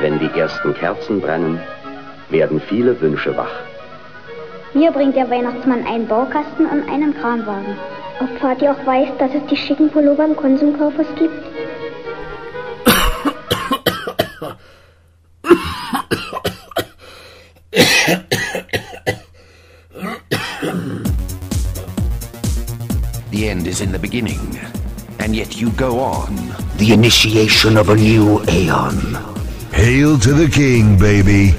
Wenn die ersten Kerzen brennen, werden viele Wünsche wach. Mir bringt der Weihnachtsmann einen Baukasten und einen Kranwagen. Ob Vati auch weiß, dass es die schicken Pullover im Konsumkaufhaus gibt? The end is in the beginning, and yet you go on. The initiation of a new aeon. Hail to the king, baby.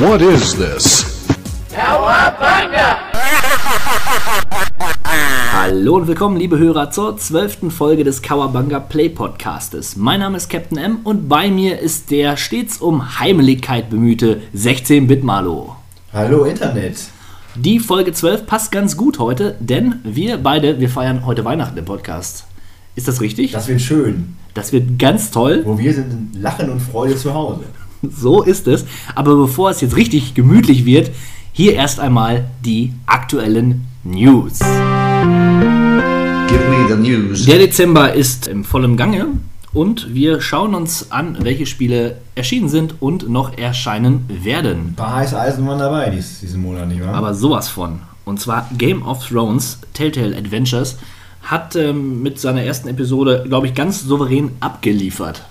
What is this? Hallo und willkommen, liebe Hörer, zur zwölften Folge des Kawabanga Play Podcastes. Mein Name ist Captain M und bei mir ist der stets um Heimeligkeit bemühte 16-Bit-Malo. Hallo Internet. Die Folge 12 passt ganz gut heute, denn wir beide, wir feiern heute Weihnachten im Podcast. Ist das richtig? Das wird schön. Das wird ganz toll. Wo wir sind in Lachen und Freude zu Hause. So ist es. Aber bevor es jetzt richtig gemütlich wird, hier erst einmal die aktuellen News. Give me the news. Der Dezember ist im vollen Gange und wir schauen uns an, welche Spiele erschienen sind und noch erscheinen werden. Ein paar heiße Eisen waren dabei dies, diesen Monat, nicht wahr? Aber sowas von. Und zwar Game of Thrones Telltale Adventures hat ähm, mit seiner ersten Episode, glaube ich, ganz souverän abgeliefert.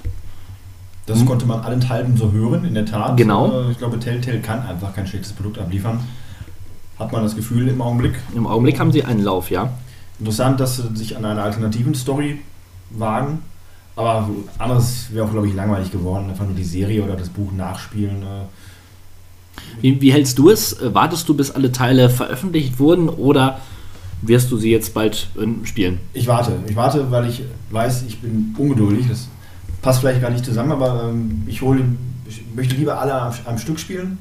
das konnte man allenthalben so hören, in der Tat. Genau. Äh, Ich glaube, Telltale kann einfach kein schlechtes Produkt abliefern. Hat man das Gefühl im Augenblick. Im Augenblick haben sie einen Lauf, ja. Interessant, dass sie sich an einer alternativen Story wagen. Aber anderes wäre auch, glaube ich, langweilig geworden. Einfach nur die Serie oder das Buch nachspielen. äh. Wie, wie hältst du es? Wartest du, bis alle Teile veröffentlicht wurden oder wirst du sie jetzt bald äh, spielen? Ich warte. Ich warte, weil ich weiß, ich bin ungeduldig. Das passt vielleicht gar nicht zusammen, aber ähm, ich hole, ich möchte lieber alle am, am Stück spielen,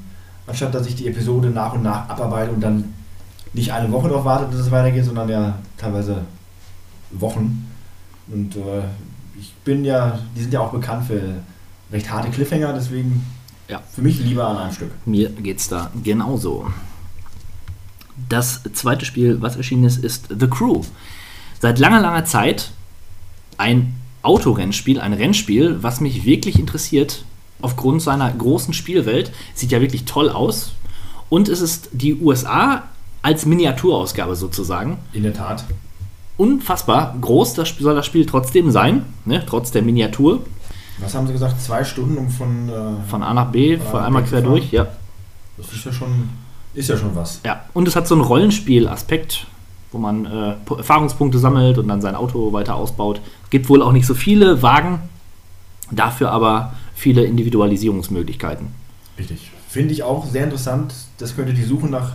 anstatt dass ich die Episode nach und nach abarbeite und dann nicht eine Woche darauf warte, dass es weitergeht, sondern ja teilweise Wochen. Und äh, ich bin ja, die sind ja auch bekannt für recht harte Cliffhanger, deswegen Ja. für mich lieber an einem Stück. Mir geht's da genauso. Das zweite Spiel, was erschienen ist, ist The Crew. Seit langer, langer Zeit ein Autorennspiel, ein Rennspiel, was mich wirklich interessiert aufgrund seiner großen Spielwelt. Sieht ja wirklich toll aus. Und es ist die USA als Miniaturausgabe sozusagen. In der Tat. Unfassbar groß das Spiel, soll das Spiel trotzdem sein, ne? trotz der Miniatur. Was haben sie gesagt? Zwei Stunden um von. Äh, Von A nach B, Von einmal quer durch, ja. das ist ja schon. Ist ja schon was. Ja, und es hat so einen Rollenspiel-Aspekt, wo man äh, Erfahrungspunkte sammelt und dann sein Auto weiter ausbaut. Es gibt wohl auch nicht so viele Wagen, dafür aber viele Individualisierungsmöglichkeiten. Richtig. Finde ich auch sehr interessant. Das könnte die Suche nach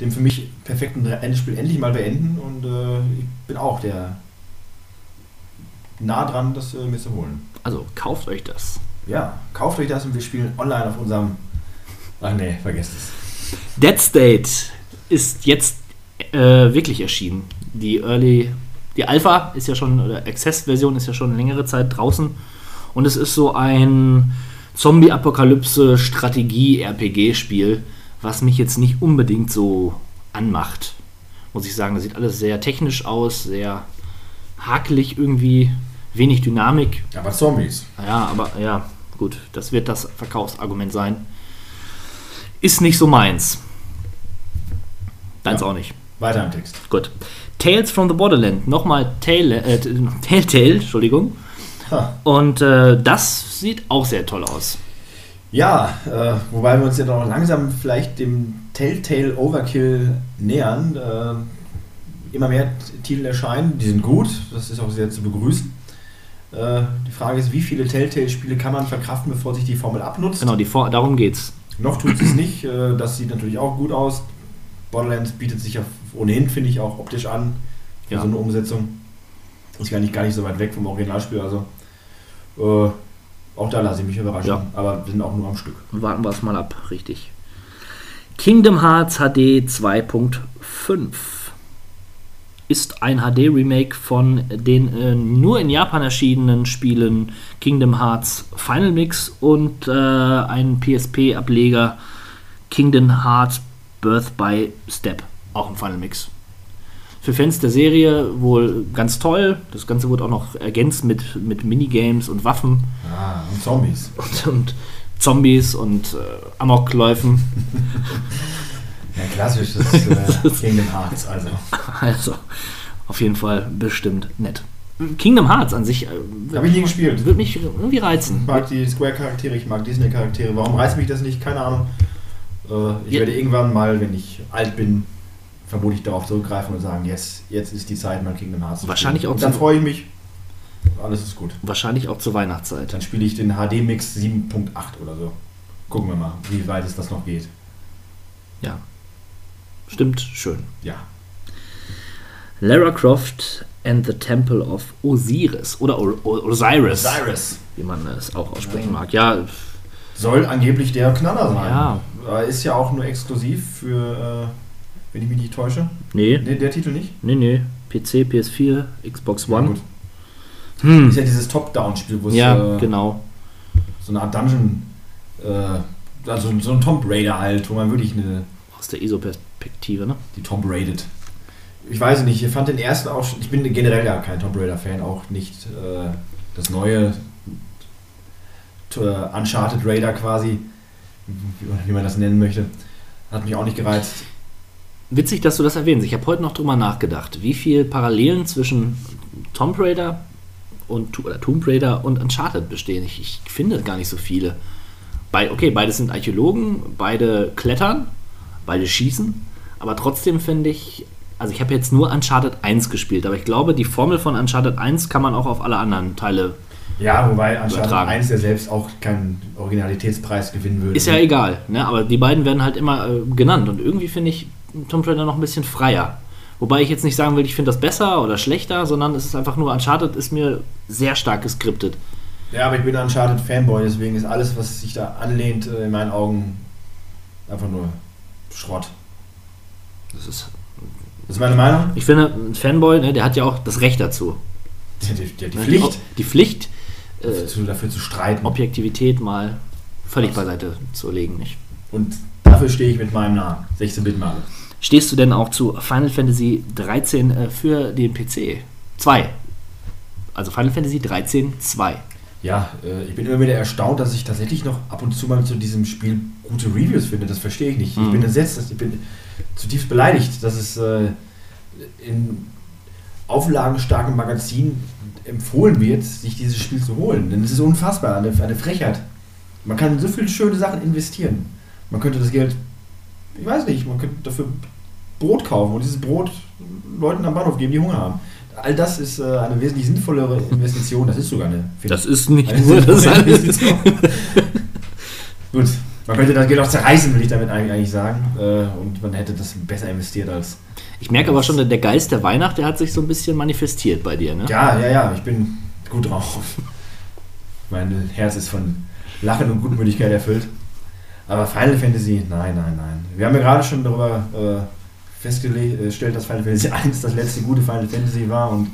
dem für mich perfekten Endspiel endlich mal beenden. Und äh, ich bin auch der nah dran, das äh, mir zu holen. Also kauft euch das. Ja, kauft euch das und wir spielen online auf unserem. Ach nee, vergesst es. Dead State ist jetzt äh, wirklich erschienen. Die Early, die Alpha ist ja schon, oder Access-Version ist ja schon längere Zeit draußen. Und es ist so ein Zombie-Apokalypse-Strategie-RPG-Spiel, was mich jetzt nicht unbedingt so anmacht. Muss ich sagen, das sieht alles sehr technisch aus, sehr hakelig irgendwie, wenig Dynamik. Aber Zombies. Ja, aber ja, gut, das wird das Verkaufsargument sein. Ist nicht so meins. Deins Ja. auch nicht. Weiter im Text. Gut. Tales from the Borderland. Nochmal Tale, äh, Telltale, Entschuldigung. Ha. Und äh, das sieht auch sehr toll aus. Ja, äh, wobei wir uns ja noch langsam vielleicht dem Telltale Overkill nähern. Äh, immer mehr Titel erscheinen, die sind gut, das ist auch sehr zu begrüßen. Äh, die Frage ist, wie viele Telltale-Spiele kann man verkraften, bevor sich die Formel abnutzt? Genau, die Vor darum geht's. Noch tut es nicht, äh, das sieht natürlich auch gut aus. Borderlands bietet sich ja ohnehin, finde ich, auch optisch an für Ja. so eine Umsetzung. Ist gar nicht, gar nicht so weit weg vom Originalspiel, also äh, auch da lasse ich mich überraschen, Ja. aber wir sind auch nur am Stück. Warten wir es mal ab, richtig. Kingdom Hearts HD 2.5 ist ein HD-Remake von den äh, nur in Japan erschienenen Spielen Kingdom Hearts Final Mix und äh, ein PSP-Ableger Kingdom Hearts Birth by Step, auch im Final Mix. Für Fans der Serie wohl ganz toll. Das Ganze wurde auch noch ergänzt mit, mit Minigames und Waffen. Ah, und Zombies. Und, und Zombies und äh, Amokläufen. Ja, klassisch, das ist äh, Kingdom Hearts, also. Also, auf jeden Fall bestimmt nett. Kingdom Hearts an sich äh, Habe ich nie gespielt. wird mich irgendwie reizen. Ich mag die Square-Charaktere, ich mag Disney-Charaktere. Warum reizt mich das nicht? Keine Ahnung. Äh, ich Ja. werde irgendwann mal, wenn ich alt bin, vermutlich darauf zurückgreifen und sagen, yes, jetzt ist die Zeit, mal Kingdom Hearts zu Wahrscheinlich spielen. auch Und dann freue ich mich. Alles ist gut. Wahrscheinlich auch zur Weihnachtszeit. Dann spiele ich den HD-Mix 7.8 oder so. Gucken wir mal, wie weit es das noch geht. Ja. Stimmt, schön. Ja. Lara Croft and the Temple of Osiris. Oder o o Osiris, Cyrus wie man es auch aussprechen mag. Ja, soll angeblich der Knaller sein. Ja. Äh, Ist ja auch nur exklusiv für, äh, wenn ich mich nicht täusche. nee, Nee, der Titel nicht? nee, nee. PC, PS4, Xbox One. Gut. Hm. Ist ja dieses Top-Down-Spiel, wo es Ja, äh, genau. so eine Art Dungeon, äh, also so ein Tomb Raider halt, wo man wirklich eine, Aus der ISO-Perspektive, ne? die Tomb Raided. Ich weiß nicht, ich fand den ersten auch schon, ich bin generell ja kein Tomb Raider-Fan, auch nicht äh, das neue äh, Uncharted Raider quasi, wie, man das nennen möchte, hat mich auch nicht gereizt. Witzig, dass du das erwähnst. Ich habe heute noch drüber nachgedacht, wie viel Parallelen zwischen Tomb Raider und oder Tomb Raider und Uncharted bestehen. Ich, ich finde gar nicht so viele. Bei, okay, beide sind Archäologen, beide klettern, beide schießen, aber trotzdem finde ich, also ich habe jetzt nur Uncharted 1 gespielt, aber ich glaube, die Formel von Uncharted 1 kann man auch auf alle anderen Teile. Ja, wobei Uncharted Übertragen. 1 ja selbst auch keinen Originalitätspreis gewinnen würde. Ist ja egal, ne? aber die beiden werden halt immer äh, genannt und irgendwie finde ich Tomb Raider noch ein bisschen freier. Wobei ich jetzt nicht sagen will, ich finde das besser oder schlechter, sondern es ist einfach nur, Uncharted ist mir sehr stark geskriptet. Ja, aber ich bin Uncharted Fanboy, deswegen ist alles, was sich da anlehnt, äh, in meinen Augen einfach nur Schrott. Das ist, Das ist meine Meinung. ich finde, ein Fanboy, ne, der hat ja auch das Recht dazu. Die, die, die, die Ne? Pflicht, Die, die Pflicht, äh, zu, dafür zu streiten. Objektivität mal völlig beiseite zu legen. Nicht? Und dafür stehe ich mit meinem Namen. 16-Bit-Male. Stehst du denn auch zu Final Fantasy 13 äh, für den PC? 2. Also Final Fantasy 13 2. Ja, äh, ich bin immer wieder erstaunt, dass ich tatsächlich noch ab und zu mal zu diesem Spiel gute Reviews finde. Das verstehe ich nicht. Ich Mhm. bin entsetzt, dass- ich bin zutiefst beleidigt, dass es äh, in auflagenstarken Magazinen empfohlen wird, sich dieses Spiel zu holen. Denn es ist unfassbar, eine, eine Frechheit. Man kann in so viele schöne Sachen investieren. Man könnte das Geld, ich weiß nicht, man könnte dafür Brot kaufen und dieses Brot Leuten am Bahnhof geben, die Hunger haben. All das ist äh, eine wesentlich sinnvollere Investition. Das ist sogar eine Das ist nicht eine nur das alles. Gut, man könnte das Geld auch zerreißen, will ich damit eigentlich sagen. Äh, und man hätte das besser investiert als. Ich merke aber schon, der Geist der Weihnacht, der hat sich so ein bisschen manifestiert bei dir. Ne? Ja, ja, ja, ich bin gut drauf. Mein Herz ist von Lachen und Gutmütigkeit erfüllt. Aber Final Fantasy, nein, nein, nein. Wir haben ja gerade schon darüber äh, festgestellt, dass Final Fantasy 1 das letzte gute Final Fantasy war und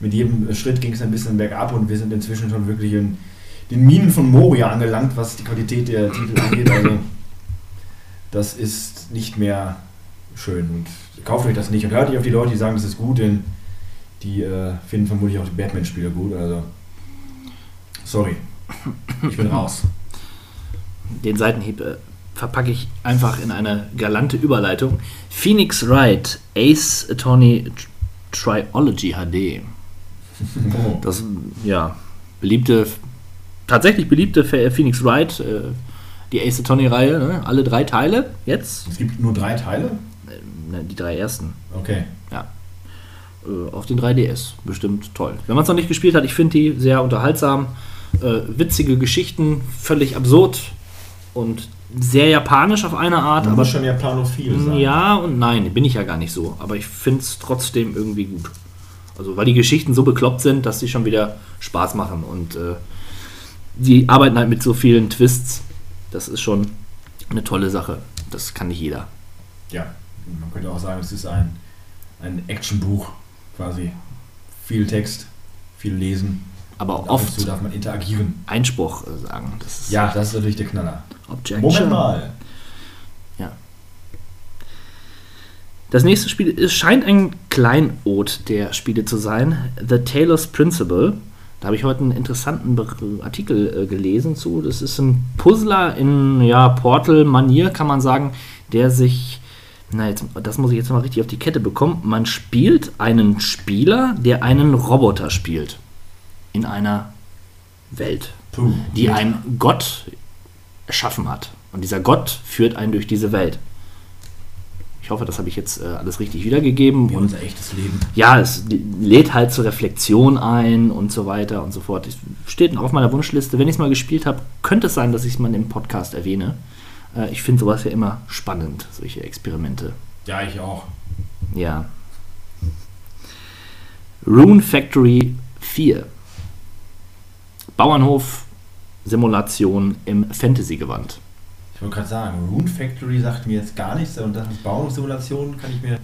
mit jedem Schritt ging es ein bisschen bergab und wir sind inzwischen schon wirklich in den Minen von Moria angelangt, was die Qualität der Titel angeht. Also das ist nicht mehr schön und kauft euch das nicht und hört nicht auf die Leute, die sagen, das ist gut, denn die äh, finden vermutlich auch die Batman-Spieler gut. Also sorry, ich bin raus. Den Seitenhieb äh, verpacke ich einfach in eine galante Überleitung. Phoenix Wright, Ace Attorney Triology HD. Oh. Das, ja, beliebte, tatsächlich beliebte Phoenix Wright, äh, die Ace Attorney-Reihe, ne? alle drei Teile jetzt, Es gibt nur drei Teile? ne, die drei ersten, Okay. äh, auf den 3DS. Bestimmt toll. Wenn man es noch nicht gespielt hat, ich finde die sehr unterhaltsam. Äh, witzige Geschichten, völlig absurd und sehr japanisch auf eine Art, Aber aber schon japanophil sein. Ja und nein, bin ich ja gar nicht so. Aber ich finde es trotzdem irgendwie gut. Also, weil die Geschichten so bekloppt sind, dass sie schon wieder Spaß machen. Und äh, die arbeiten halt mit so vielen Twists. Das ist schon eine tolle Sache. Das kann nicht jeder. Ja, man könnte auch sagen, es ist ein, ein Actionbuch quasi. Viel Text, viel Lesen. Aber Und oft darf man interagieren. Einspruch sagen. Das ist Ja, das ist natürlich der Knaller. Objection. Moment mal. Das nächste Spiel es scheint ein Kleinod der Spiele zu sein. The Taylor's Principle. Da habe ich heute einen interessanten Artikel äh, gelesen zu. Das ist ein Puzzler in ja, Portal-Manier, kann man sagen, der sich, na jetzt, das muss ich jetzt mal richtig auf die Kette bekommen. Man spielt einen Spieler, der einen Roboter spielt. In einer Welt, Puh. die ein Gott erschaffen hat. Und dieser Gott führt einen durch diese Welt. Ich hoffe, das habe ich jetzt äh, alles richtig wiedergegeben. Wie und unser echtes Leben. ja, es lädt halt zur Reflexion ein und so weiter und so fort. Es steht noch auf meiner Wunschliste. Wenn ich es mal gespielt habe, könnte es sein, dass ich es mal im Podcast erwähne. Äh, ich finde sowas ja immer spannend, solche Experimente. Ja, ich auch. Ja. Rune Factory 4. Bauernhof Simulation im Fantasy-Gewand. Ich wollte gerade sagen, Rune Factory sagt mir jetzt gar nichts und das ist Bausimulation kann ich mir.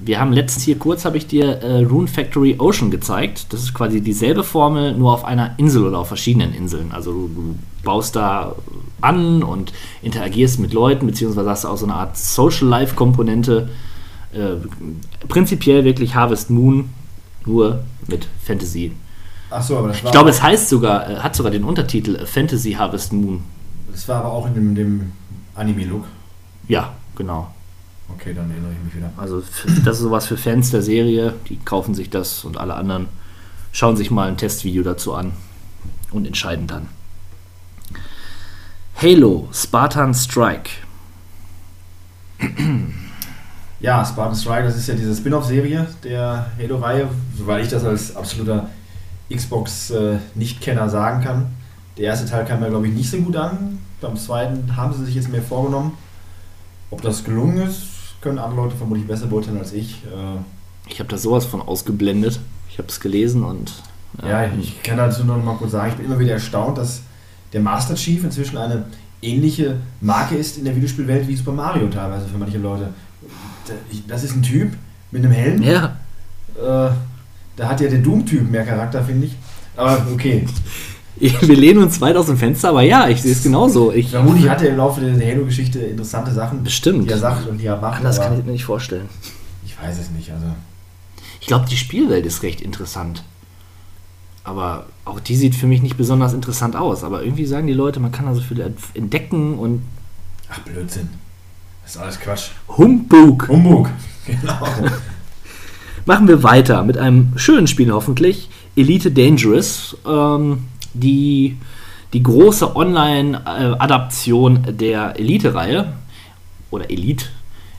Wir haben letztens hier kurz, habe ich dir äh, Rune Factory Ocean gezeigt. Das ist quasi dieselbe Formel, nur auf einer Insel oder auf verschiedenen Inseln. Also du, du baust da an und interagierst mit Leuten, beziehungsweise hast du auch so eine Art Social Life Komponente. Äh, prinzipiell wirklich Harvest Moon, nur mit Fantasy. Ach so, aber das war. Ich glaube, es heißt sogar, äh, hat sogar den Untertitel äh, Fantasy Harvest Moon. Das war aber auch in dem, dem Anime-Look. Ja, genau. Okay, dann erinnere ich mich wieder. Also das ist sowas für Fans der Serie, die kaufen sich das und alle anderen schauen sich mal ein Testvideo dazu an und entscheiden dann. Halo Spartan Strike. Ja, Spartan Strike, das ist ja diese Spin-off-Serie der Halo-Reihe, soweit ich das als absoluter Xbox-Nicht-Kenner sagen kann. Der erste Teil kam mir, glaube ich, nicht so gut an. Beim zweiten haben sie sich jetzt mehr vorgenommen. Ob das gelungen ist, können andere Leute vermutlich besser beurteilen als ich. Äh, Ich habe da sowas von ausgeblendet. Ich habe es gelesen und Ja, ich kann dazu noch mal kurz sagen, ich bin immer wieder erstaunt, dass der Master Chief inzwischen eine ähnliche Marke ist in der Videospielwelt wie Super Mario teilweise für manche Leute. Das ist ein Typ mit einem Helm. ja, Äh, da hat ja der Doom-Typ mehr Charakter, finde ich. Aber okay. Wir lehnen uns weit aus dem Fenster, aber ja, ich sehe es genauso. Ich, Vermutlich hat er im Laufe der Halo-Geschichte interessante Sachen, Bestimmt. die er sagt und die er macht. Anders kann ich mir nicht vorstellen. ich weiß es nicht. Also Ich glaube, die Spielwelt ist recht interessant. Aber auch die sieht für mich nicht besonders interessant aus. Aber irgendwie sagen die Leute, man kann da so viel entdecken und ach Blödsinn. Das ist alles Quatsch. Humbug. Humbug. Genau. Machen wir weiter mit einem schönen Spiel hoffentlich. Elite Dangerous. Ähm, die, die große Online-Adaption der Elite-Reihe. Oder Elite.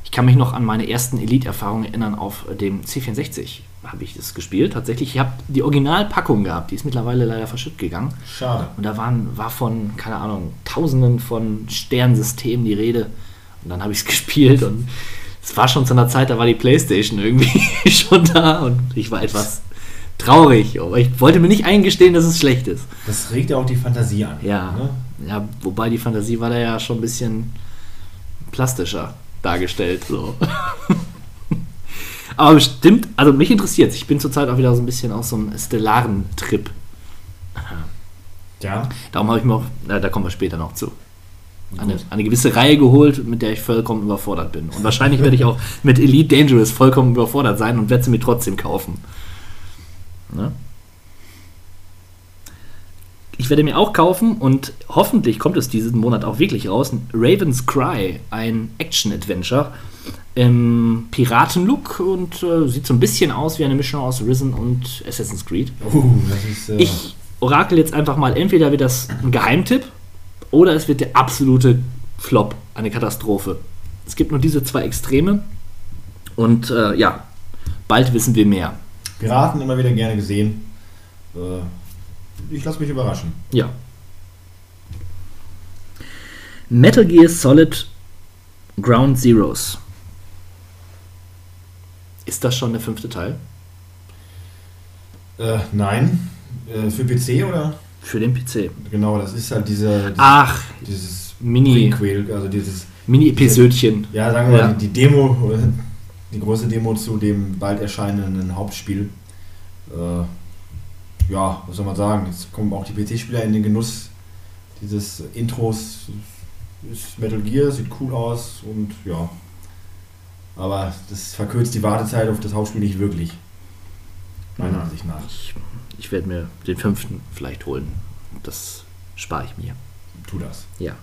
Ich kann mich noch an meine ersten Elite-Erfahrungen erinnern auf dem C64 habe ich das gespielt. Tatsächlich, ich habe die Originalpackung gehabt, die ist mittlerweile leider verschütt gegangen. Schade. Und da waren, war von, keine Ahnung, tausenden von Sternsystemen die Rede. Und dann habe ich es gespielt und es war schon zu einer Zeit, da war die Playstation irgendwie schon da und ich war etwas traurig. Aber ich wollte mir nicht eingestehen, dass es schlecht ist. Das regt ja auch die Fantasie an. Ja, Ne? ja wobei die Fantasie war da ja schon ein bisschen plastischer dargestellt. So. Aber bestimmt, also mich interessiert Ich bin zurzeit auch wieder so ein bisschen auf so einem stellaren Trip. Ja. Darum habe ich mir auch, na, da kommen wir später noch zu, eine, eine gewisse Reihe geholt, mit der ich vollkommen überfordert bin. Und wahrscheinlich werde ich auch mit Elite Dangerous vollkommen überfordert sein und werde sie mir trotzdem kaufen. Ne? Ich werde mir auch kaufen und hoffentlich kommt es diesen Monat auch wirklich raus. Raven's Cry, ein Action-Adventure im Piratenlook und äh, sieht so ein bisschen aus wie eine Mischung aus Risen und Assassin's Creed. Das ist. Äh, Ich orakel jetzt einfach mal, entweder wird das ein Geheimtipp oder es wird der absolute Flop, eine Katastrophe. Es gibt nur diese zwei Extreme und äh, ja, bald wissen wir mehr. Piraten immer wieder gerne gesehen. Äh, ich lasse mich überraschen. Ja. Metal Gear Solid Ground Zeroes. Ist das schon der fünfte Teil? Äh, nein. Äh, für PC oder? Für den PC. Genau, das ist halt dieser, dieses, Ach, dieses Mini- Prequel, also dieses, Mini-Episödchen. ja, sagen wir Ja. mal, die Demo, äh, die große Demo zu dem bald erscheinenden Hauptspiel. Äh, ja, was soll man sagen? Jetzt kommen auch die PC-Spieler in den Genuss dieses Intros. Ist Metal Gear, sieht cool aus und ja. Aber das verkürzt die Wartezeit auf das Hauptspiel nicht wirklich. Meiner Ansicht nach. Ich, ich werde mir den fünften vielleicht holen. Das spare ich mir. Tu das. Ja.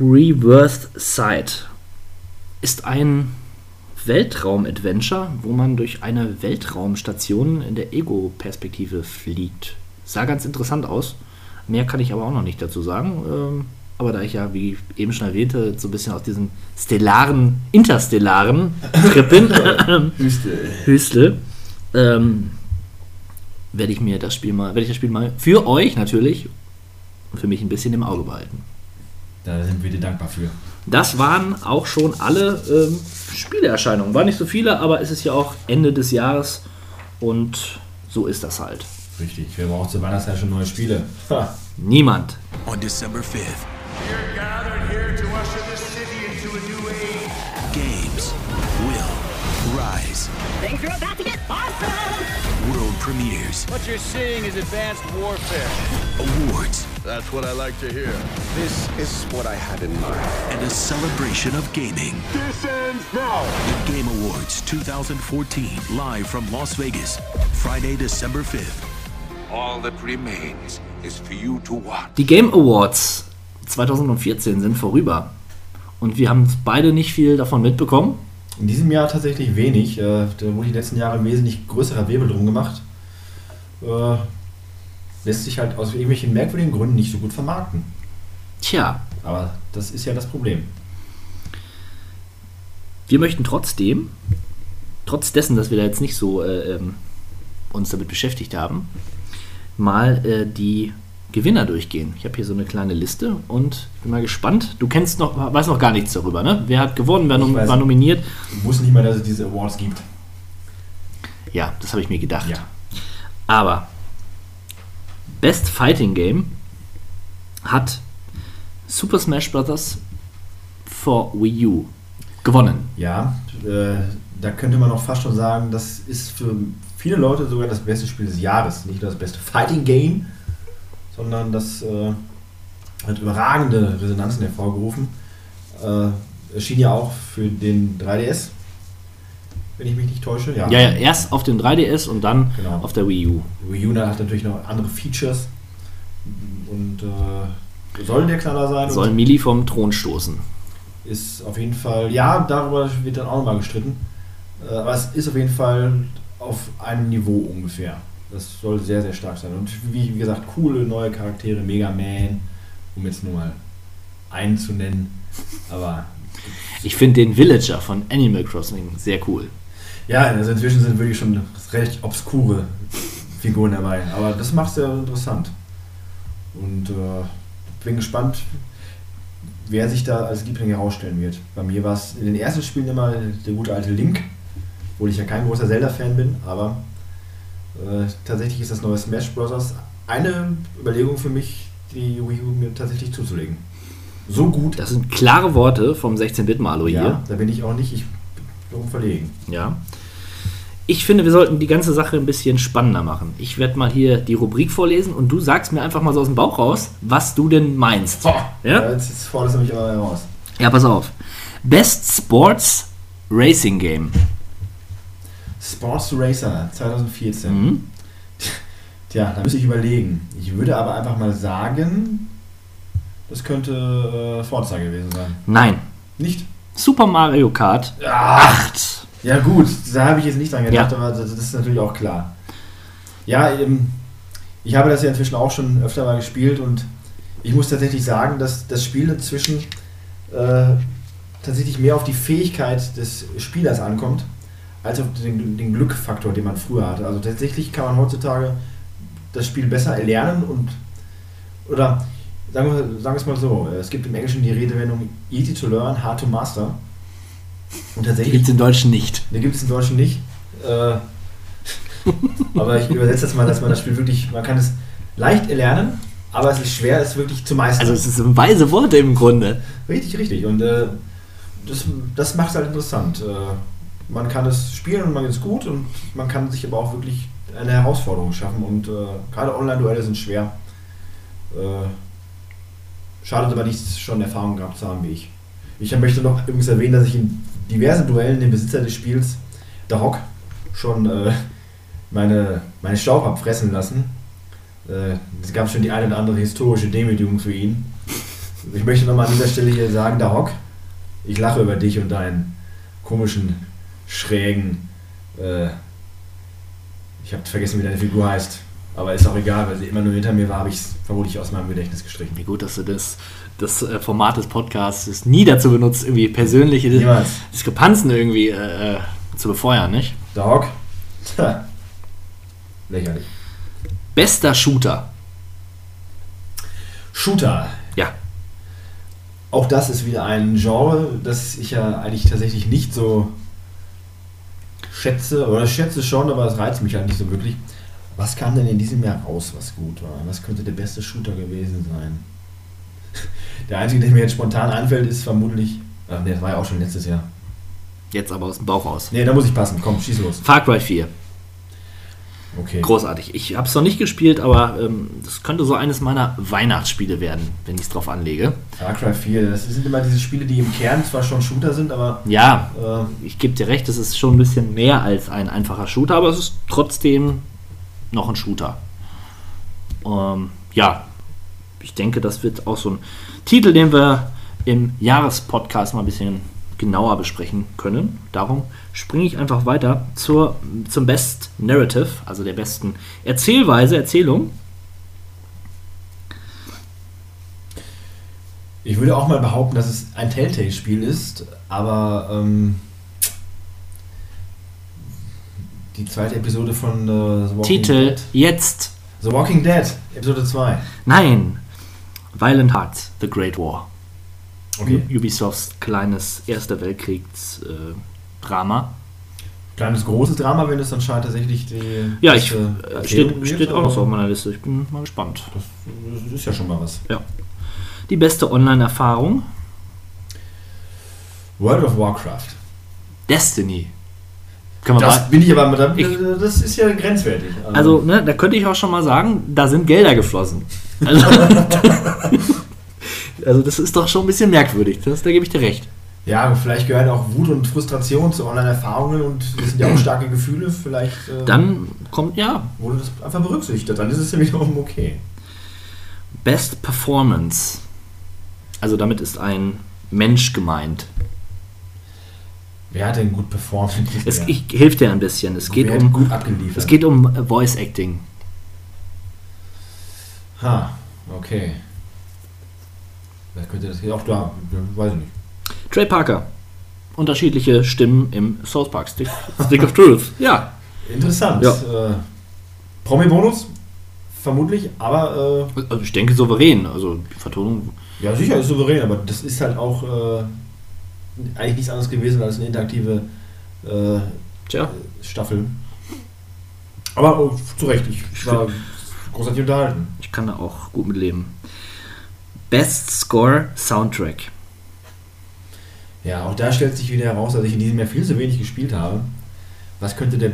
Reversed Sight ist ein Weltraum-Adventure, wo man durch eine Weltraumstation in der Ego-Perspektive fliegt. Sah ganz interessant aus. Mehr kann ich aber auch noch nicht dazu sagen. Ähm, aber da ich ja, wie eben schon erwähnte, so ein bisschen aus diesem stellaren, interstellaren Trip bin, Wüste. Hüstle, ähm, werde ich mir das Spiel mal, werde ich das Spiel mal für euch natürlich und für mich ein bisschen im Auge behalten. Da sind wir dir dankbar für. Das waren auch schon alle ähm, Spieleerscheinungen. Waren nicht so viele, aber es ist ja auch Ende des Jahres und so ist das halt. Richtig. Wir brauchen zur Weihnachtszeit schon neue Spiele. Ha. Niemand. On December 5th, We're gathered here to usher this city into a new age. games will rise. Things are about to get awesome! Premieres, What you're seeing is advanced warfare. awards, That's what I like to hear. This is what I had in mind. and a celebration of gaming. This ends now. The Game Awards 2014, live from Las Vegas, Friday, December 5th. All that remains is for you to watch. Die Game Awards 2014 sind vorüber. Und wir haben beide nicht viel davon mitbekommen. In diesem Jahr tatsächlich wenig. Äh, Da wurde die letzten Jahre wesentlich größerer Wirbel drum gemacht. Äh, Lässt sich halt aus irgendwelchen merkwürdigen Gründen nicht so gut vermarkten. Tja, Aber das ist ja das Problem. wir möchten trotzdem, trotz dessen, dass wir da jetzt nicht so äh, ähm, uns damit beschäftigt haben, mal äh, die Gewinner durchgehen. Ich habe hier so eine kleine Liste und bin mal gespannt. Du kennst noch, weißt noch gar nichts darüber, ne? Wer hat gewonnen, wer Ich nom weiß war nominiert? Ich wusste nicht mal, dass es diese Awards gibt. Ja, das habe ich mir gedacht. Ja. Aber Best Fighting Game hat Super Smash Bros. for Wii U gewonnen. Ja, äh, da könnte man auch fast schon sagen, das ist für viele Leute sogar das beste Spiel des Jahres. Nicht nur das beste Fighting Game, sondern das äh, hat überragende Resonanzen hervorgerufen. Äh, erschien ja auch für den 3DS, wenn ich mich nicht täusche. Ja, ja, erst auf dem 3DS und dann Genau. auf der Wii U. Wii U hat natürlich noch andere Features und äh, soll der Knaller sein. Soll Mili vom Thron stoßen. ist auf jeden Fall, ja, darüber wird dann auch nochmal gestritten. Äh, aber es ist auf jeden Fall auf einem Niveau ungefähr. Das soll sehr, sehr stark sein. Und wie, wie gesagt, coole neue Charaktere, Mega Man, um jetzt nur mal einen zu nennen. Aber Ich finde den Villager von Animal Crossing sehr cool. Ja, also inzwischen sind wirklich schon recht obskure Figuren dabei. Aber das macht es sehr interessant. Und äh, bin gespannt, wer sich da als Liebling herausstellen wird. Bei mir war es in den ersten Spielen immer der gute alte Link, obwohl ich ja kein großer Zelda-Fan bin, aber äh, tatsächlich ist das neue Smash Bros. eine Überlegung für mich, die Wii U mir tatsächlich zuzulegen. So gut. Das sind klare Worte vom 16-Bit-Malo ja, hier. da bin ich auch nicht, ich bin verlegen. Ja. Ich finde, wir sollten die ganze Sache ein bisschen spannender machen. Ich werde mal hier die Rubrik vorlesen und du sagst mir einfach mal so aus dem Bauch raus, was du denn meinst. Ja? Ja? Jetzt, fordert es mich aber heraus. Ja, pass auf. Best Sports Racing Game. Sports Racer 2014. Mhm. Tja, da müsste ich überlegen. Ich würde aber einfach mal sagen, das könnte äh, Forza gewesen sein. Nein. Nicht? Super Mario Kart 8. ja gut, da habe ich jetzt nicht dran gedacht, Ja. aber das, ist natürlich auch klar. Ja, ähm, ich habe das ja inzwischen auch schon öfter mal gespielt und ich muss tatsächlich sagen, dass das Spiel inzwischen äh, tatsächlich mehr auf die Fähigkeit des Spielers ankommt, als auf den, den Glückfaktor, den man früher hatte. Also tatsächlich kann man heutzutage das Spiel besser erlernen und oder sagen wir, sagen wir es mal so, es gibt im Englischen die Redewendung easy to learn, hard to master. Und Die tatsächlich gibt es im Deutschen nicht. die gibt es im Deutschen nicht. Äh, aber ich übersetze das mal, dass man das Spiel wirklich, man kann es leicht erlernen, aber es ist schwer, es wirklich zu meistern. Also es sind weise Worte im Grunde. richtig, richtig. Und äh, das, das macht es halt interessant. Äh, man kann es spielen und man ist gut und man kann sich aber auch wirklich eine Herausforderung schaffen. Und äh, gerade Online-Duelle sind schwer. Äh, schadet aber nichts, schon Erfahrung gehabt zu haben wie ich. Ich möchte noch übrigens erwähnen, dass ich in diversen Duellen den Besitzer des Spiels, der Hock, schon äh, meine, meine Staub habe fressen lassen. Äh, Es gab schon die eine oder andere historische Demütigung für ihn. Ich möchte nochmal an dieser Stelle hier sagen, da Hock, ich lache über dich und deinen komischen, schrägen, äh, ich habe vergessen, wie deine Figur heißt. Aber ist auch egal, weil sie immer nur hinter mir war, habe ich es vermutlich aus meinem Gedächtnis gestrichen. Wie gut, dass du das, das äh, Format des Podcasts nie dazu benutzt, irgendwie persönliche Niemals. Diskrepanzen irgendwie äh, äh, zu befeuern, nicht? Tja, lächerlich. Bester Shooter. Shooter. Ja. Auch das ist wieder ein Genre, das ich ja eigentlich tatsächlich nicht so schätze, oder schätze schon, aber es reizt mich halt nicht so wirklich. Was kam denn in diesem Jahr raus, was gut war? Was könnte der beste Shooter gewesen sein? Der einzige, der mir jetzt spontan einfällt, ist vermutlich. Ach nee, das war ja auch schon letztes Jahr. Jetzt aber aus dem Bauch raus. Nee, da muss ich passen. Komm, schieß los. Far Cry 4. Okay. Großartig. Ich habe es noch nicht gespielt, aber ähm, das könnte so eines meiner Weihnachtsspiele werden, wenn ich es drauf anlege. Far Cry 4, das sind immer diese Spiele, die im Kern zwar schon Shooter sind, aber. Ja, Äh, ich gebe dir recht, es ist schon ein bisschen mehr als ein einfacher Shooter, aber es ist trotzdem noch ein Shooter. Ähm, ja, ich denke, das wird auch so ein Titel, den wir im Jahrespodcast mal ein bisschen genauer besprechen können. Darum springe ich einfach weiter zur, zum Best Narrative, also der besten Erzählweise, Erzählung. Ich würde auch mal behaupten, dass es ein Telltale-Spiel ist, aber ähm, die zweite Episode von äh, The Walking Titel Dead. jetzt. The Walking Dead, Episode 2. Nein, Violent Hearts, The Great War. Okay. Ubisofts kleines Erster Weltkriegs-Drama. Kleines, großes Drama, wenn es dann scheint tatsächlich die. ja, ich, äh, steht, steht auch noch so auf meiner Liste. Ich bin mal gespannt. Das, das ist ja schon mal was. Ja. Die beste Online-Erfahrung, World of Warcraft. Destiny. Kann man Das mal, bin ich aber, da- Ich- das ist ja grenzwertig. also, ne, da könnte ich auch schon mal sagen, da sind Gelder geflossen. Also, also das ist doch schon ein bisschen merkwürdig. Das, da gebe ich dir recht. Ja, vielleicht gehört auch Wut und Frustration zu Online-Erfahrungen und das sind ja auch starke Gefühle. Vielleicht äh, Dann kommt, ja, wurde das einfach berücksichtigt. Dann ist es ja wiederum okay. Best Performance. Also damit ist ein Mensch gemeint. Wer hat denn gut performt? Es, ich helfe dir ein bisschen. Es geht Wer um, gut abgeliefert? es geht um Voice Acting. Ha, okay. Wer könnte das hier auch da? Weiß ich nicht. Trey Parker. Unterschiedliche Stimmen im South Park Stick, Stick of Truth. Ja. Interessant. Ja. Äh, Promi-Bonus? Vermutlich, aber Also ich denke souverän. Also die Vertonung. äh, ja, sicher ist souverän, aber das ist halt auch äh, eigentlich nichts anderes gewesen als eine interaktive äh. Staffel. Aber oh, zu Recht, ich war großartig unterhalten. Ich kann da auch gut mit leben. Best Score Soundtrack. Ja, auch da stellt sich wieder heraus, dass ich in diesem Jahr viel zu wenig gespielt habe. Was könnte der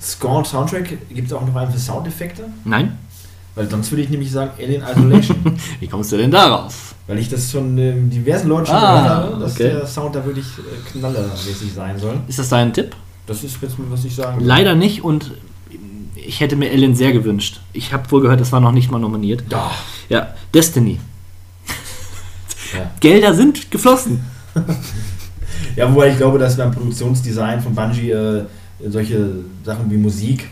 Score Soundtrack? Gibt es auch noch einen für Soundeffekte? Nein? Weil sonst würde ich nämlich sagen Alien Isolation. Wie kommst du denn darauf? Weil ich das von ähm, diversen Leuten schon Ah, gehört habe, dass okay. der Sound da wirklich äh, knallermäßig sein soll. Ist das dein Tipp? Das ist jetzt, was ich sagen Leider nicht und ich hätte mir Ellen sehr gewünscht. Ich habe wohl gehört, es war noch nicht mal nominiert. Ja. Ja, Destiny. Ja. Gelder sind geflossen. Ja, wobei ich glaube, dass beim Produktionsdesign von Bungie äh, solche Sachen wie Musik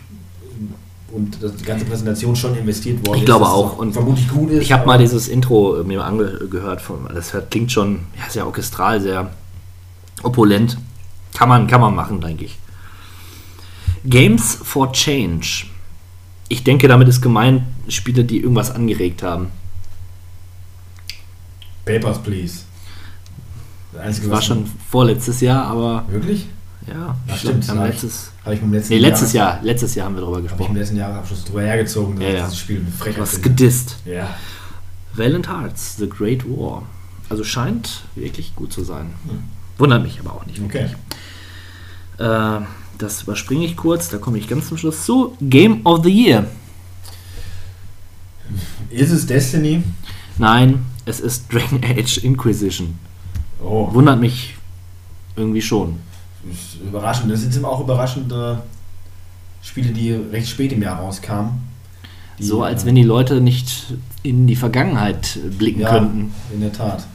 und das, die ganze Präsentation schon investiert worden Ich ist. glaube dass es auch. Und vermutlich gut ist. Ich habe mal dieses Intro mir angehört. Von, das klingt schon ja, sehr orchestral, sehr opulent. Kann man, kann man machen, denke ich. Games for Change. Ich denke, damit ist gemeint Spiele, die irgendwas angeregt haben. Papers, please. Das Einzige, Das war schon vorletztes Jahr, aber Wirklich? ja, ich stimmt. haben Hab letztes, ich- ich letzten nee, letztes Jahr, letztes Jahr haben wir darüber Habe ich im gesprochen. letzten Jahresabschluss drüber hergezogen, dass Ja, ja. dieses Spiel eine Frechheit Was gedisst. Ja. Valiant Hearts, The Great War. Also scheint wirklich gut zu sein. Hm. Wundert mich aber auch nicht. Okay. Äh, das überspringe ich kurz, da komme ich ganz zum Schluss zu. Game of the Year. Ist es Destiny? Nein, es ist Dragon Age Inquisition. Oh, Wundert mich irgendwie schon. ist überraschend. Das sind auch überraschende Spiele, die recht spät im Jahr rauskamen. Die, so als äh, wenn die Leute nicht in die Vergangenheit blicken ja, könnten. in der Tat.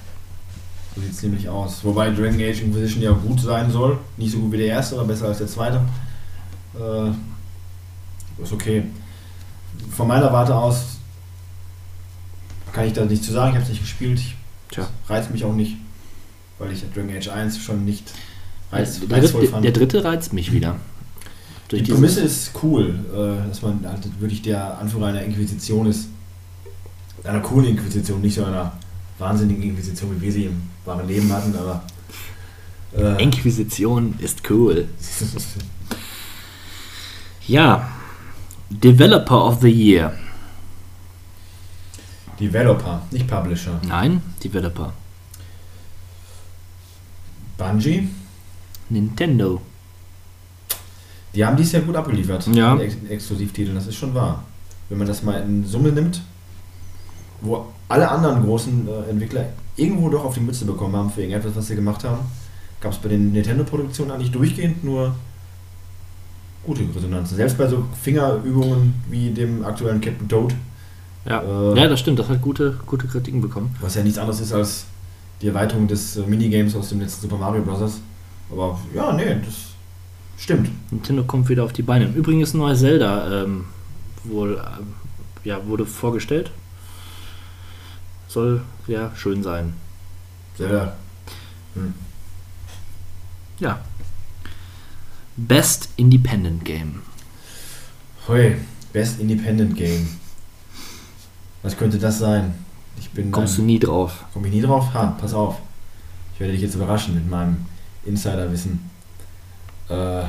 So sieht es nämlich aus. Wobei Dragon Age Inquisition ja gut sein soll. Nicht so gut wie der erste, aber besser als der zweite. Äh, ist okay. Von meiner Warte aus kann ich da nichts zu sagen. Ich habe es nicht gespielt. Tja. Reizt mich auch nicht, weil ich Dragon Age 1 schon nicht reiz, Der, reizvoll fand. der dritte reizt mich wieder. Durch Die Prämisse ist cool, äh, dass man halt wirklich der Anführer einer Inquisition ist. Einer coolen Inquisition, nicht so einer wahnsinnigen Inquisition, wie wir sie im wahren Leben hatten, aber. Äh, Inquisition ist cool. Ja. Developer of the Year. Developer, nicht Publisher. Nein, Developer. Bungie, Nintendo. die haben dies Jahr gut abgeliefert. Ja. Ex Exklusivtiteln, das ist schon wahr. Wenn man das mal in Summe nimmt, wo alle anderen großen äh, Entwickler irgendwo doch auf die Mütze bekommen haben für irgendetwas, was sie gemacht haben, gab es bei den Nintendo-Produktionen eigentlich durchgehend nur gute Resonanzen. Selbst bei so Fingerübungen wie dem aktuellen Captain Toad, Ja. Äh, ja, das stimmt. Das hat gute, gute Kritiken bekommen. was ja nichts anderes ist als die Erweiterung des äh, Minigames aus dem letzten Super Mario Bros. Aber ja, nee, das stimmt. Nintendo kommt wieder auf die Beine. Im Übrigen ist ein neues Zelda ähm, wohl, ähm, ja, wurde vorgestellt. Soll ja schön sein. Zelda. Hm. Ja. Best Independent Game. Hui, Best Independent Game. Was könnte das sein? Ich bin Kommst du ein- nie drauf. Komm ich nie drauf? Ha, pass auf. Ich werde dich jetzt überraschen mit meinem Insiderwissen. Äh,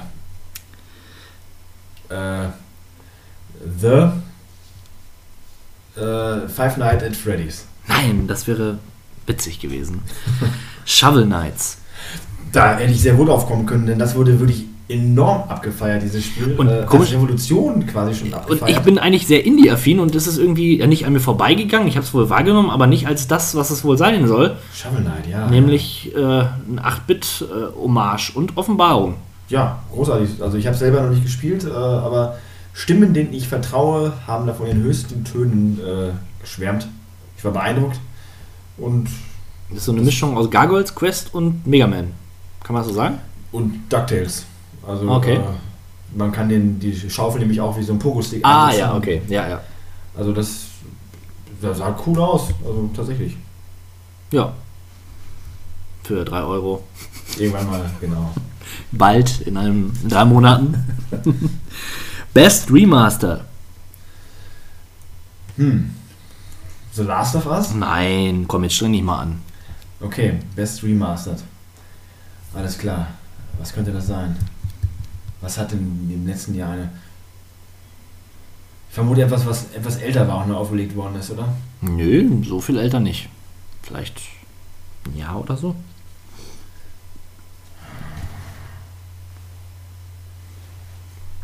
äh, The äh, Five Nights at Freddy's. Nein, das wäre witzig gewesen. Shovel Knights. Da hätte ich sehr wohl drauf kommen können, denn das wurde wirklich enorm abgefeiert, dieses Spiel. Und äh, komisch- als Revolution quasi schon Und abgefeiert. ich bin eigentlich sehr Indie-affin und das ist irgendwie nicht an mir vorbeigegangen. Ich habe es wohl wahrgenommen, aber nicht als das, was es wohl sein soll. Shovel Knight, ja. Nämlich äh, ein 8-Bit-Hommage und Offenbarung. Ja, großartig. Also ich habe selber noch nicht gespielt, äh, aber Stimmen, denen ich vertraue, haben davon in höchsten Tönen äh, geschwärmt. Ich war beeindruckt und, Das ist so eine Mischung aus Gargoyles Quest und Mega Man. Kann man das so sagen? und DuckTales. Also Okay. äh, man kann den, die Schaufel nämlich auch wie so ein Pogo-Stick Ah, einsetzen. ja, okay. Ja, ja. Also das, das sah cool aus, also tatsächlich. Ja. Für 3 Euro. Irgendwann mal, genau. Bald, in, einem, in drei Monaten. Best Remaster. Hm. The Last of Us? Nein, komm, jetzt streng dich mal an. Okay, Best Remastered. Alles klar. Was könnte das sein? Was hat denn im letzten Jahr eine. Ich vermute etwas, was etwas älter war und nur aufgelegt worden ist, oder? Nö, so viel älter nicht. Vielleicht ein Jahr oder so.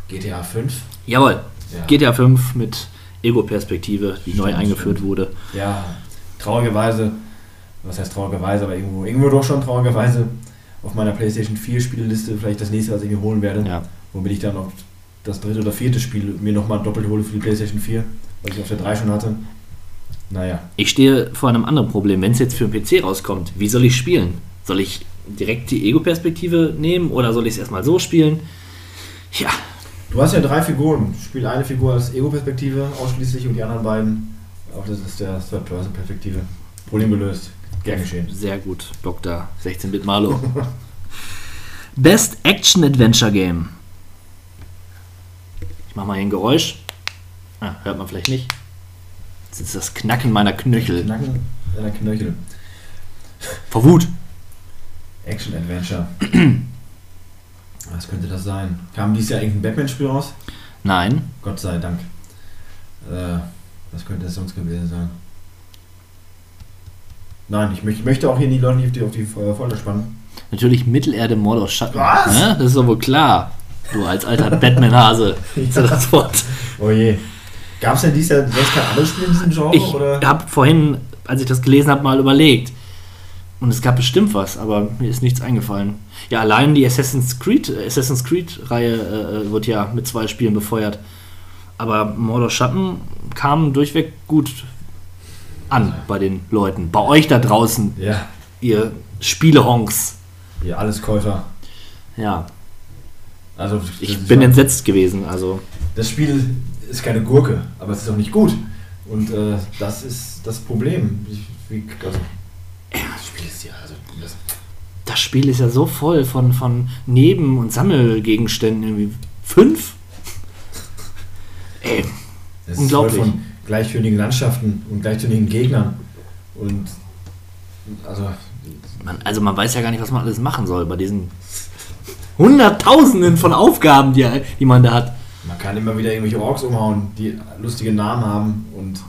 GTA 5? Jawohl. Ja. GTA 5 mit Ego-Perspektive, die neu Stimmt, eingeführt stimmt. wurde. Ja, traurigerweise, was heißt traurigerweise, aber irgendwo, irgendwo doch schon traurigerweise auf meiner PlayStation 4 Spielliste vielleicht das nächste, was ich mir holen werde. Ja. Womit ich dann noch das dritte oder vierte Spiel mir nochmal doppelt hole für die PlayStation 4, was ich auf der 3 schon hatte. Naja, Ich stehe vor einem anderen Problem. Wenn es jetzt für den PC rauskommt, wie soll ich spielen? Soll ich direkt die Ego-Perspektive nehmen oder soll ich es erstmal so spielen? Ja, du hast ja drei Figuren. Spiel eine Figur als Ego-Perspektive ausschließlich und die anderen beiden, auch das ist der Third-Person-Perspektive. Problem gelöst. Gern geschehen. sehr gut, Dr. 16-Bit Marlo. Best Action Adventure Game. Ich mach mal hier ein Geräusch. Ah, hört man vielleicht nicht. Das ist das Knacken meiner Knöchel. Knacken deiner Knöchel. Vor Wut. Action-Adventure. Was könnte das sein? Kam dieses Jahr irgendein Batman-Spiel raus? Nein. Gott sei Dank. Äh, was könnte es sonst gewesen sein? Nein, ich möchte, möchte auch hier die Leute nicht auf die, auf die Folter spannen. Natürlich Mittelerde Mord aus Schatten. Was? Ne? Das ist doch wohl klar. Du als alter Batman-Hase. Ja das Wort. Oh je. Gab es denn dieses Jahr sonst kein anderes Spiel in diesem Genre? Ich habe vorhin, als ich das gelesen habe, mal überlegt. Und es gab bestimmt was, aber mir ist nichts eingefallen. Ja, allein die Assassin's Creed, Assassin's Creed-Reihe äh, wird ja mit zwei Spielen befeuert. Aber Mordor Schatten kam durchweg gut an bei den Leuten. Bei euch da draußen, Ja, ihr Spielehonks. ihr Alleskäufer. Ja, Also, ich bin entsetzt gewesen. Also, Das Spiel ist keine Gurke, aber es ist auch nicht gut. Und äh, das ist das Problem. Ich, wie, also, das Spiel ist ja, also, das, das Spiel ist ja so voll von, von Neben- und Sammelgegenständen. Irgendwie fünf? Ey, das Unglaublich. ist voll von gleichtönigen Landschaften und gleichtönigen Gegnern. Und also, man, also man weiß ja gar nicht, was man alles machen soll bei diesen Hunderttausenden von Aufgaben, die, die man da hat. man kann immer wieder irgendwelche Orks umhauen, die lustige Namen haben. Und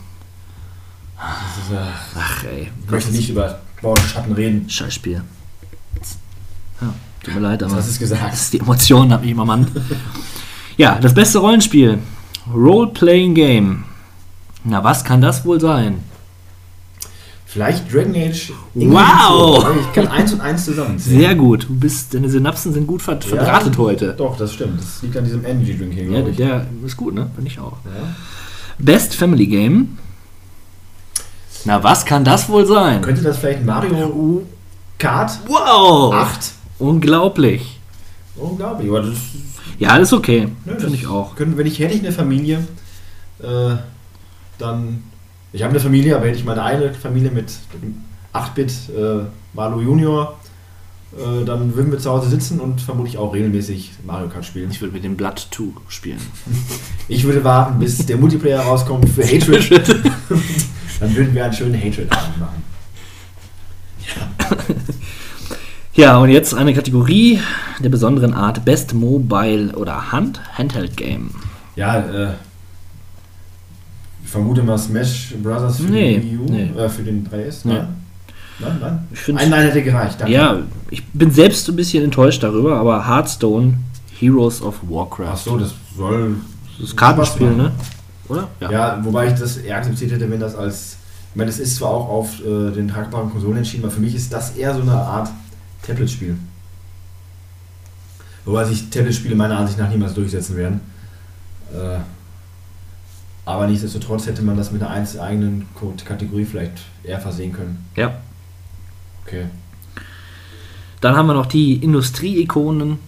das ist, äh, Ach ey, ich möchte nicht über Mordor Schatten reden. Scheißspiel. Ja, tut mir leid, aber du's gesagt. das ist die Emotionen hat mich übermannt. ja, das beste Rollenspiel. Role-Playing Game. Na, was kann das wohl sein? Vielleicht Dragon Age. Wow! Ich kann eins und eins zusammenzählen. Sehr gut. Du bist, deine Synapsen sind gut ver verdrahtet heute. Doch, das stimmt. Das liegt an diesem Energy Drink hier, Ja, glaube ich. der ist gut, ne? Finde ich auch. Ja. Best Family Game. Na, was kann das wohl sein? Könnte das vielleicht Mario Kart Wow! 8? Unglaublich. Unglaublich, aber das, Ja, das ist okay. Finde ich auch. Könnte, wenn ich hätte ich eine Familie, äh, dann. Ich habe eine Familie, aber hätte ich meine eine Familie mit 8-Bit äh, Mario Junior, äh, dann würden wir zu Hause sitzen und vermutlich auch regelmäßig Mario Kart spielen. Ich würde mit dem Blood 2 spielen. Ich würde warten, bis der Multiplayer rauskommt für Hatred. dann würden wir einen schönen Hatred-Abend machen. Ja, und jetzt eine Kategorie der besonderen Art Best Mobile oder Hand Handheld Game. Ja, äh, ich vermute mal Smash Brothers für Nee, den Wii U, nee. äh, für den 3S. Nee. Nein, nein. nein. Ich find's- Ein Nein hätte gereicht. Danke. Ja, ich bin selbst ein bisschen enttäuscht darüber, aber Hearthstone Heroes of Warcraft. Ach so, das soll. das Kartenspiel, ne? Oder? Ja. wobei ich das eher akzeptiert hätte, wenn das als. Ich meine, es ist zwar auch auf äh, den tragbaren Konsolen entschieden, aber für mich ist das eher so eine Art Tablet-Spiel. Wobei sich Tablet-Spiele meiner Ansicht nach niemals durchsetzen werden. Äh, aber nichtsdestotrotz hätte man das mit einer eigenen Kategorie vielleicht eher versehen können. Ja. Okay. Dann haben wir noch die Industrieikonen.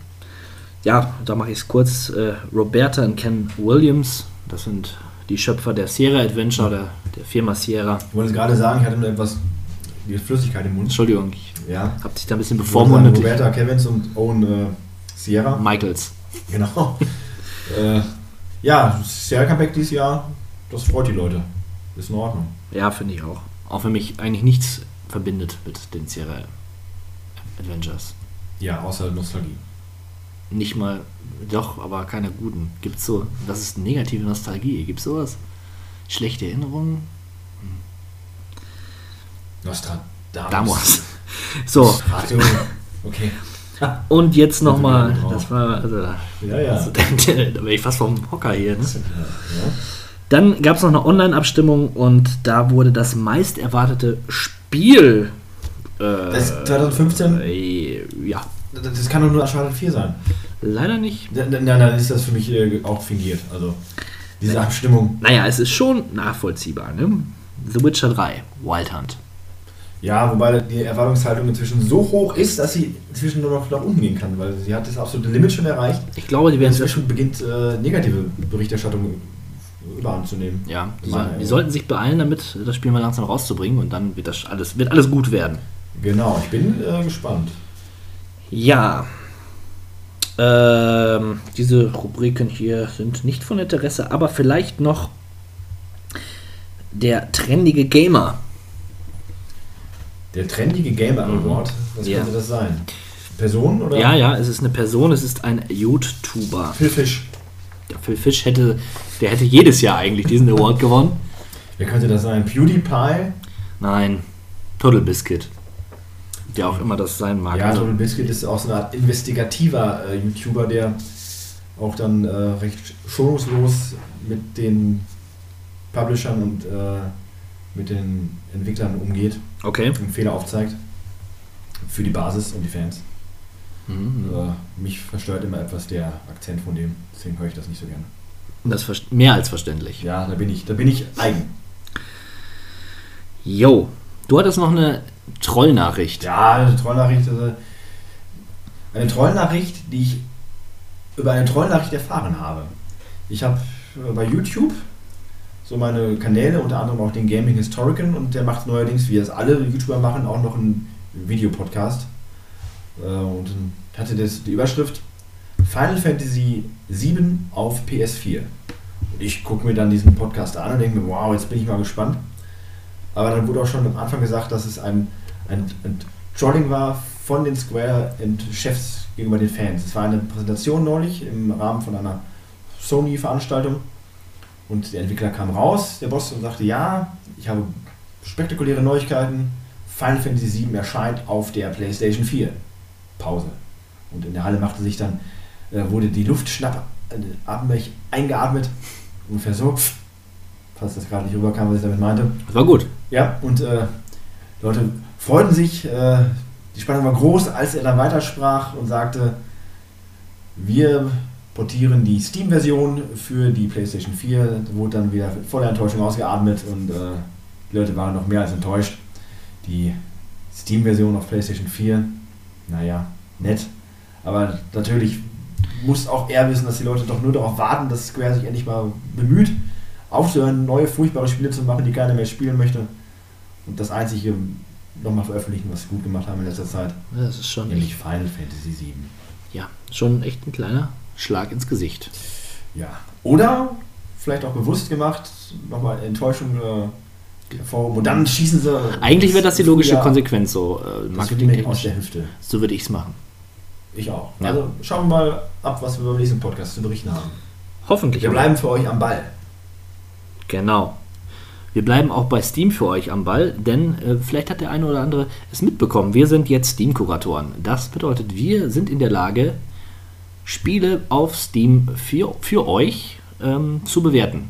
Ja, da mache ich es kurz. Äh, Roberta und Ken Williams, das sind die Schöpfer der Sierra Adventure, der, der Firma Sierra. Ich wollte es gerade sagen, ich hatte nur etwas die Flüssigkeit im Mund. Entschuldigung, ich Ja. habe dich da ein bisschen bevormundet. Roberta Kevins und Owen äh, Sierra. Michaels. Genau. äh, ja, Sierra Comeback dieses Jahr, das freut die Leute. Ist in Ordnung. Ja, finde ich auch. Auch wenn mich eigentlich nichts verbindet mit den Sierra Adventures. Ja, außer Nostalgie. Nicht mal, doch, aber keine guten. Gibt's so, das ist negative Nostalgie. Gibt's sowas? Schlechte Erinnerungen? Nostradamus. Damals. So. Okay. und jetzt nochmal, Also, das war, also, Ja, ja. also, da wäre ich fast vom Hocker hier. Ne? Dann gab es noch eine Online-Abstimmung und da wurde das meist erwartete Spiel. Äh, Das ist 2015, äh, ja, das kann doch nur Uncharted 4 sein. leider nicht. Nein, nein, dann ist das für mich äh, auch fingiert. Also, diese Abstimmung. Naja, es ist schon nachvollziehbar. Ne? The Witcher 3, Wild Hunt. Ja, wobei die Erwartungshaltung inzwischen so hoch ist, dass sie inzwischen nur noch nach unten gehen kann, weil sie hat das absolute Limit schon erreicht. Ich glaube, die werden Inzwischen beginnt äh, negative Berichterstattung überhand zu nehmen. Ja, die, soll, die sollten sich beeilen, damit das Spiel mal langsam rauszubringen und dann wird das alles, wird alles gut werden. Genau, ich bin äh, gespannt. Ja. Ähm, diese Rubriken hier sind nicht von Interesse, aber vielleicht noch der trendige Gamer. Der trendige Gamer Award, was Ja. könnte das sein? Person oder? Ja, ja, es ist eine Person, es ist ein YouTuber. Phil Fish. Der Phil Fish hätte, der hätte jedes Jahr eigentlich diesen Award gewonnen. Wer könnte das sein? PewDiePie? Nein, Total Biscuit. Der auch immer das sein mag. Ja, Also, Total Biscuit ist auch so eine Art investigativer äh, YouTuber, der auch dann äh, recht schonungslos mit den Publishern und äh, mit den Entwicklern umgeht okay. und Fehler aufzeigt. für die Basis und die Fans. Mhm. Aber mich verstört immer etwas der Akzent von dem, deswegen höre ich das nicht so gerne. Das ist mehr als verständlich. Ja, da bin ich, da bin ich eigen. Jo, du hattest noch eine Trollnachricht. Ja, eine Trollnachricht. Also eine Trollnachricht, die ich über eine Trollnachricht erfahren habe. Ich habe bei YouTube so meine Kanäle, unter anderem auch den Gaming Historican und der macht neuerdings, wie es alle YouTuber machen, auch noch einen Videopodcast. Äh, Und hatte das die Überschrift Final Fantasy VII auf PS4. Und ich gucke mir dann diesen Podcast an und denke mir, wow, jetzt bin ich mal gespannt. Aber dann wurde auch schon am Anfang gesagt, dass es ein, ein, ein Trolling war von den Square-Chefs gegenüber den Fans. Es war eine Präsentation neulich im Rahmen von einer Sony-Veranstaltung und der Entwickler kam raus, der Boss, und sagte, ja, ich habe spektakuläre Neuigkeiten. Final Fantasy VII erscheint auf der PlayStation 4. Pause. Und in der Halle machte sich dann, äh, wurde die Luft schnapp äh, eingeatmet. Ungefähr so. Falls das gerade nicht rüberkam, was ich damit meinte. Das war gut. Ja, und äh, Leute freuten sich. Äh, die Spannung war groß, als er dann weitersprach und sagte, wir portieren die Steam-Version für die PlayStation 4. Da wurde dann wieder voller Enttäuschung ausgeatmet und äh, die Leute waren noch mehr als enttäuscht. Die Steam-Version auf PlayStation 4, naja, nett. Aber natürlich muss auch er wissen, dass die Leute doch nur darauf warten, dass Square sich endlich mal bemüht, aufzuhören, neue furchtbare Spiele zu machen, die keiner mehr spielen möchte. Und das einzige nochmal veröffentlichen, was sie gut gemacht haben in letzter Zeit. Ja, Das ist schon Nämlich echt, Final Fantasy VII. ja, schon echt ein kleiner Schlag ins Gesicht. Ja. Oder vielleicht auch bewusst gemacht, nochmal Enttäuschung äh, hervorhoben. Und dann schießen sie. Eigentlich wäre das die logische Ja, Konsequenz so äh, Remake aus der Hüfte. So würde ich es machen. Ich auch. Ja. Also schauen wir mal ab, was wir beim nächsten Podcast zu berichten haben. Hoffentlich. Wir bleiben für euch am Ball. Genau. Wir bleiben auch bei Steam für euch am Ball, denn äh, vielleicht hat der eine oder andere es mitbekommen. Wir sind jetzt Steam-Kuratoren. Das bedeutet, wir sind in der Lage, Spiele auf Steam für, für euch ähm, zu bewerten.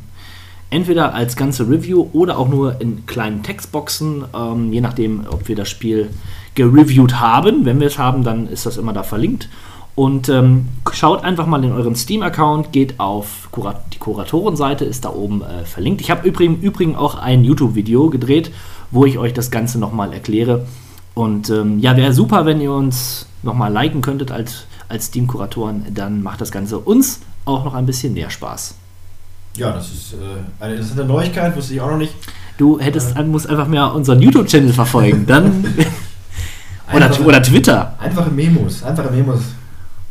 Entweder als ganze Review oder auch nur in kleinen Textboxen, ähm, je nachdem, ob wir das Spiel gereviewt haben. Wenn wir es haben, dann ist das immer da verlinkt. Und ähm, schaut einfach mal in euren Steam-Account, geht auf Kurat die Kuratorenseite, ist da oben äh, verlinkt. Ich habe übrigens übrigens auch ein YouTube-Video gedreht, wo ich euch das Ganze nochmal erkläre. Und ähm, ja, wäre super, wenn ihr uns nochmal liken könntet als, als Steam-Kuratoren. Dann macht das Ganze uns auch noch ein bisschen mehr Spaß. Ja, das ist äh, eine interessante Neuigkeit, wusste ich auch noch nicht. Du hättest, musst einfach mehr unseren YouTube-Channel verfolgen. Dann. oder, Einfache- oder Twitter. Einfache Memos, einfache Memos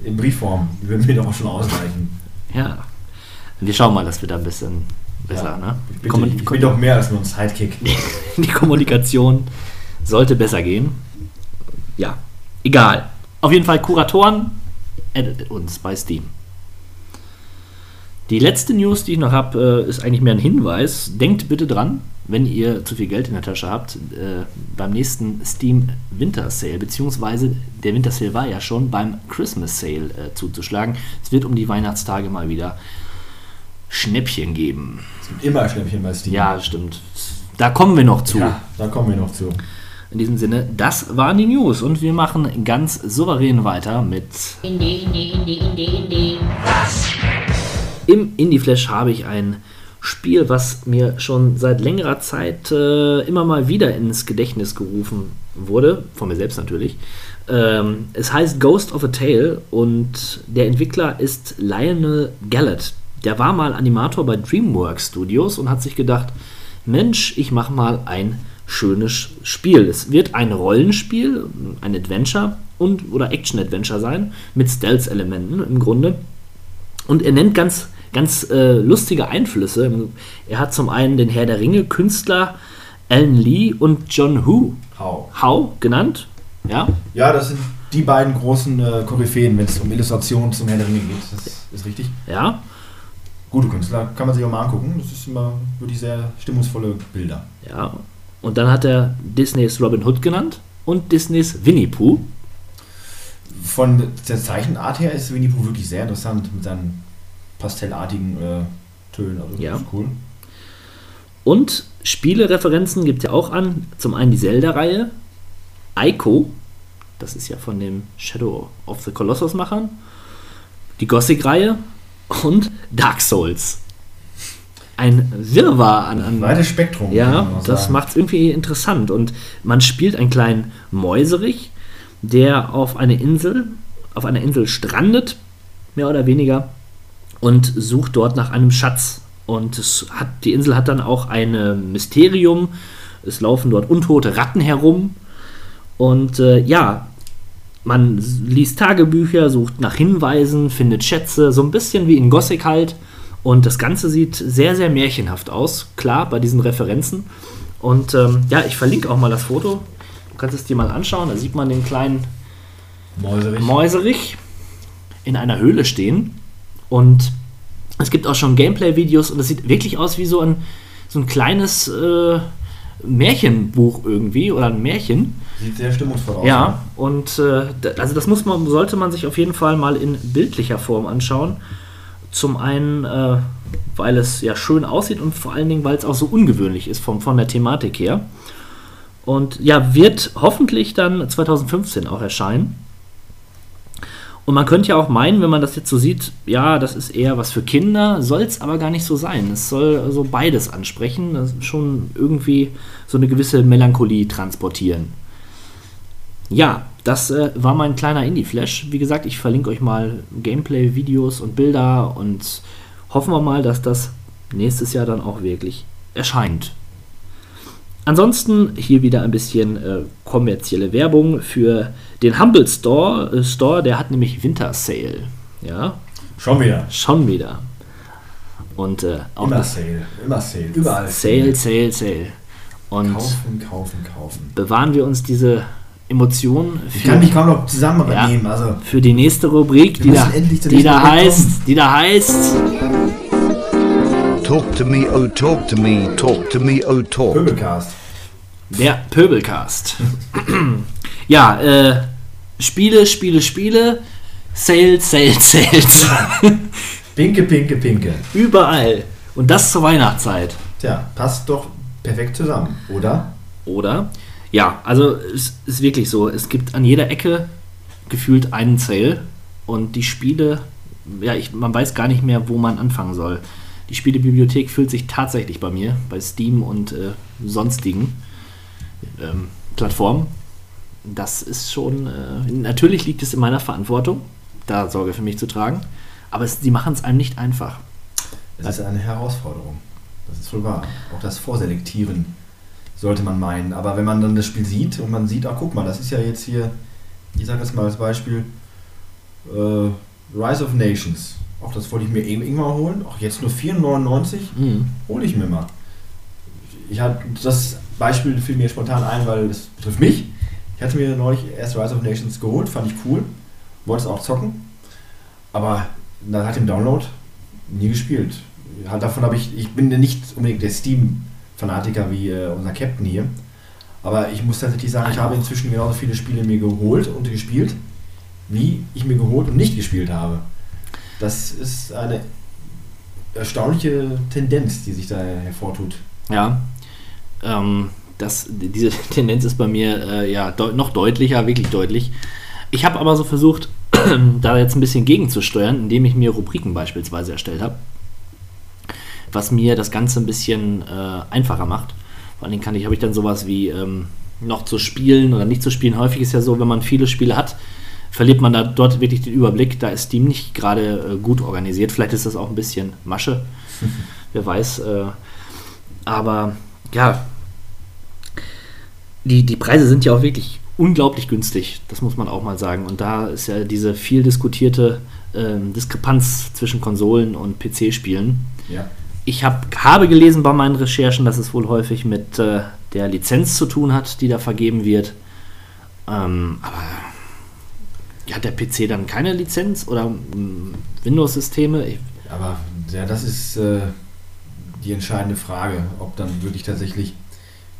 in Briefform, würden mir doch auch schon ausreichen. Ja. Wir schauen mal, dass wir da ein bisschen besser, Ja, ne? Ich bin, Kommun- ich bin doch mehr als nur ein Sidekick. die Kommunikation sollte besser gehen. Ja, egal. Auf jeden Fall Kuratoren addet uns bei Steam. Die letzte News, die ich noch habe, äh, ist eigentlich mehr ein Hinweis. Denkt bitte dran, wenn ihr zu viel Geld in der Tasche habt, äh, beim nächsten Steam Winter Sale, beziehungsweise der Winter Sale war ja schon beim Christmas Sale äh, zuzuschlagen. Es wird um die Weihnachtstage mal wieder Schnäppchen geben. Es gibt immer Schnäppchen bei Steam. Ja, stimmt. Da kommen wir noch zu. Ja, da kommen wir noch zu. In diesem Sinne, das waren die News und wir machen ganz souverän weiter mit. Indie, Indie, Indie, Indie, Indie. Im Indie Flash habe ich ein Spiel, was mir schon seit längerer Zeit äh, immer mal wieder ins Gedächtnis gerufen wurde, von mir selbst natürlich. Ähm, es heißt Ghost of a Tale und der Entwickler ist Lionel Gallet. Der war mal Animator bei DreamWorks Studios und hat sich gedacht, Mensch, ich mache mal ein schönes Spiel. Es wird ein Rollenspiel, ein Adventure und oder Action-Adventure sein, mit Stealth-Elementen im Grunde. Und er nennt ganz, ganz äh, lustige Einflüsse. Er hat zum einen den Herr der Ringe-Künstler Alan Lee und John Hu Hau. Hau genannt. Ja, Ja, das sind die beiden großen äh, Koryphäen, wenn es um Illustrationen zum Herr der Ringe geht. Das ist richtig. ja, Gute Künstler, kann man sich auch mal angucken. Das ist immer wirklich sehr stimmungsvolle Bilder. ja. Und dann hat er Disneys Robin Hood genannt und Disneys Winnie Pooh. Von der Zeichenart her ist Winnie Pooh wirklich sehr interessant mit seinen pastellartigen äh, Tönen. Also Ja. das ist cool. Und Spielereferenzen gibt er auch an. Zum einen die Zelda-Reihe, Ico, Das ist ja von dem Shadow of the Colossus Machern. Die Gothic-Reihe und Dark Souls. Ein Wirrwarr an, an Weites Spektrum. ja, das macht es irgendwie interessant. Und man spielt einen kleinen Mäuserich, der auf eine Insel, auf einer Insel strandet, mehr oder weniger, und sucht dort nach einem Schatz. Und es hat, die Insel hat dann auch ein Mysterium. Es laufen dort untote Ratten herum. Und äh, ja, man liest Tagebücher, sucht nach Hinweisen, findet Schätze, so ein bisschen wie in Gothic halt. Und das Ganze sieht sehr, sehr märchenhaft aus, klar, bei diesen Referenzen. Und ähm, ja, ich verlinke auch mal das Foto. Du kannst es dir mal anschauen. Da sieht man den kleinen Mäuserich. Mäuserich in einer Höhle stehen. Und es gibt auch schon Gameplay-Videos und es sieht wirklich aus wie so ein, so ein kleines äh, Märchenbuch irgendwie oder ein Märchen. Sieht sehr stimmungsvoll aus. Ja, und äh, also das muss man, sollte man sich auf jeden Fall mal in bildlicher Form anschauen. Zum einen, äh, weil es ja schön aussieht und vor allen Dingen, weil es auch so ungewöhnlich ist vom, von der Thematik her. Und ja, wird hoffentlich dann 2015 auch erscheinen. Und man könnte ja auch meinen, wenn man das jetzt so sieht, ja, das ist eher was für Kinder, soll es aber gar nicht so sein. Es soll so beides ansprechen, das schon irgendwie so eine gewisse Melancholie transportieren. Ja, das äh, war mein kleiner Indie-Flash. Wie gesagt, ich verlinke euch mal Gameplay-Videos und Bilder und hoffen wir mal, dass das nächstes Jahr dann auch wirklich erscheint. Ansonsten hier wieder ein bisschen äh, kommerzielle Werbung für den Humble Store. Äh, Store, der hat nämlich Winter Sale. Ja, Schon wieder. schon wieder. Und äh, auch Immer Sale. Immer Sale. Überall. Sale, Sale, Sale. Und Kaufen, kaufen, kaufen. bewahren wir uns diese Emotionen Ich kann mich kaum noch zusammennehmen. Also, für die nächste Rubrik, die da, die nächsten da heißt, die da heißt Talk to me, oh talk to me, talk to me, oh talk. Pöbelcast. der Pöbelcast. ja, äh, Spiele, Spiele, Spiele, Sales, Sales, Sales. Pinke, pinke, pinke. Überall. Und das zur Weihnachtszeit. Tja, passt doch perfekt zusammen, oder? Oder? Ja, also es ist wirklich so. Es gibt an jeder Ecke gefühlt einen Sale und die Spiele, ja, ich, man weiß gar nicht mehr, wo man anfangen soll. Die Spielebibliothek füllt sich tatsächlich bei mir, bei Steam und äh, sonstigen ähm, Plattformen. Das ist schon, äh, natürlich liegt es in meiner Verantwortung, da Sorge für mich zu tragen, aber es, sie machen es einem nicht einfach. Das ist eine Herausforderung. Das ist wohl wahr. Auch das Vorselektieren sollte man meinen. Aber wenn man dann das Spiel sieht und man sieht, ach guck mal, das ist ja jetzt hier, ich sage jetzt mal als Beispiel, äh, Rise of Nations. Auch das wollte ich mir eben irgendwann holen. Auch jetzt nur 4,99 Mhm. hole ich mir mal. Ich hatte das Beispiel fiel mir spontan ein, weil das betrifft mich. Ich hatte mir neulich erst Rise of Nations geholt, fand ich cool, wollte es auch zocken, aber nach dem Download nie gespielt. Halt davon habe ich, ich bin nicht unbedingt der Steam-Fanatiker wie äh, unser Captain hier, aber ich muss tatsächlich sagen, ich habe inzwischen genauso viele Spiele mir geholt und gespielt, wie ich mir geholt und nicht gespielt habe. Das ist eine erstaunliche Tendenz, die sich da hervortut. Ja, ähm, das, diese Tendenz ist bei mir äh, ja deu noch deutlicher, wirklich deutlich. Ich habe aber so versucht, da jetzt ein bisschen gegenzusteuern, indem ich mir Rubriken beispielsweise erstellt habe, was mir das Ganze ein bisschen äh, einfacher macht. Vor allen Dingen ich, habe ich dann sowas wie ähm, noch zu spielen oder nicht zu spielen. Häufig ist ja so, wenn man viele Spiele hat, verliert man da dort wirklich den Überblick. Da ist Steam nicht gerade äh, gut organisiert. Vielleicht ist das auch ein bisschen Masche. Wer weiß. Äh, aber ja, die, die Preise sind ja auch wirklich unglaublich günstig. Das muss man auch mal sagen. Und da ist ja diese viel diskutierte ähm, Diskrepanz zwischen Konsolen und PC-Spielen. Ja. Ich hab, habe gelesen bei meinen Recherchen, dass es wohl häufig mit äh, der Lizenz zu tun hat, die da vergeben wird. Ähm, aber hat der PC dann keine Lizenz oder mm, Windows-Systeme? Aber ja, das ist äh, die entscheidende Frage, ob dann wirklich tatsächlich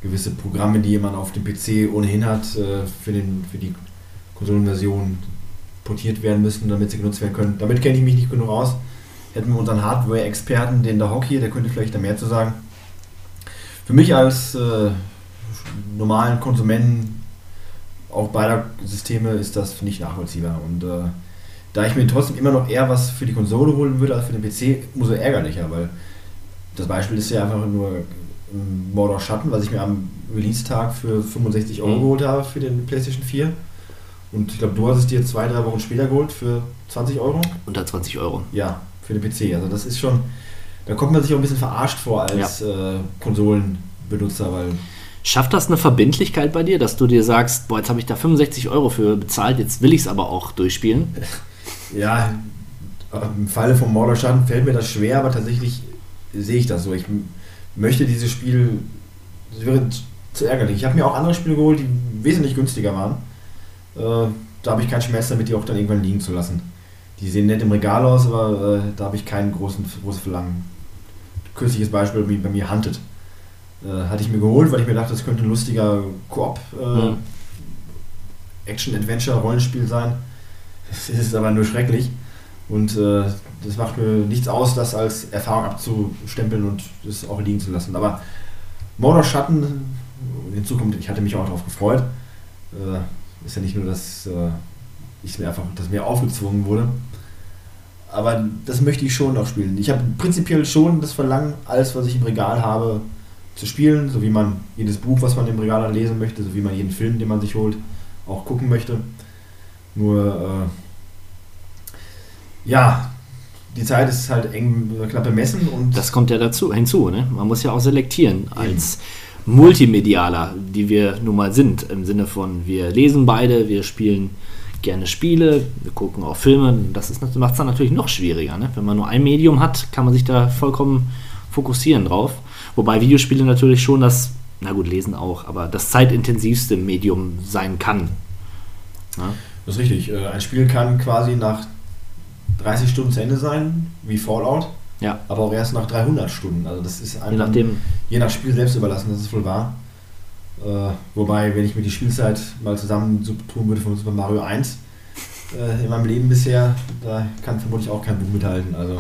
gewisse Programme, die man auf dem PC ohnehin hat, äh, für, den, für die Konsolenversion portiert werden müssen, damit sie genutzt werden können. Damit kenne ich mich nicht genug aus. Hätten wir unseren Hardware-Experten, den der Hock hier, der könnte vielleicht da mehr zu sagen. Für mich als äh, normalen Konsumenten auch beider Systeme ist das nicht nachvollziehbar. Und äh, da ich mir trotzdem immer noch eher was für die Konsole holen würde als für den PC, umso ärgerlicher, weil das Beispiel ist ja einfach nur ähm, Mordor Schatten, was ich mir am Release-Tag für 65 Euro Mhm. geholt habe für den PlayStation 4. Und ich glaube, du hast es dir zwei, drei Wochen später geholt für 20 Euro. Unter 20 Euro. Ja, für den PC. Also das ist schon, da kommt man sich auch ein bisschen verarscht vor als äh, Konsolenbenutzer, weil Schafft das eine Verbindlichkeit bei dir, dass du dir sagst, boah, jetzt habe ich da 65 Euro für bezahlt, jetzt will ich es aber auch durchspielen? Ja, im Falle von Mordor Schatten fällt mir das schwer, aber tatsächlich sehe ich das so. Ich möchte dieses Spiel, das wäre zu ärgerlich. Ich habe mir auch andere Spiele geholt, die wesentlich günstiger waren. Äh, da habe ich keinen Schmerz damit, die auch dann irgendwann liegen zu lassen. Die sehen nett im Regal aus, aber äh, da habe ich keinen großen, großes Verlangen. Kürzliches Beispiel bei mir Hunted. Äh, hatte ich mir geholt, weil ich mir dachte, das könnte ein lustiger Koop äh, Mhm. Action-Adventure-Rollenspiel sein. Es ist aber nur schrecklich. Und äh, das macht mir nichts aus, das als Erfahrung abzustempeln und das auch liegen zu lassen. Aber Mordor Schatten, hinzu kommt, ich hatte mich auch darauf gefreut. Äh, ist ja nicht nur, dass äh, ich mir einfach, dass mir aufgezwungen wurde. Aber das möchte ich schon auch spielen. Ich habe prinzipiell schon das Verlangen, alles, was ich im Regal habe, zu spielen, so wie man jedes Buch, was man im Regal hat, lesen möchte, so wie man jeden Film, den man sich holt, auch gucken möchte. Nur, äh, ja, die Zeit ist halt eng knapp bemessen und Das kommt ja dazu hinzu. Ne? Man muss ja auch selektieren als Multimedialer, die wir nun mal sind. Im Sinne von, wir lesen beide, wir spielen gerne Spiele, wir gucken auch Filme. Das macht es dann natürlich noch schwieriger. Ne? Wenn man nur ein Medium hat, kann man sich da vollkommen fokussieren drauf. Wobei Videospiele natürlich schon das, na gut, lesen auch, aber das zeitintensivste Medium sein kann. Ja? Das ist richtig. Äh, Ein Spiel kann quasi nach 30 Stunden zu Ende sein, wie Fallout, Ja. aber auch erst nach 300 Stunden. Also das ist Je einem nachdem, je nach Spiel selbst überlassen, das ist wohl wahr. Äh, wobei, wenn ich mir die Spielzeit mal zusammen tun würde von Super Mario 1 äh, in meinem Leben bisher, da kann vermutlich auch kein Buch mithalten. Also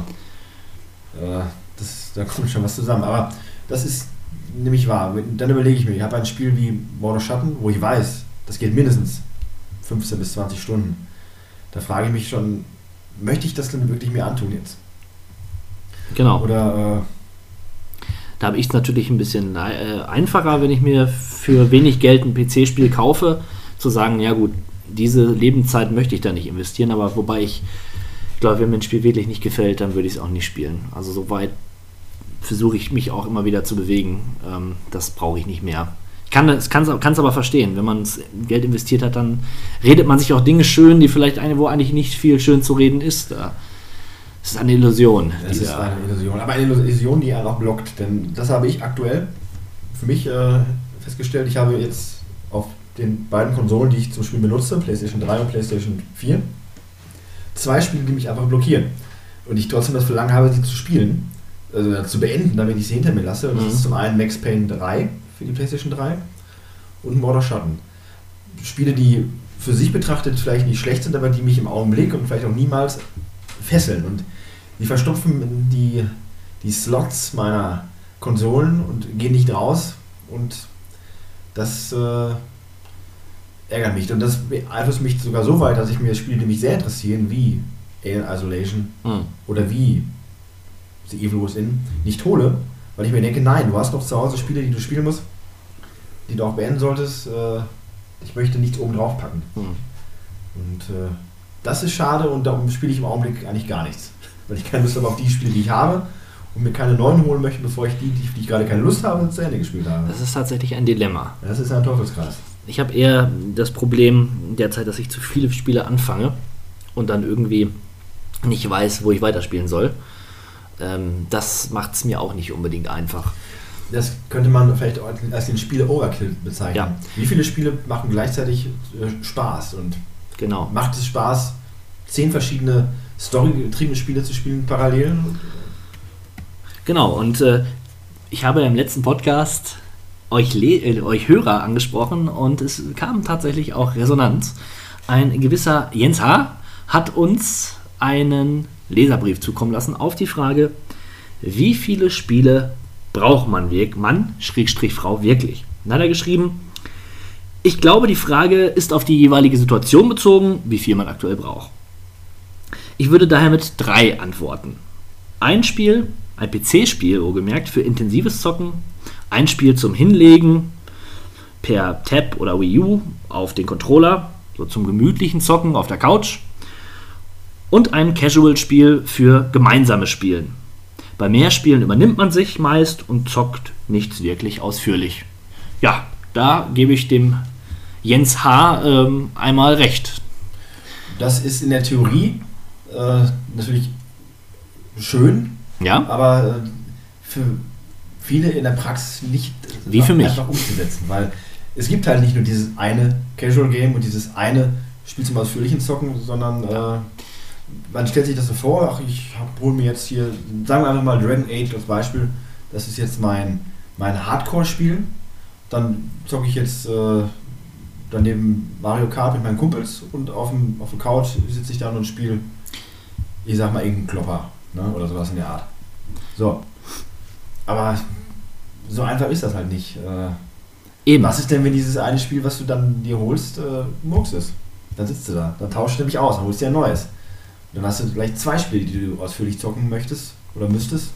äh, das, da kommt schon was zusammen. Aber das ist nämlich wahr. Dann überlege ich mir, ich habe ein Spiel wie Mordor Schatten, wo ich weiß, das geht mindestens 15 bis 20 Stunden. Da frage ich mich schon, möchte ich das denn wirklich mir antun jetzt? genau. Oder äh, Da habe ich es natürlich ein bisschen äh, einfacher, wenn ich mir für wenig Geld ein PC-Spiel kaufe, zu sagen, ja gut, diese Lebenszeit möchte ich da nicht investieren, aber wobei ich glaube, wenn mir ein Spiel wirklich nicht gefällt, dann würde ich es auch nicht spielen. Also soweit versuche ich mich auch immer wieder zu bewegen. Ähm, das brauche ich nicht mehr. Ich kann es kann's, aber verstehen, wenn man Geld investiert hat, dann redet man sich auch Dinge schön, die vielleicht eine, wo eigentlich nicht viel schön zu reden ist. Da- Das ist eine Illusion. Das ist eine Illusion. Aber eine Illusion, die einen auch blockt. Denn das habe ich aktuell für mich äh, festgestellt. Ich habe jetzt auf den beiden Konsolen, die ich zum Spiel benutze, PlayStation 3 und PlayStation 4, zwei Spiele, die mich einfach blockieren. Und ich trotzdem das Verlangen habe, sie zu spielen, also zu beenden, damit ich sie hinter mir lasse. Und das Mhm. ist zum einen Max Payne 3 für die PlayStation 3 und Mordor Schatten. Spiele, die für sich betrachtet vielleicht nicht schlecht sind, aber die mich im Augenblick und vielleicht auch niemals fesseln. Und die verstopfen die, die Slots meiner Konsolen und gehen nicht raus. Und das äh, ärgert mich. Und das beeinflusst mich sogar so weit, dass ich mir Spiele, die mich sehr interessieren, wie Alien Isolation Hm. oder wie The Evil Within, nicht hole, weil ich mir denke, nein, du hast noch zu Hause Spiele, die du spielen musst, die du auch beenden solltest. Äh, ich möchte nichts oben drauf packen. Hm. Und äh, das ist schade und darum spiele ich im Augenblick eigentlich gar nichts. Weil ich keine Lust habe auf die Spiele, die ich habe und mir keine neuen holen möchte, bevor ich die, die, die ich gerade keine Lust habe, zu Ende gespielt habe. Das ist tatsächlich ein Dilemma. Das ist ein Teufelskreis. Ich habe eher das Problem derzeit, dass ich zu viele Spiele anfange und dann irgendwie nicht weiß, wo ich weiterspielen soll. Ähm, das macht es mir auch nicht unbedingt einfach. Das könnte man vielleicht auch als den Spiele Overkill bezeichnen. Ja. Wie viele Spiele machen gleichzeitig äh, Spaß und Genau. macht es Spaß, zehn verschiedene storygetriebene Spiele zu spielen parallel? Genau, und äh, ich habe im letzten Podcast euch, Le äh, euch Hörer angesprochen und es kam tatsächlich auch Resonanz. Ein gewisser Jens H. hat uns einen Leserbrief zukommen lassen auf die Frage, wie viele Spiele braucht man, Mann, Schrägstrich Frau, wirklich? Dann hat er geschrieben, Ich glaube, die Frage ist auf die jeweilige Situation bezogen, wie viel man aktuell braucht. Ich würde daher mit drei antworten. Ein Spiel, ein PC-Spiel, wohlgemerkt, für intensives Zocken. Ein Spiel zum Hinlegen per Tab oder Wii U auf den Controller, so zum gemütlichen Zocken auf der Couch. Und ein Casual-Spiel für gemeinsames Spielen. Bei mehr Spielen übernimmt man sich meist und zockt nichts wirklich ausführlich. Ja, da gebe ich dem Jens H. Ähm, einmal recht. Das ist in der Theorie äh, natürlich schön, Ja, aber äh, für viele in der Praxis nicht Wie für mich. einfach umzusetzen, weil es gibt halt nicht nur dieses eine Casual Game und dieses eine Spiel zum ausführlichen Zocken, sondern äh, man stellt sich das so vor, ach, ich hole mir jetzt hier, sagen wir einfach mal Dragon Age als Beispiel, das ist jetzt mein, mein Hardcore-Spiel, dann zocke ich jetzt äh, daneben Mario Kart mit meinen Kumpels und auf, dem, auf der Couch sitze ich dann und spiele, ich sag mal, irgendeinen Klopper ne, oder sowas in der Art. So. Aber so einfach ist das halt nicht. Äh, eben. was ist denn, wenn dieses eine Spiel, was du dann dir holst, äh, Murks ist? Dann sitzt du da. Dann tauschst du nämlich aus, dann holst du dir ein neues. Dann hast du vielleicht zwei Spiele, die du ausführlich zocken möchtest oder müsstest.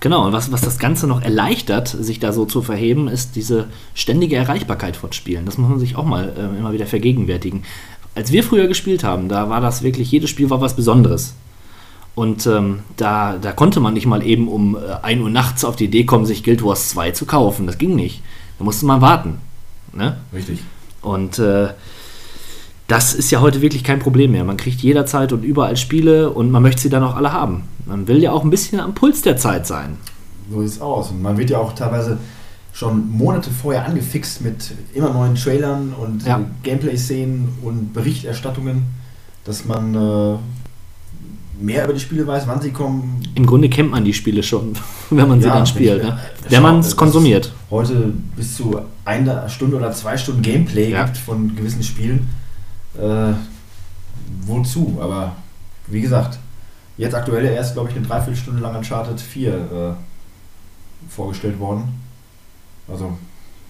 Genau, und was, was das Ganze noch erleichtert, sich da so zu verheben, ist diese ständige Erreichbarkeit von Spielen. Das muss man sich auch mal äh, immer wieder vergegenwärtigen. Als wir früher gespielt haben, da war das wirklich, jedes Spiel war was Besonderes. Und ähm, da, da konnte man nicht mal eben um äh, 1 Uhr nachts auf die Idee kommen, sich Guild Wars 2 zu kaufen. Das ging nicht. Da musste man warten. Ne? Richtig. Und äh, das ist ja heute wirklich kein Problem mehr. Man kriegt jederzeit und überall Spiele und man möchte sie dann auch alle haben. Man will ja auch ein bisschen am Puls der Zeit sein. So sieht es aus. Und man wird ja auch teilweise schon Monate vorher angefixt mit immer neuen Trailern und Ja. äh, Gameplay-Szenen und Berichterstattungen, dass man äh, mehr über die Spiele weiß, wann sie kommen. Im Grunde kennt man die Spiele schon, wenn man sie Ja, dann spielt. Ne? Wenn man es konsumiert. Heute bis zu einer Stunde oder zwei Stunden Gameplay Ja. gibt von gewissen Spielen. Äh, wozu? Aber wie gesagt, jetzt aktuell erst, glaube ich, eine Dreiviertelstunde lang Uncharted 4 äh, vorgestellt worden. Also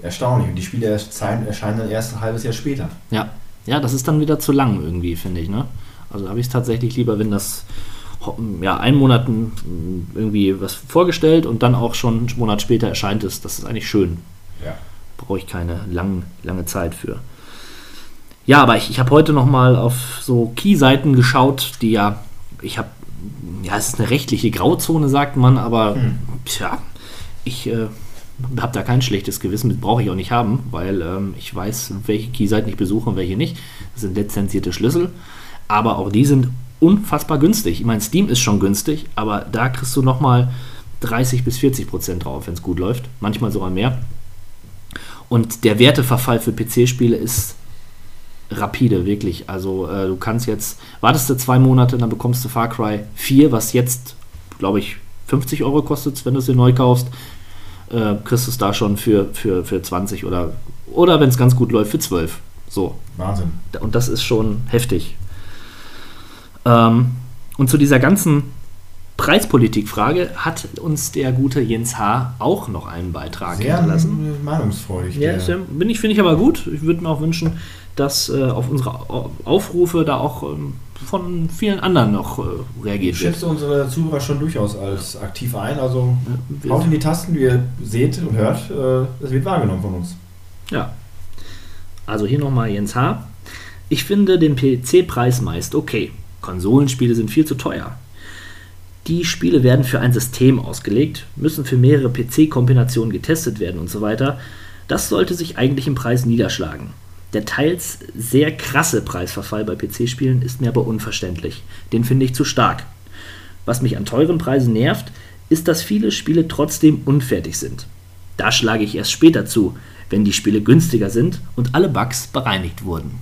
erstaunlich. Und die Spiele erscheinen, erscheinen dann erst ein halbes Jahr später. Ja. ja, das ist dann wieder zu lang irgendwie, finde ich. Ne? Also habe ich es tatsächlich lieber, wenn das ja, einen Monat m, irgendwie was vorgestellt und dann auch schon einen Monat später erscheint es. Das ist eigentlich schön. Ja. brauche ich keine lang, lange Zeit für. Ja, aber ich, ich habe heute noch mal auf so Key-Seiten geschaut, die ja, ich habe, ja, es ist eine rechtliche Grauzone, sagt man, aber tja, ich äh, habe da kein schlechtes Gewissen, mit brauche ich auch nicht haben, weil ähm, ich weiß, welche Key-Seiten ich besuche und welche nicht. Das sind lizenzierte Schlüssel, aber auch die sind unfassbar günstig. Ich meine, Steam ist schon günstig, aber da kriegst du noch mal 30 bis 40 Prozent drauf, wenn es gut läuft, manchmal sogar mehr. Und der Werteverfall für PC-Spiele ist rapide, wirklich. Also äh, du kannst jetzt, wartest du zwei Monate, dann bekommst du Far Cry 4, was jetzt, glaube ich, 50 Euro kostet, wenn du es dir neu kaufst. Äh, kriegst du es da schon für, für, für 20 oder, oder wenn es ganz gut läuft, für 12. So. Wahnsinn. Und das ist schon heftig. Ähm, und zu dieser ganzen Preispolitikfrage hat uns der gute Jens H. auch noch einen Beitrag Sehr hinterlassen. meinungsfreudig. Ja, der- bin ich, finde ich aber gut. Ich würde mir auch wünschen, dass äh, auf unsere Au- Aufrufe da auch ähm, von vielen anderen noch äh, Ich reagiert wird. schätze unsere Zuhörer schon durchaus als aktiv ein. Also wir- haut in die Tasten, wie ihr seht und hört. Äh, Es wird wahrgenommen von uns. Ja. Also hier nochmal Jens H. Ich finde den PC-Preis meist okay. Konsolenspiele sind viel zu teuer. Die Spiele werden für ein System ausgelegt, müssen für mehrere PC-Kombinationen getestet werden und so weiter. Das sollte sich eigentlich im Preis niederschlagen. Der teils sehr krasse Preisverfall bei PC-Spielen ist mir aber unverständlich. Den finde ich zu stark. Was mich an teuren Preisen nervt, ist, dass viele Spiele trotzdem unfertig sind. Da schlage ich erst später zu, wenn die Spiele günstiger sind und alle Bugs bereinigt wurden.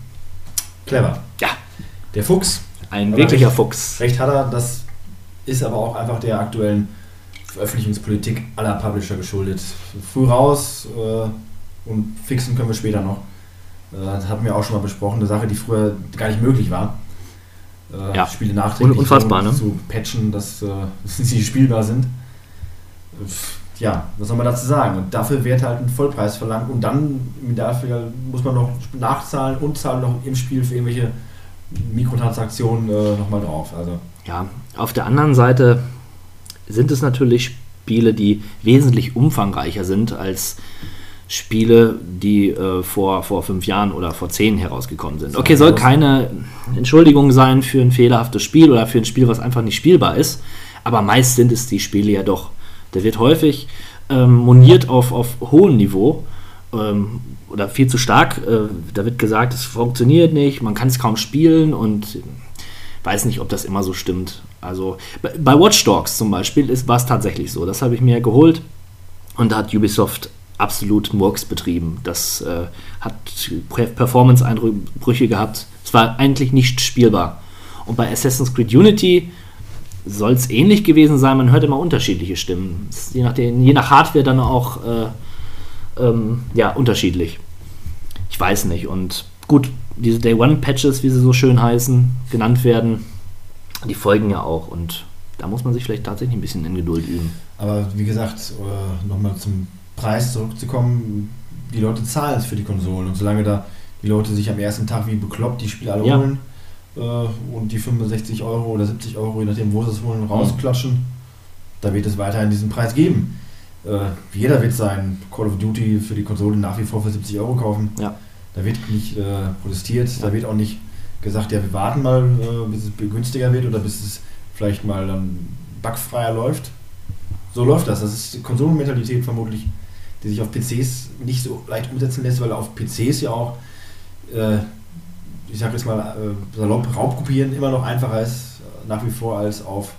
Clever. Ja, Der Fuchs. ein wirklicher recht- Fuchs. Recht hat er, das ist aber auch einfach der aktuellen Veröffentlichungspolitik aller Publisher geschuldet. Früh raus äh, und fixen können wir später noch. Äh, das hatten wir auch schon mal besprochen, eine Sache, die früher gar nicht möglich war. Äh, Ja. Spiele nachträglich Un- unfassbar, so ne? zu patchen, dass, äh, dass sie spielbar sind. ja, was soll man dazu sagen? Und dafür wird halt ein Vollpreis verlangt und dann im Idealfall muss man noch nachzahlen und zahlen noch im Spiel für irgendwelche Mikrotransaktionen äh, nochmal drauf. Also Ja, auf der anderen Seite sind es natürlich Spiele, die wesentlich umfangreicher sind als Spiele, die äh, vor, vor fünf Jahren oder vor zehn herausgekommen sind. Okay, soll keine Entschuldigung sein für ein fehlerhaftes Spiel oder für ein Spiel, was einfach nicht spielbar ist, aber meist sind es die Spiele ja doch. Der wird häufig ähm, moniert auf, auf hohem Niveau ähm, oder viel zu stark. Äh, da wird gesagt, es funktioniert nicht, man kann es kaum spielen und weiß nicht, ob das immer so stimmt. Also bei, bei Watch Dogs zum Beispiel ist, war es tatsächlich so. Das habe ich mir geholt und da hat Ubisoft absolut Murks betrieben. Das äh, hat Performance-Einbrüche gehabt. Es war eigentlich nicht spielbar. Und bei Assassin's Creed Unity soll es ähnlich gewesen sein. Man hört immer unterschiedliche Stimmen. Je, nachdem, je nach Hardware dann auch äh, ähm, ja, unterschiedlich. Ich weiß nicht. Und gut, diese Day One Patches, wie sie so schön heißen, genannt werden, die folgen ja auch. Und da muss man sich vielleicht tatsächlich ein bisschen in Geduld üben. Aber wie gesagt, äh, nochmal zum Preis zurückzukommen, die Leute zahlen es für die Konsolen und solange da die Leute sich am ersten Tag wie bekloppt die Spiele alle Ja. holen äh, und die 65 Euro oder 70 Euro, je nachdem wo sie es holen, rausklatschen, da wird es weiterhin diesen Preis geben. Äh, jeder wird sein Call of Duty für die Konsole nach wie vor für 70 Euro kaufen. Ja. Da wird nicht äh, protestiert, da wird auch nicht gesagt, ja wir warten mal, äh, bis es günstiger wird oder bis es vielleicht mal dann bugfreier läuft. So läuft das. Das ist die Konsolenmentalität vermutlich, die sich auf PCs nicht so leicht umsetzen lässt, weil auf PCs ja auch, äh, ich sag jetzt mal, äh, salopp Raubkopieren immer noch einfacher ist, äh, nach wie vor als auf,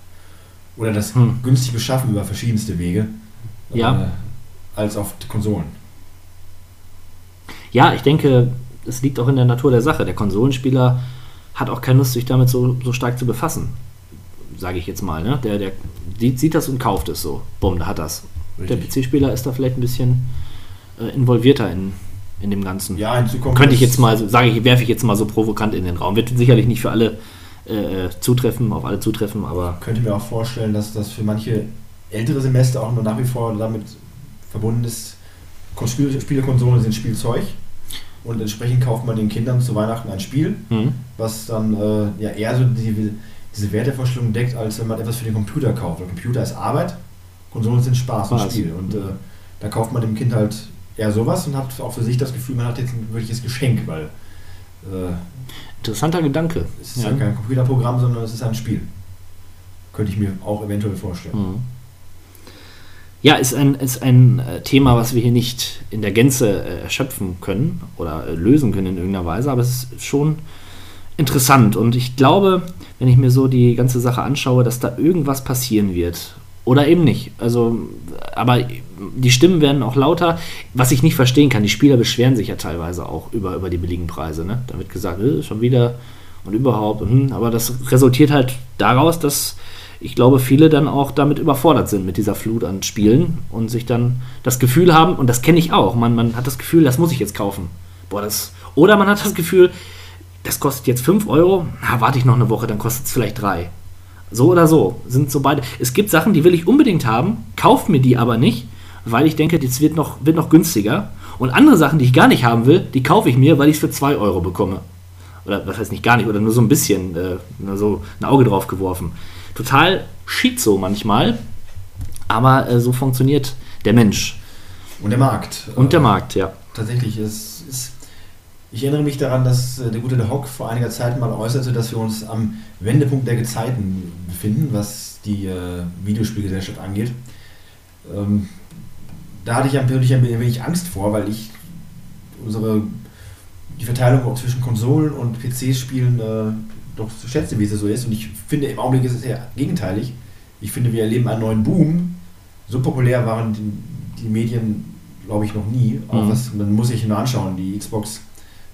oder das Hm. günstig beschaffen über verschiedenste Wege, Ja. äh, als auf Konsolen. Ja, ich denke, es liegt auch in der Natur der Sache. Der Konsolenspieler hat auch keine Lust, sich damit so, so stark zu befassen. Sage ich jetzt mal. Ne? Der, der sieht, sieht das und kauft es so. Bumm, da hat das. Der Richtig. PC-Spieler ist da vielleicht ein bisschen äh, involvierter in, in dem Ganzen. Ja, hinzu kommt Könnte ich jetzt mal, so- sage ich, werfe ich jetzt mal so provokant in den Raum. Wird sicherlich nicht für alle äh, zutreffen, auf alle zutreffen, aber könnte mir auch vorstellen, dass das für manche ältere Semester auch noch nach wie vor damit verbunden ist. Kon- Spiel, Spielekonsolen sind Spielzeug und entsprechend kauft man den Kindern zu Weihnachten ein Spiel, Mhm. was dann äh, ja eher so die, diese Wertevorstellung deckt, als wenn man etwas für den Computer kauft. Der Computer ist Arbeit, Konsolen sind Spaß und Spaß. Spiel. Und äh, da kauft man dem Kind halt eher sowas und hat auch für sich das Gefühl, man hat jetzt ein wirkliches Geschenk, weil äh, interessanter Gedanke. es ist ja kein Computerprogramm, sondern es ist ein Spiel. Könnte ich mir auch eventuell vorstellen. Mhm. Ja, ist ein, ist ein äh, Thema, was wir hier nicht in der Gänze äh, erschöpfen können oder äh, lösen können in irgendeiner Weise, aber es ist schon interessant und ich glaube, wenn ich mir so die ganze Sache anschaue, dass da irgendwas passieren wird. Oder eben nicht. Also, aber die Stimmen werden auch lauter. Was ich nicht verstehen kann, die Spieler beschweren sich ja teilweise auch über, über die billigen Preise. Ne? Da wird gesagt, äh, schon wieder und überhaupt. hm, aber das resultiert halt daraus, dass ich glaube, viele dann auch damit überfordert sind mit dieser Flut an Spielen und sich dann das Gefühl haben, und das kenne ich auch, man, man hat das Gefühl, das muss ich jetzt kaufen. Boah, das, oder man hat das Gefühl, das kostet jetzt 5 Euro, na, warte ich noch eine Woche, dann kostet es vielleicht 3. So oder so sind so beide. Es gibt Sachen, die will ich unbedingt haben, kaufe mir die aber nicht, weil ich denke, das wird noch, wird noch günstiger. Und andere Sachen, die ich gar nicht haben will, die kaufe ich mir, weil ich es für 2 Euro bekomme. Oder was heißt nicht gar nicht, oder nur so ein bisschen, äh, nur so ein Auge drauf geworfen. Total schizo manchmal, aber äh, so funktioniert der Mensch. Und der Markt. Und der Markt, ja. Tatsächlich, ist. Ich erinnere mich daran, dass äh, der gute Der Hock vor einiger Zeit mal äußerte, dass wir uns am Wendepunkt der Gezeiten befinden, was die äh, Videospielgesellschaft angeht. Ähm, da hatte ich ein wenig, ein wenig Angst vor, weil ich unsere die Verteilung auch zwischen Konsolen und PC-Spielen äh, doch so schätze, wie sie so ist. Und ich finde, im Augenblick ist es eher gegenteilig. Ich finde, wir erleben einen neuen Boom. So populär waren die, die Medien, glaube ich, noch nie. Auch Mhm. was, man muss sich nur anschauen, die Xbox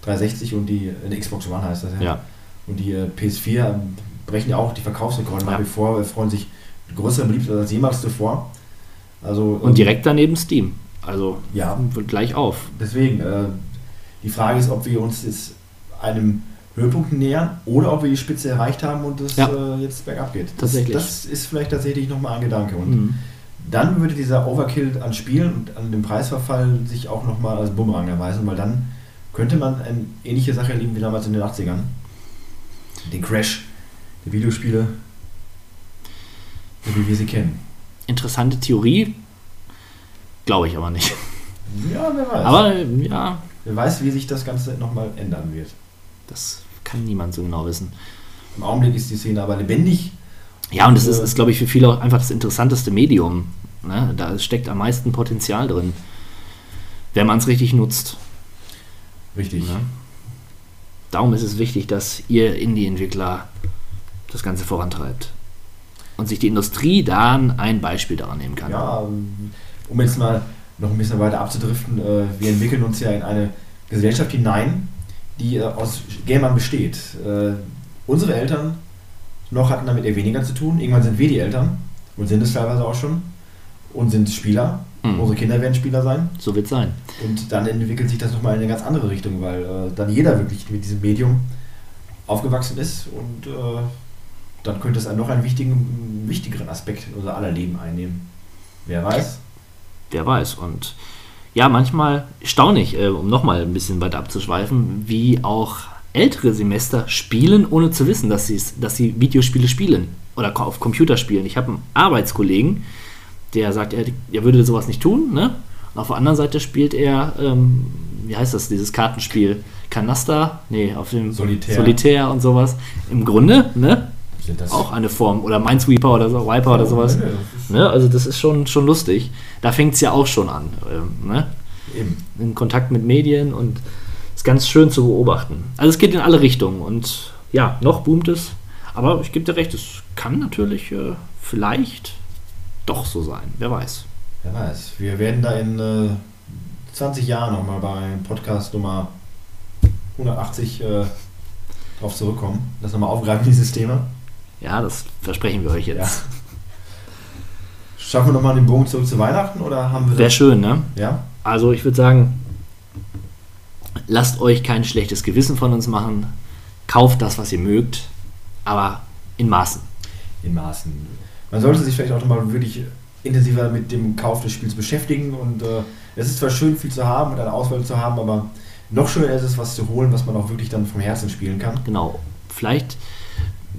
360 und die, äh, die Xbox One heißt das ja. Ja. Und die äh, PS4 ähm, brechen ja auch die Verkaufsrekorde nach Ja. wie vor, äh, freuen sich größer Beliebtheit als jemals zuvor. Also, ähm, Und direkt daneben Steam. Also Ja. wird gleich auf. Deswegen, äh, die Frage ist, ob wir uns jetzt einem Höhepunkt nähern oder ob wir die Spitze erreicht haben und es Ja. äh, jetzt bergab geht. Das, Tatsächlich. Das ist vielleicht tatsächlich nochmal ein Gedanke. Und Mhm. dann würde dieser Overkill an Spielen und an dem Preisverfall sich auch nochmal als Bumerang erweisen, weil dann könnte man eine ähnliche Sache erleben wie damals in den 80ern. Den Crash der Videospiele, wie wir sie kennen. Interessante Theorie, glaube ich aber nicht. Ja, wer weiß. Aber ja, wer weiß, wie sich das Ganze nochmal ändern wird. das kann niemand so genau wissen. Im Augenblick ist die Szene aber lebendig. Ja, und das Und, ist, äh, ist glaube ich, für viele auch einfach das interessanteste Medium. Ne? Da steckt am meisten Potenzial drin, wenn man es richtig nutzt. Richtig. Ne? Darum ist es wichtig, dass ihr Indie-Entwickler das Ganze vorantreibt. Und sich die Industrie dann ein Beispiel daran nehmen kann. Ja, ähm, um jetzt mal noch ein bisschen weiter abzudriften, äh, wir entwickeln uns ja in eine Gesellschaft hinein, die äh, aus Gamern besteht. Äh, unsere Eltern noch hatten damit eher weniger zu tun. Irgendwann sind wir die Eltern und sind es teilweise auch schon und sind Spieler. Mhm. Unsere Kinder werden Spieler sein. So wird es sein. Und dann entwickelt sich das nochmal in eine ganz andere Richtung, weil äh, dann jeder wirklich mit diesem Medium aufgewachsen ist und äh, dann könnte es einen noch einen wichtigen, wichtigeren Aspekt in unser aller Leben einnehmen. Wer weiß? Wer weiß. Und ja, manchmal erstaunlich, äh, um nochmal ein bisschen weiter abzuschweifen, wie auch ältere Semester spielen, ohne zu wissen, dass, dass sie Videospiele spielen oder auf Computer spielen. Ich habe einen Arbeitskollegen, der sagt, er, er würde sowas nicht tun. Ne? Und auf der anderen Seite spielt er, ähm, wie heißt das, dieses Kartenspiel? Kanaster? Nee, auf dem Solitär. Solitär und sowas. Im Grunde, ne? Sind das Auch eine Form. Oder Minesweeper oder so, Wiper oder sowas. Ne? Also das ist schon, schon lustig. Da fängt es ja auch schon an. Ähm, ne? Eben. In Kontakt mit Medien und ist ganz schön zu beobachten. Also es geht in alle Richtungen und ja, noch boomt es. Aber ich gebe dir recht, es kann natürlich äh, vielleicht doch so sein. Wer weiß. Wer weiß. Wir werden da in äh, 20 Jahren nochmal bei Podcast Nummer 180 äh, drauf zurückkommen. Das nochmal aufgreifen, dieses Thema. Ja, das versprechen wir euch jetzt. Schaffen wir nochmal den Bogen zurück zu Weihnachten oder haben wir Wäre schön, ne? Ja? Also ich würde sagen, lasst euch kein schlechtes Gewissen von uns machen. Kauft das, was ihr mögt, aber in Maßen. in Maßen. Man sollte sich vielleicht auch nochmal wirklich intensiver mit dem Kauf des Spiels beschäftigen und äh, es ist zwar schön, viel zu haben und eine Auswahl zu haben, aber noch schöner ist es, was zu holen, was man auch wirklich dann vom Herzen spielen kann. Genau. Vielleicht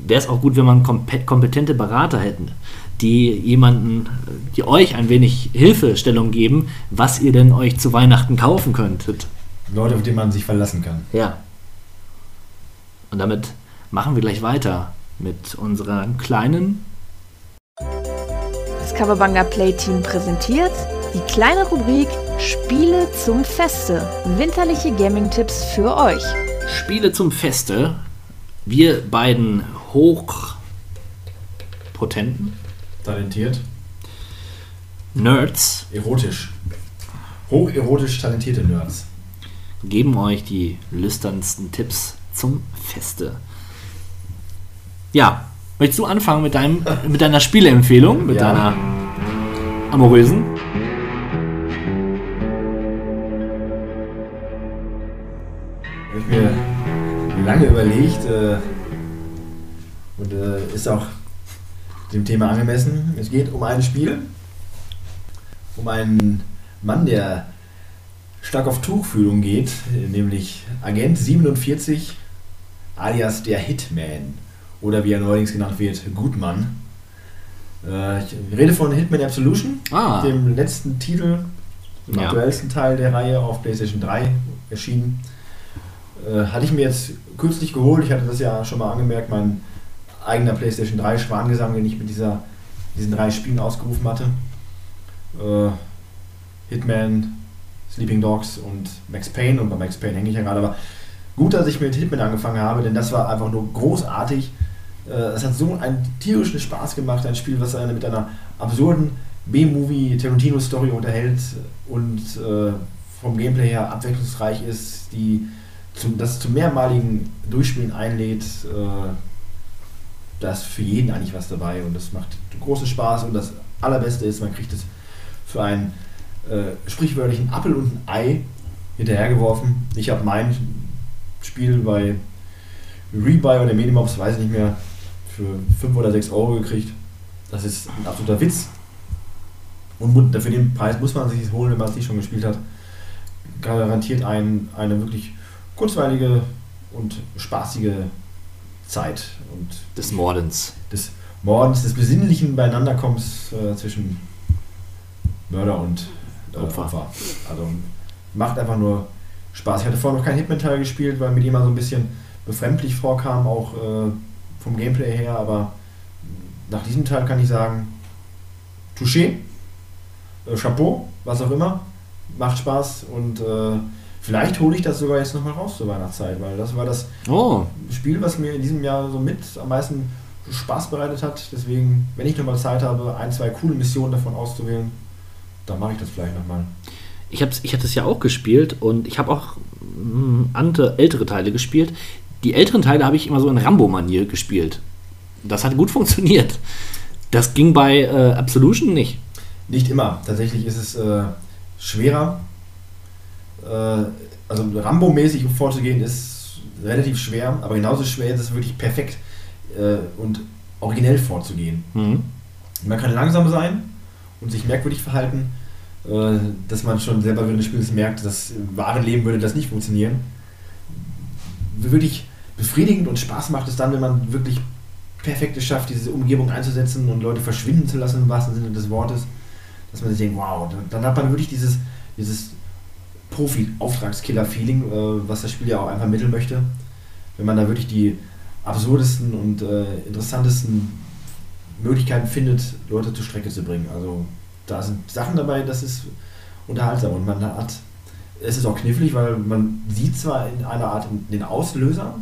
wäre es auch gut, wenn man kompe- kompetente Berater hätten, die jemanden, die euch ein wenig Hilfestellung geben, was ihr denn euch zu Weihnachten kaufen könntet. Leute, auf die man sich verlassen kann. Ja. Und damit machen wir gleich weiter mit unserer kleinen Das Coverbanga Playteam präsentiert die kleine Rubrik Spiele zum Feste. Winterliche Gaming-Tipps für euch. Spiele zum Feste. Wir beiden hochpotenten Talentiert, Nerds erotisch. Hocherotisch talentierte Nerds. geben euch die lüsternsten Tipps zum Feste. Ja, möchtest du anfangen mit, deinem, mit deiner Spieleempfehlung, mit Ja. deiner amorösen? Habe ich mir lange überlegt äh, und äh, ist auch dem Thema angemessen. Es geht um ein Spiel, um einen Mann, der stark auf Tuchfühlung geht, nämlich Agent 47 alias der Hitman oder wie er neuerdings genannt wird, Gutmann. Äh, ich rede von Hitman Absolution, Ah. dem letzten Titel, dem Ja. aktuellsten Teil der Reihe auf PlayStation 3 erschienen. Äh, hatte ich mir jetzt kürzlich geholt, ich hatte das ja schon mal angemerkt, mein eigener PlayStation 3 Schwangesang, den ich mit dieser, diesen drei Spielen ausgerufen hatte. Äh, Hitman, Sleeping Dogs und Max Payne und bei Max Payne hänge ich ja gerade, aber gut, dass ich mit Hitman angefangen habe, denn das war einfach nur großartig. Äh, Es hat so einen tierischen Spaß gemacht, ein Spiel, was einen mit einer absurden B-Movie Tarantino-Story unterhält und äh, vom Gameplay her abwechslungsreich ist, die zum, das zu mehrmaligen Durchspielen einlädt. Äh, da ist für jeden eigentlich was dabei und das macht großen Spaß und das allerbeste ist, man kriegt es für einen äh, sprichwörtlichen Appel und ein Ei hinterhergeworfen. Ich habe mein Spiel bei Rebuy oder Minimops, weiß ich nicht mehr, für 5 oder 6 Euro gekriegt. Das ist ein absoluter Witz. Und mu- für den Preis muss man sich holen, wenn man es nicht schon gespielt hat. Garantiert ein, eine wirklich kurzweilige und spaßige Zeit und Des Mordens. des Mordens, des besinnlichen Beieinanderkommens äh, zwischen Mörder und äh, Opfer. Opfer. Also macht einfach nur Spaß. Ich hatte vorher noch kein Hitman-Teil gespielt, weil mir die immer so ein bisschen befremdlich vorkam, auch äh, vom Gameplay her, aber nach diesem Teil kann ich sagen, Touché, äh, Chapeau, was auch immer, macht Spaß und äh, vielleicht hole ich das sogar jetzt nochmal raus zur Weihnachtszeit, weil das war das Oh, Spiel, was mir in diesem Jahr so mit am meisten Spaß bereitet hat. Deswegen, wenn ich nochmal Zeit habe, ein, zwei coole Missionen davon auszuwählen, dann mache ich das vielleicht nochmal. Ich, hab's, ich hatte es ja auch gespielt und ich habe auch mh, andere, ältere Teile gespielt. Die älteren Teile habe ich immer so in Rambo-Manier gespielt. Das hat gut funktioniert. Das ging bei äh, Absolution nicht. Nicht immer. Tatsächlich ist es äh, schwerer. Äh, also Rambo-mäßig vorzugehen ist relativ schwer, aber genauso schwer ist es wirklich perfekt äh, und originell vorzugehen. Mhm. Man kann langsam sein und sich merkwürdig verhalten, dass man schon selber während des Spiels merkt, dass im wahren Leben würde das nicht funktionieren. Wirklich befriedigend und Spaß macht es dann, wenn man wirklich perfekt es schafft, diese Umgebung einzusetzen und Leute verschwinden zu lassen, im wahrsten Sinne des Wortes, dass man sich denkt, wow, dann- dann hat man wirklich dieses, dieses Profi-Auftragskiller-Feeling, äh, was das Spiel ja auch einfach mitteln möchte. Wenn man da wirklich die absurdesten und äh, interessantesten Möglichkeiten findet, Leute zur Strecke zu bringen. Also da sind Sachen dabei, das ist unterhaltsam und man hat, es ist auch knifflig, weil man sieht zwar in einer Art den Auslöser,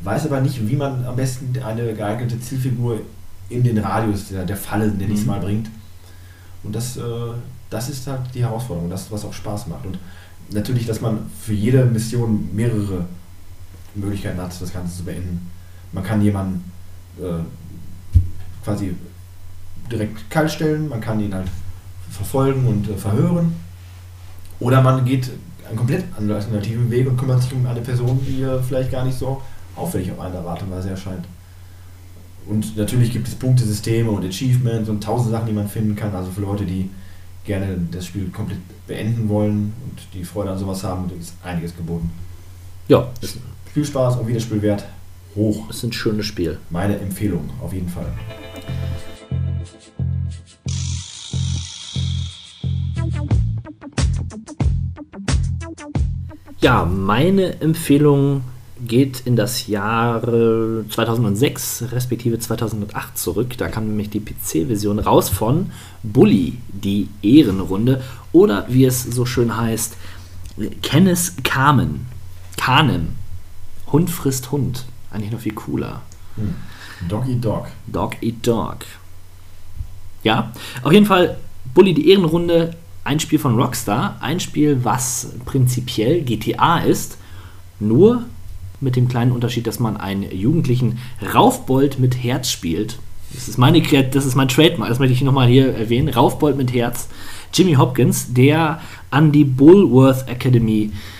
weiß aber nicht, wie man am besten eine geeignete Zielfigur in den Radius der, der Falle, nenne ich es Mhm. mal, bringt. Und das, äh, das ist halt die Herausforderung, das, was auch Spaß macht. Und natürlich, dass man für jede Mission mehrere Möglichkeiten hat, das Ganze zu beenden. Man kann jemanden äh, quasi direkt kalt stellen, man kann ihn halt verfolgen und äh, verhören. Oder man geht einen komplett alternativen Weg und kümmert sich um eine Person, die äh, vielleicht gar nicht so auffällig auf eine Art und Weise erscheint. Und natürlich gibt es Punktesysteme und Achievements und tausend Sachen, die man finden kann. Also für Leute, die gerne das Spiel komplett beenden wollen und die Freude an sowas haben, ist einiges geboten. Ja, ist, Spielspaß und Wiederspiel wert hoch. ist ein schönes Spiel. Meine Empfehlung auf jeden Fall. Ja, meine Empfehlung geht in das Jahre 2006 respektive 2008 zurück. Da kam nämlich die PC-Version raus von Bully, die Ehrenrunde. Oder wie es so schön heißt, Kenneth Kamen. Kanem. Hund frisst Hund. Eigentlich noch viel cooler. Hm. Dog Eat Dog. Dog Eat Dog. Ja, auf jeden Fall Bully die Ehrenrunde, ein Spiel von Rockstar, ein Spiel, was prinzipiell GTA ist, nur mit dem kleinen Unterschied, dass man einen jugendlichen Raufbold mit Herz spielt. Das ist, meine, das ist mein Trademark, das möchte ich nochmal hier erwähnen. Raufbold mit Herz. Jimmy Hopkins, der an die Bullworth Academy äh,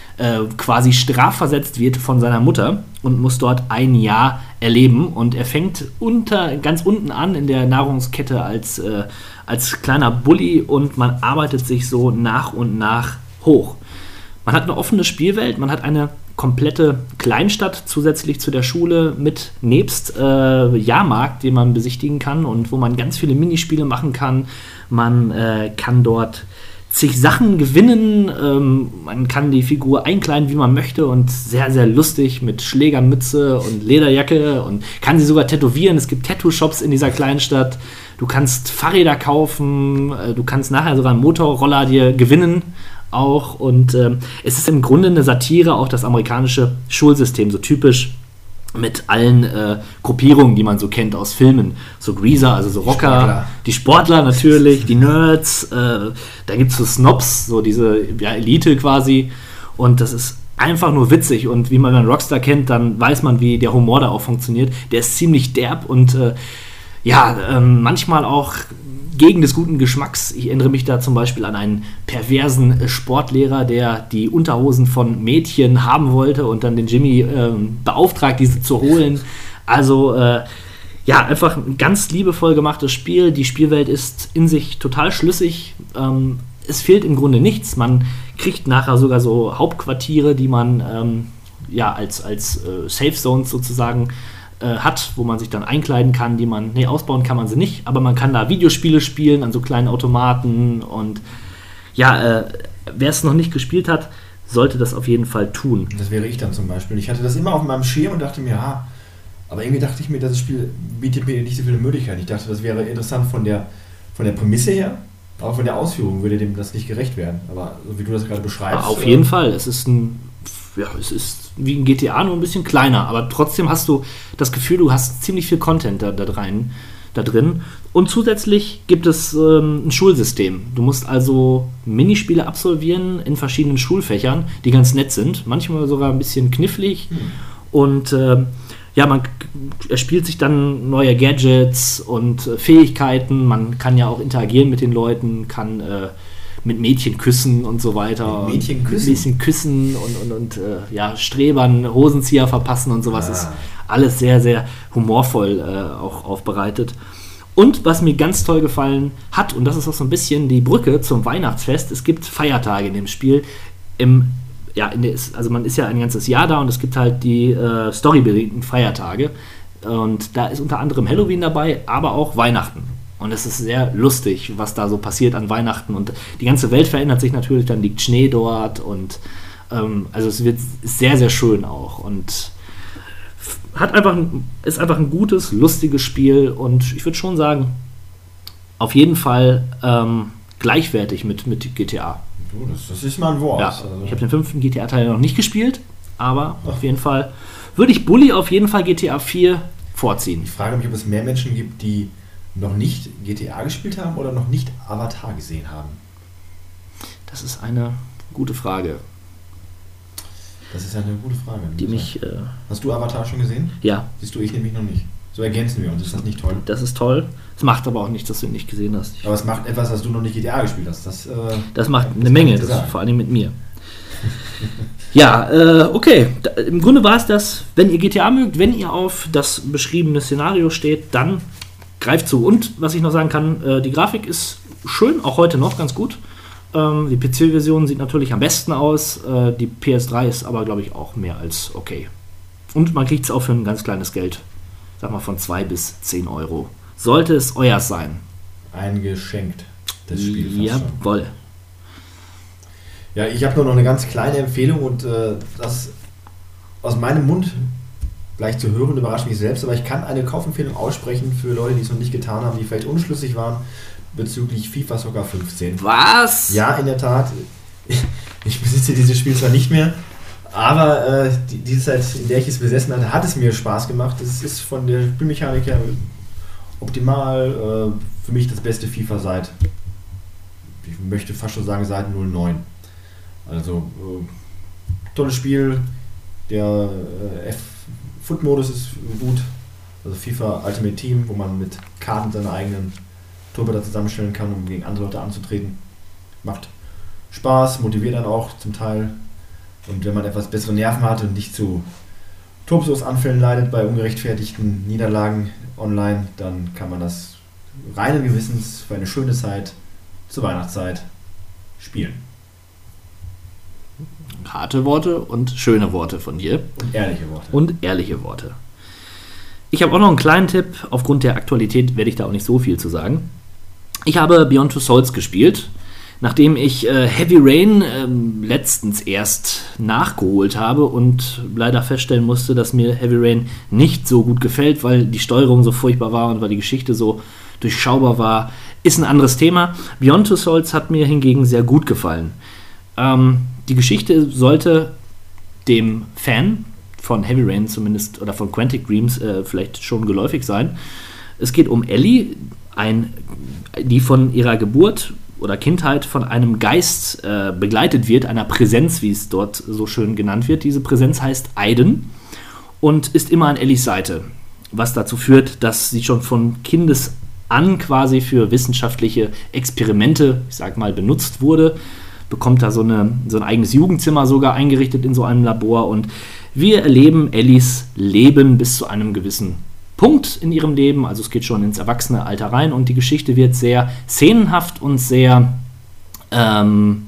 quasi strafversetzt wird von seiner Mutter und muss dort ein Jahr erleben. Und er fängt unter, ganz unten an in der Nahrungskette als, äh, als kleiner Bully und man arbeitet sich so nach und nach hoch. Man hat eine offene Spielwelt, man hat eine komplette Kleinstadt zusätzlich zu der Schule mit nebst äh, Jahrmarkt, den man besichtigen kann und wo man ganz viele Minispiele machen kann. Man äh, kann dort zig Sachen gewinnen, ähm, man kann die Figur einkleiden, wie man möchte und sehr, sehr lustig mit Schlägermütze und Lederjacke und kann sie sogar tätowieren. Es gibt Tattoo-Shops in dieser Kleinstadt. Du kannst Fahrräder kaufen, äh, du kannst nachher sogar einen Motorroller dir gewinnen auch und ähm, es ist im Grunde eine Satire auf das amerikanische Schulsystem, so typisch mit allen äh, Gruppierungen, die man so kennt aus Filmen. So Greaser, also so Rocker, Sportler. die Sportler natürlich, die Nerds, äh, da gibt es so Snobs, so diese ja, Elite quasi. Und das ist einfach nur witzig. Und wie man einen Rockstar kennt, dann weiß man, wie der Humor da auch funktioniert. Der ist ziemlich derb und äh, ja, ähm, manchmal auch gegen des guten Geschmacks. Ich erinnere mich da zum Beispiel an einen perversen äh, Sportlehrer, der die Unterhosen von Mädchen haben wollte und dann den Jimmy ähm, beauftragt, diese zu holen. Also, äh, ja, einfach ein ganz liebevoll gemachtes Spiel. Die Spielwelt ist in sich total schlüssig. Ähm, es fehlt im Grunde nichts. Man kriegt nachher sogar so Hauptquartiere, die man ähm, ja als, als äh, Safe Zones sozusagen äh, hat, wo man sich dann einkleiden kann, die man, nee, ausbauen kann man sie nicht, aber man kann da Videospiele spielen an so kleinen Automaten und ja, äh, wer es noch nicht gespielt hat, sollte das auf jeden Fall tun. Das wäre ich dann zum Beispiel. Ich hatte das immer auf meinem Schirm und dachte mir, ha, aber irgendwie dachte ich mir, das Spiel bietet mir nicht so viele Möglichkeiten. Ich dachte, das wäre interessant von der, von der Prämisse her, aber von der Ausführung würde dem das nicht gerecht werden. Aber so wie du das gerade beschreibst. Auf jeden äh, Fall. Es ist ein, ja, es ist wie ein GTA, nur ein bisschen kleiner. Aber trotzdem hast du das Gefühl, du hast ziemlich viel Content da, da, rein, da drin. Und zusätzlich gibt es ähm, ein Schulsystem. Du musst also Minispiele absolvieren in verschiedenen Schulfächern, die ganz nett sind. Manchmal sogar ein bisschen knifflig. Hm. Und äh, ja, man erspielt sich dann neue Gadgets und äh, Fähigkeiten. Man kann ja auch interagieren mit den Leuten, kann äh, mit Mädchen küssen und so weiter. Mit Mädchen küssen? Mädchen küssen und, und, und äh, ja, Strebern, Hosenzieher verpassen und sowas. Ah. Ist alles sehr, sehr humorvoll äh, auch aufbereitet. Und was mir ganz toll gefallen hat, und das ist auch so ein bisschen die Brücke zum Weihnachtsfest, es gibt Feiertage in dem Spiel. Im ja, der, also man ist ja ein ganzes Jahr da und es gibt halt die äh, storybedingten Feiertage. Und da ist unter anderem Halloween dabei, aber auch Weihnachten. Und es ist sehr lustig, was da so passiert an Weihnachten. Und die ganze Welt verändert sich natürlich, dann liegt Schnee dort und ähm, also es wird sehr, sehr schön auch. Und hat einfach, ist einfach ein gutes, lustiges Spiel und ich würde schon sagen, auf jeden Fall ähm, gleichwertig mit, mit GTA. Du, das, das, ist mal ein Wort. Ja, also. Ich habe den fünften GTA-Teil noch nicht gespielt, aber Ach. auf jeden Fall würde ich Bully auf jeden Fall GTA 4 vorziehen. Ich frage mich, ob es mehr Menschen gibt, die noch nicht GTA gespielt haben oder noch nicht Avatar gesehen haben. Das ist eine gute Frage. Das ist eine gute Frage. Die mich, äh, Hast du Avatar schon gesehen? Ja. Siehst du, ich nämlich noch nicht. So ergänzen wir uns. Ist das nicht toll? Das ist toll. Es macht aber auch nichts, dass du ihn nicht gesehen hast. Ich aber es macht etwas, dass du noch nicht GTA gespielt hast. Das, äh, das macht eine Menge, das vor allem mit mir. ja, äh, okay. Da, Im Grunde war es das, wenn ihr GTA mögt, wenn ihr auf das beschriebene Szenario steht, dann greift zu. Und was ich noch sagen kann, äh, die Grafik ist schön, auch heute noch ganz gut. Ähm, die PC-Version sieht natürlich am besten aus. Äh, die PS3 ist aber, glaube ich, auch mehr als okay. Und man kriegt es auch für ein ganz kleines Geld sag mal von 2 bis 10 Euro. Sollte es euer sein. Eingeschenkt, das Spiel. Jawohl. Ja, ich habe nur noch eine ganz kleine Empfehlung und äh, das aus meinem Mund gleich zu hören überrascht mich selbst, aber ich kann eine Kaufempfehlung aussprechen für Leute, die es noch nicht getan haben, die vielleicht unschlüssig waren bezüglich FIFA Soccer 15. Was? Ja, in der Tat. Ich besitze dieses Spiel zwar nicht mehr, aber äh, die, die Zeit, in der ich es besessen hatte, hat es mir Spaß gemacht. Es ist von der Spielmechanik her optimal. Äh, für mich das beste FIFA seit, ich möchte fast schon sagen, seit 09. Also, äh, tolles Spiel. Der äh, F-Foot-Modus ist gut. Also FIFA Ultimate Team, wo man mit Karten seine eigenen Torhüter zusammenstellen kann, um gegen andere Leute anzutreten. Macht Spaß, motiviert dann auch zum Teil und wenn man etwas bessere Nerven hat und nicht zu Tobsuchsanfällen leidet bei ungerechtfertigten Niederlagen online, dann kann man das reinen Gewissens für eine schöne Zeit zur Weihnachtszeit spielen. Harte Worte und schöne Worte von dir. Und ehrliche Worte. Und ehrliche Worte. Ich habe auch noch einen kleinen Tipp. Aufgrund der Aktualität werde ich da auch nicht so viel zu sagen. Ich habe Beyond Two Souls gespielt nachdem ich äh, Heavy Rain äh, letztens erst nachgeholt habe und leider feststellen musste, dass mir Heavy Rain nicht so gut gefällt, weil die Steuerung so furchtbar war und weil die Geschichte so durchschaubar war, ist ein anderes Thema. Beyond Two Souls hat mir hingegen sehr gut gefallen. Ähm, die Geschichte sollte dem Fan von Heavy Rain zumindest oder von Quantic Dreams äh, vielleicht schon geläufig sein. Es geht um Ellie, ein, die von ihrer Geburt oder Kindheit von einem Geist äh, begleitet wird, einer Präsenz, wie es dort so schön genannt wird. Diese Präsenz heißt Aiden und ist immer an Ellis Seite, was dazu führt, dass sie schon von Kindes an quasi für wissenschaftliche Experimente, ich sag mal, benutzt wurde. Bekommt da so, eine, so ein eigenes Jugendzimmer sogar eingerichtet in so einem Labor und wir erleben Ellis Leben bis zu einem gewissen Punkt in ihrem Leben, also es geht schon ins erwachsene Alter rein und die Geschichte wird sehr szenenhaft und sehr ähm,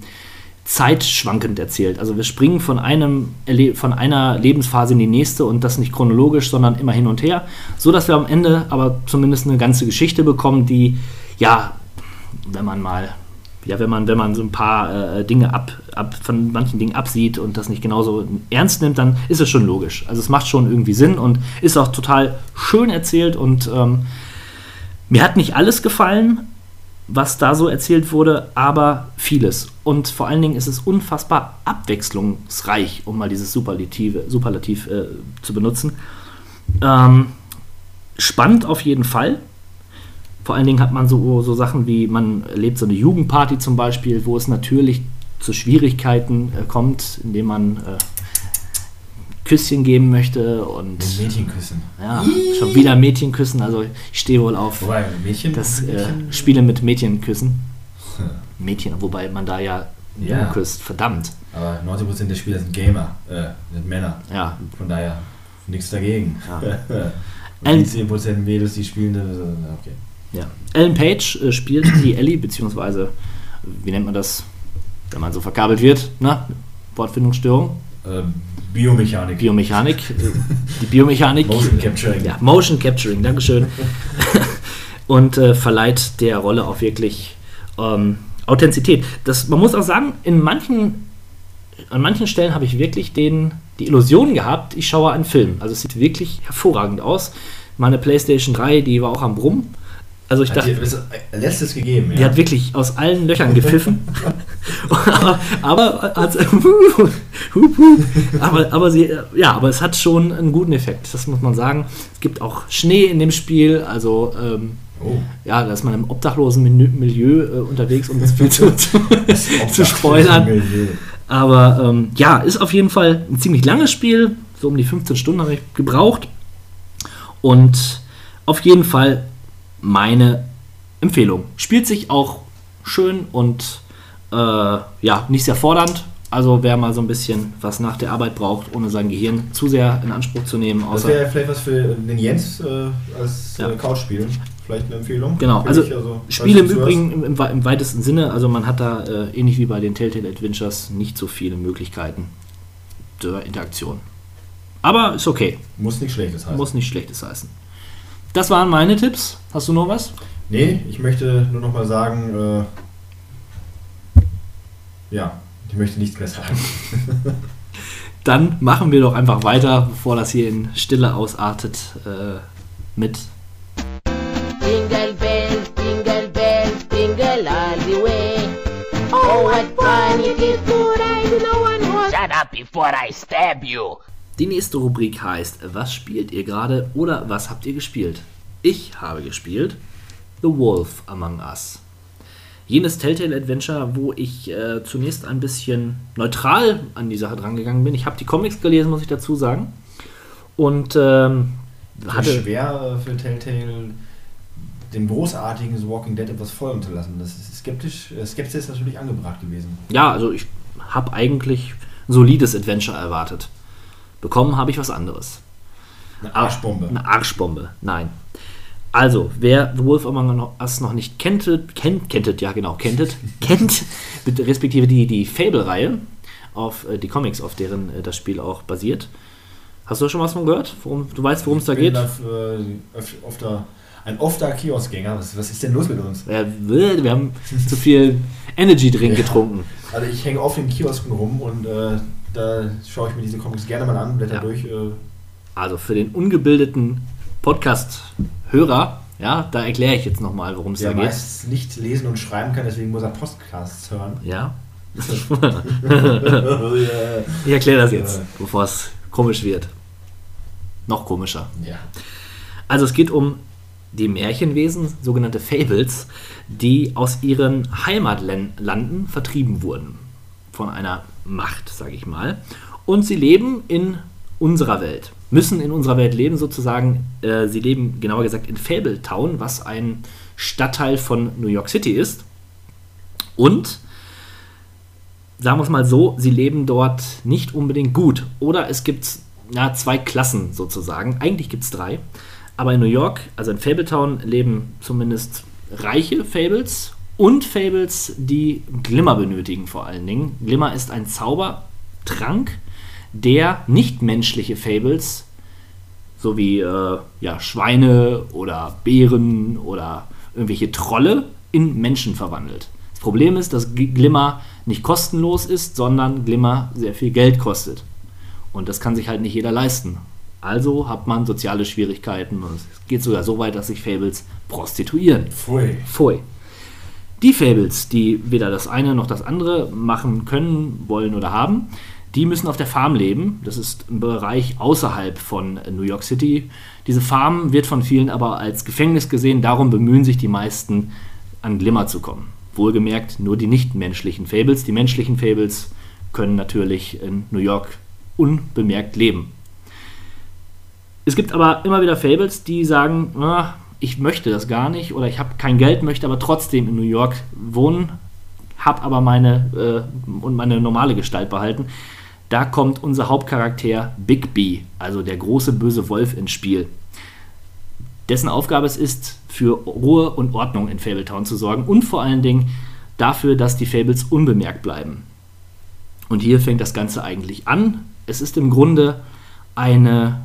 zeitschwankend erzählt. Also wir springen von, einem, von einer Lebensphase in die nächste und das nicht chronologisch, sondern immer hin und her, so dass wir am Ende aber zumindest eine ganze Geschichte bekommen, die ja, wenn man mal ja, wenn man, wenn man so ein paar äh, Dinge ab, ab, von manchen Dingen absieht und das nicht genauso ernst nimmt, dann ist es schon logisch. Also es macht schon irgendwie Sinn und ist auch total schön erzählt und ähm, mir hat nicht alles gefallen, was da so erzählt wurde, aber vieles. Und vor allen Dingen ist es unfassbar abwechslungsreich, um mal dieses Superlative, Superlativ äh, zu benutzen. Ähm, spannend auf jeden Fall. Vor allen Dingen hat man so, so Sachen wie, man erlebt so eine Jugendparty zum Beispiel, wo es natürlich zu Schwierigkeiten äh, kommt, indem man äh, Küsschen geben möchte und. Mädchen küssen. Ja, schon wieder Mädchen küssen. Also ich stehe wohl auf Wobei, Mädchen- das äh, Mädchen- Spiele mit Mädchen küssen. Mädchen, wobei man da ja Ja. Küsst, verdammt. Aber 90% der Spieler sind Gamer, äh, sind Männer. Ja. Von daher nichts dagegen. Ja. Und die 10% Mädels, die spielen, äh, okay. Ja. Ellen Page äh, spielt die Ellie, beziehungsweise, wie nennt man das, wenn man so verkabelt wird, na, Wortfindungsstörung. Ähm, Biomechanik. Biomechanik. die Biomechanik. Motion Capturing. Ja, Motion Capturing, Dankeschön. Und äh, verleiht der Rolle auch wirklich ähm, Authentizität. Das, man muss auch sagen, in manchen, an manchen Stellen habe ich wirklich den, die Illusion gehabt, ich schaue einen Film. Also es sieht wirklich hervorragend aus. Meine PlayStation 3, die war auch am Brummen. Also ich dachte, das letztes gegeben, die ja. hat wirklich aus allen Löchern gepfiffen. aber, aber, aber, aber, sie, ja, aber es hat schon einen guten Effekt, das muss man sagen. Es gibt auch Schnee in dem Spiel, also ähm, Oh. ja, da ist man im obdachlosen Milieu äh, unterwegs, um das viel zu, zu, zu spoilern. Aber ähm, ja, ist auf jeden Fall ein ziemlich langes Spiel. So um die 15 Stunden habe ich gebraucht. Und auf jeden Fall meine Empfehlung. Spielt sich auch schön und äh, ja, nicht sehr fordernd. Also wer mal so ein bisschen was nach der Arbeit braucht, ohne sein Gehirn zu sehr in Anspruch zu nehmen. Das Außer, wäre vielleicht was für den Jens äh, als Ja. äh, Couchspiel. Vielleicht eine Empfehlung. Genau, also, falls Spiele im Übrigen im, im, im weitesten Sinne, also man hat da äh, ähnlich wie bei den Telltale Adventures nicht so viele Möglichkeiten der Interaktion. Aber ist okay. Muss nichts Schlechtes heißen. Muss nicht Schlechtes heißen. Das waren meine Tipps. Hast du noch was? Nee, ich möchte nur noch mal sagen, äh, ja, ich möchte nichts mehr sagen. Dann machen wir doch einfach weiter, bevor das hier in Stille ausartet, äh, mit Jingle bells, jingle bells, jingle all the way. Oh, what fun it is to ride in a one horse. Shut up before I stab you. Die nächste Rubrik heißt, was spielt ihr gerade oder was habt ihr gespielt? Ich habe gespielt The Wolf Among Us. Jenes Telltale Adventure, wo ich äh, zunächst ein bisschen neutral an die Sache drangegangen bin. Ich habe die Comics gelesen, muss ich dazu sagen. Und ähm, Hatte hatte, schwer äh, für Telltale dem großartigen The Walking Dead etwas folgen zu lassen. Das ist skeptisch, äh, Skepsis ist natürlich angebracht gewesen. ja, also ich habe eigentlich ein solides Adventure erwartet. Bekommen habe ich was anderes. Eine Arschbombe. Eine Arschbombe, nein. Also, wer The Wolf Among Us noch nicht kennt, kennt, kenntet, ja genau, kenntet, kennt, respektive die, die Fable-Reihe, auf äh, die Comics, auf deren äh, das Spiel auch basiert. Hast du schon was von gehört? Worum, du weißt, worum es da Ich bin geht? auf, äh, öf- öfter, ein ofter Kioskgänger. Was, was ist denn los mit uns? Ja, wir haben zu viel Energy Drink getrunken. Also ich hänge oft in Kiosken rum und äh, da schaue ich mir diese Comics gerne mal an, blätter Ja. durch. Äh, Also für den ungebildeten Podcast-Hörer, ja, da erkläre ich jetzt nochmal, worum es da der geht. meist nicht lesen und schreiben kann, deswegen muss er Podcasts hören. Ja. Ich erkläre das jetzt, bevor es komisch wird. Noch komischer. Ja. Also es geht um die Märchenwesen, sogenannte Fables, die aus ihren Heimatlanden vertrieben wurden. Von einer Macht, sage ich mal. Und sie leben in unserer Welt. Müssen in unserer Welt leben, sozusagen. Äh, sie leben, genauer gesagt, in Fabletown, was ein Stadtteil von New York City ist. Und sagen wir es mal so, sie leben dort nicht unbedingt gut. Oder es gibt ja, zwei Klassen sozusagen. Eigentlich gibt es drei. Aber in New York, also in Fabletown, leben zumindest reiche Fables und Fables, die Glimmer benötigen vor allen Dingen. Glimmer ist ein Zaubertrank, der nichtmenschliche Fables, so wie äh, ja, Schweine oder Bären oder irgendwelche Trolle, in Menschen verwandelt. Das Problem ist, dass Glimmer nicht kostenlos ist, sondern Glimmer sehr viel Geld kostet. Und das kann sich halt nicht jeder leisten. Also hat man soziale Schwierigkeiten und es geht sogar so weit, dass sich Fables prostituieren. Pfui. Pfui. Die Fables, die weder das eine noch das andere machen können, wollen oder haben, die müssen auf der Farm leben. Das ist ein Bereich außerhalb von New York City. Diese Farm wird von vielen aber als Gefängnis gesehen. Darum bemühen sich die meisten, an Glimmer zu kommen. Wohlgemerkt nur die nichtmenschlichen Fables. Die menschlichen Fables können natürlich in New York unbemerkt leben. Es gibt aber immer wieder Fables, die sagen, ich möchte das gar nicht oder ich habe kein Geld, möchte aber trotzdem in New York wohnen, habe aber meine äh, und meine normale Gestalt behalten. Da kommt unser Hauptcharakter Big B, also der große böse Wolf, ins Spiel. Dessen Aufgabe es ist, für Ruhe und Ordnung in Fabletown zu sorgen und vor allen Dingen dafür, dass die Fables unbemerkt bleiben. Und hier fängt das Ganze eigentlich an. Es ist im Grunde eine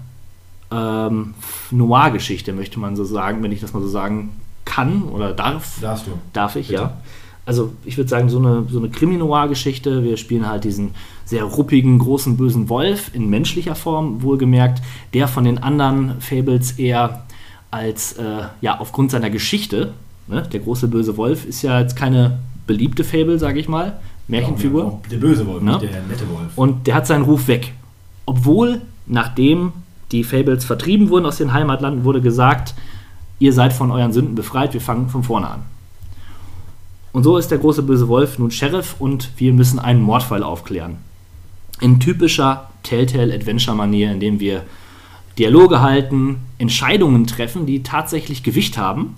ähm, Noir-Geschichte, möchte man so sagen, wenn ich das mal so sagen kann oder darf. Darfst du. Darf ich, Bitte. ja. Also ich würde sagen, so eine, so eine Krimi-Noir-Geschichte. Wir spielen halt diesen sehr ruppigen, großen, bösen Wolf in menschlicher Form, wohlgemerkt, der von den anderen Fables eher als, äh, ja, aufgrund seiner Geschichte, ne, der große böse Wolf ist ja jetzt keine beliebte Fable, sage ich mal, Märchenfigur. Auch Der böse Wolf, Ne? nicht der nette Wolf. Und der hat seinen Ruf weg. Obwohl, nachdem die Fables vertrieben wurden aus den Heimatlanden, wurde gesagt, ihr seid von euren Sünden befreit, wir fangen von vorne an. Und so ist der große böse Wolf nun Sheriff und wir müssen einen Mordfall aufklären. In typischer Telltale-Adventure-Manier, indem wir Dialoge halten, Entscheidungen treffen, die tatsächlich Gewicht haben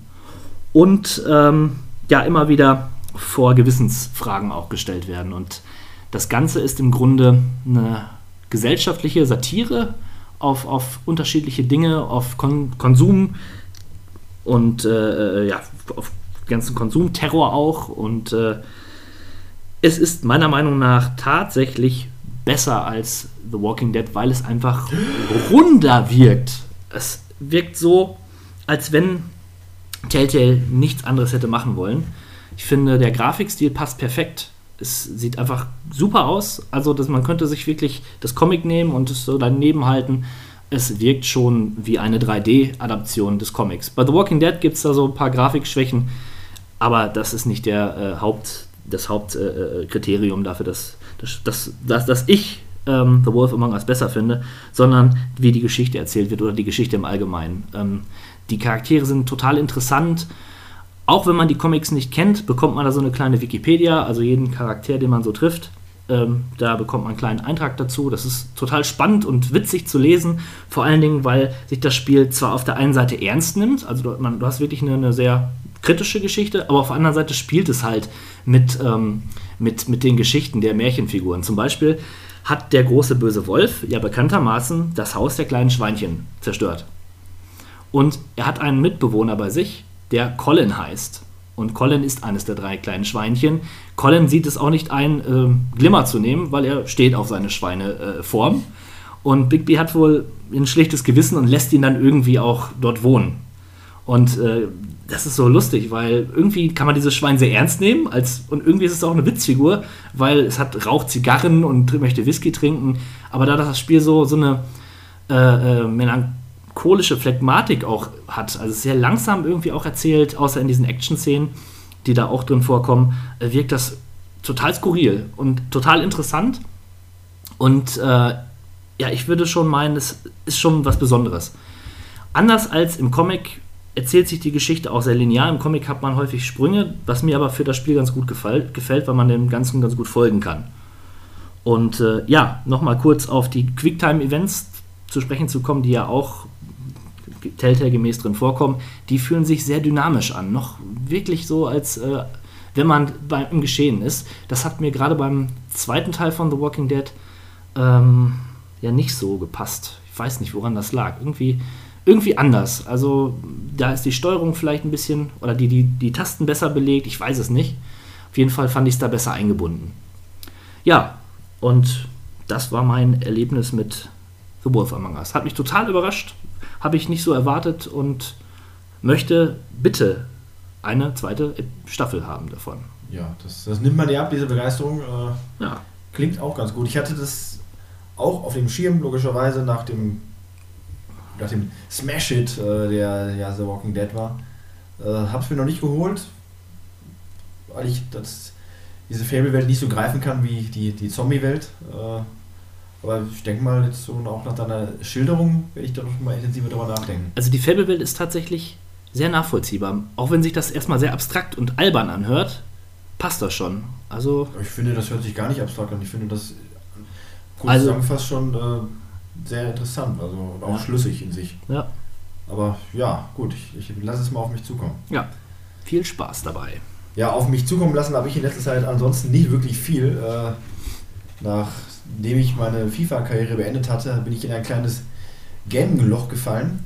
und ähm, ja immer wieder vor Gewissensfragen auch gestellt werden. Und das Ganze ist im Grunde eine gesellschaftliche Satire auf, auf unterschiedliche Dinge, auf Kon Konsum und äh, ja, auf ganzen Konsumterror auch. Und äh, es ist meiner Meinung nach tatsächlich besser als The Walking Dead, weil es einfach runder wirkt. Es wirkt so, als wenn Telltale nichts anderes hätte machen wollen. Ich finde, der Grafikstil passt perfekt. Es sieht einfach super aus. Also, dass man könnte sich wirklich das Comic nehmen und es so daneben halten. Es wirkt schon wie eine 3D-Adaption des Comics. Bei The Walking Dead gibt es da so ein paar Grafikschwächen, aber das ist nicht der äh, Haupt, das Hauptkriterium äh, dafür, dass, dass, dass, dass, dass ich ähm, The Wolf Among Us besser finde, sondern wie die Geschichte erzählt wird oder die Geschichte im Allgemeinen. Ähm, die Charaktere sind total interessant. Auch wenn man die Comics nicht kennt, bekommt man da so eine kleine Wikipedia, also jeden Charakter, den man so trifft. Ähm, da bekommt man einen kleinen Eintrag dazu. Das ist total spannend und witzig zu lesen. Vor allen Dingen, weil sich das Spiel zwar auf der einen Seite ernst nimmt, also du, man, du hast wirklich eine, eine sehr kritische Geschichte, aber auf der anderen Seite spielt es halt mit, ähm, mit, mit den Geschichten der Märchenfiguren. Zum Beispiel hat der große böse Wolf ja bekanntermaßen das Haus der kleinen Schweinchen zerstört. Und er hat einen Mitbewohner bei sich, der Colin heißt. Und Colin ist eines der drei kleinen Schweinchen. Colin sieht es auch nicht ein, äh, Glimmer zu nehmen, weil er steht auf seine Schweineform. Äh, und Bigby hat wohl ein schlechtes Gewissen und lässt ihn dann irgendwie auch dort wohnen. Und äh, das ist so lustig, weil irgendwie kann man dieses Schwein sehr ernst nehmen als, und irgendwie ist es auch eine Witzfigur, weil es hat raucht Zigarren und möchte Whisky trinken. Aber da das Spiel so, so eine äh, äh, melancholische Phlegmatik auch hat, also sehr langsam irgendwie auch erzählt, außer in diesen Action-Szenen, die da auch drin vorkommen, äh, wirkt das total skurril und total interessant. Und äh, ja, ich würde schon meinen, es ist schon was Besonderes. Anders als im Comic erzählt sich die Geschichte auch sehr linear. Im Comic hat man häufig Sprünge, was mir aber für das Spiel ganz gut gefällt, gefällt weil man dem Ganzen ganz gut folgen kann. Und äh, ja, nochmal kurz auf die Quicktime-Events zu sprechen zu kommen, die ja auch Telltale gemäß drin vorkommen, die fühlen sich sehr dynamisch an. Noch wirklich so, als äh, wenn man beim, im Geschehen ist. Das hat mir gerade beim zweiten Teil von The Walking Dead ähm, ja nicht so gepasst. Ich weiß nicht, woran das lag. Irgendwie irgendwie anders. Also da ist die Steuerung vielleicht ein bisschen oder die, die, die Tasten besser belegt, ich weiß es nicht. Auf jeden Fall fand ich es da besser eingebunden. Ja, und das war mein Erlebnis mit The Wolf Among Us. Hat mich total überrascht, habe ich nicht so erwartet und möchte bitte eine zweite Staffel haben davon. Ja, das, das nimmt man dir ab, diese Begeisterung. Äh, ja. Klingt auch ganz gut. Ich hatte das auch auf dem Schirm, logischerweise, nach dem, nach dem Smash It, äh, der ja The Walking Dead war. Äh, hab's mir noch nicht geholt, weil ich das, diese Fable-Welt nicht so greifen kann wie die, die Zombie-Welt. Äh, aber ich denke mal, jetzt so auch nach deiner Schilderung werde ich da noch mal intensiver drüber nachdenken. Also die Fable-Welt ist tatsächlich sehr nachvollziihbar. Auch wenn sich das erstmal sehr abstrakt und albern anhört, passt das schon. Also ich finde, das hört sich gar nicht abstrakt an. Ich finde das kurz Also- zusammengefasst schon äh, sehr interessant, also auch Ja. schlüssig in sich. Ja. Aber ja, gut, ich, ich lasse es mal auf mich zukommen. ja, viel Spaß dabei. Ja, auf mich zukommen lassen habe ich in letzter Zeit ansonsten nicht wirklich viel. Äh, nachdem ich meine FIFA-Karriere beendet hatte, bin ich in ein kleines Gaming-Loch gefallen.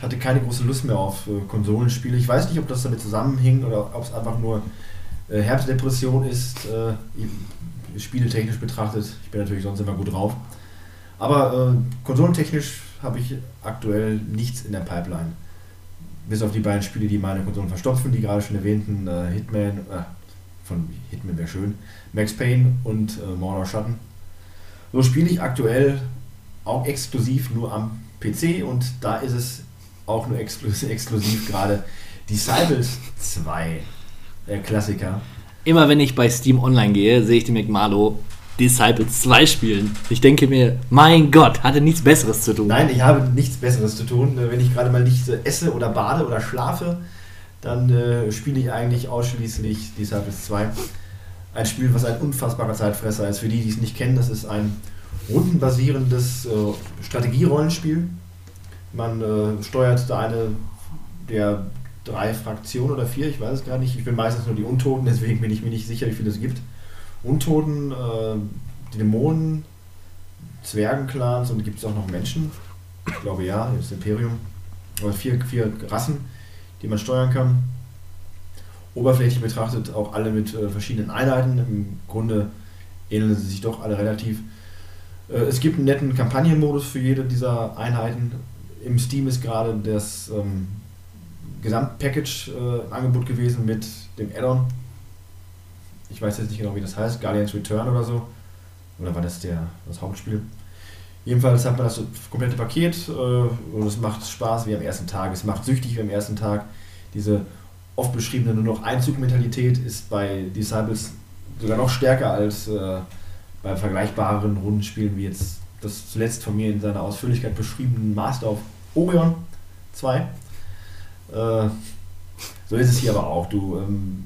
Hatte keine große Lust mehr auf äh, Konsolenspiele. Ich weiß nicht, ob das damit zusammenhing oder ob es einfach nur äh, Herbstdepression ist, äh, spieletechnisch betrachtet. Ich bin natürlich sonst immer gut drauf. Aber äh, konsolentechnisch habe ich aktuell nichts in der Pipeline. Bis auf die beiden Spiele, die meine Konsolen verstopfen, die gerade schon erwähnten, äh, Hitman, äh, von Hitman wäre schön, Max Payne und äh, Mordor Schatten. So spiele ich aktuell auch exklusiv nur am PC und da ist es auch nur exklusiv, exklusiv gerade Disciples 2, der Klassiker. Immer wenn ich bei Steam Online gehe, sehe ich die McMarlow Disciples 2 spielen. Ich denke mir, mein Gott, hatte nichts Besseres zu tun. Nein, ich habe nichts Besseres zu tun. Äh, Wenn ich gerade mal nicht äh, esse oder bade oder schlafe, dann äh, spiele ich eigentlich ausschließlich Disciples 2. Ein Spiel, was ein unfassbarer Zeitfresser ist. Für die, die es nicht kennen, das ist ein rundenbasierendes äh, Strategierollenspiel. Man äh, steuert da eine der drei Fraktionen oder vier, ich weiß es gar nicht. Ich bin meistens nur die Untoten, deswegen bin ich mir nicht sicher, wie viele es gibt. Untoten, äh, Dämonen, Zwergenclans und gibt es auch noch Menschen. Ich glaube ja, das Imperium. Aber vier, vier Rassen, die man steuern kann. Oberflächlich betrachtet auch alle mit äh, verschiedenen Einheiten. Im Grunde ähneln sie sich doch alle relativ. Äh, es gibt einen netten Kampagnenmodus für jede dieser Einheiten. Im Steam ist gerade das ähm, Gesamtpackage äh, im Angebot gewesen mit dem Add-on. Ich weiß jetzt nicht genau, wie das heißt, Guardians Return oder so. Oder war das der, das Hauptspiel? Jedenfalls hat man das komplette Paket äh, und es macht Spaß wie am ersten Tag. Es macht süchtig wie am ersten Tag. Diese oft beschriebene nur noch Einzugmentalität ist bei Disciples sogar noch stärker als äh, bei vergleichbaren Rundenspielen wie jetzt das zuletzt von mir in seiner Ausführlichkeit beschriebenen Master of Orion 2. Äh, so ist es hier aber auch. Du ähm,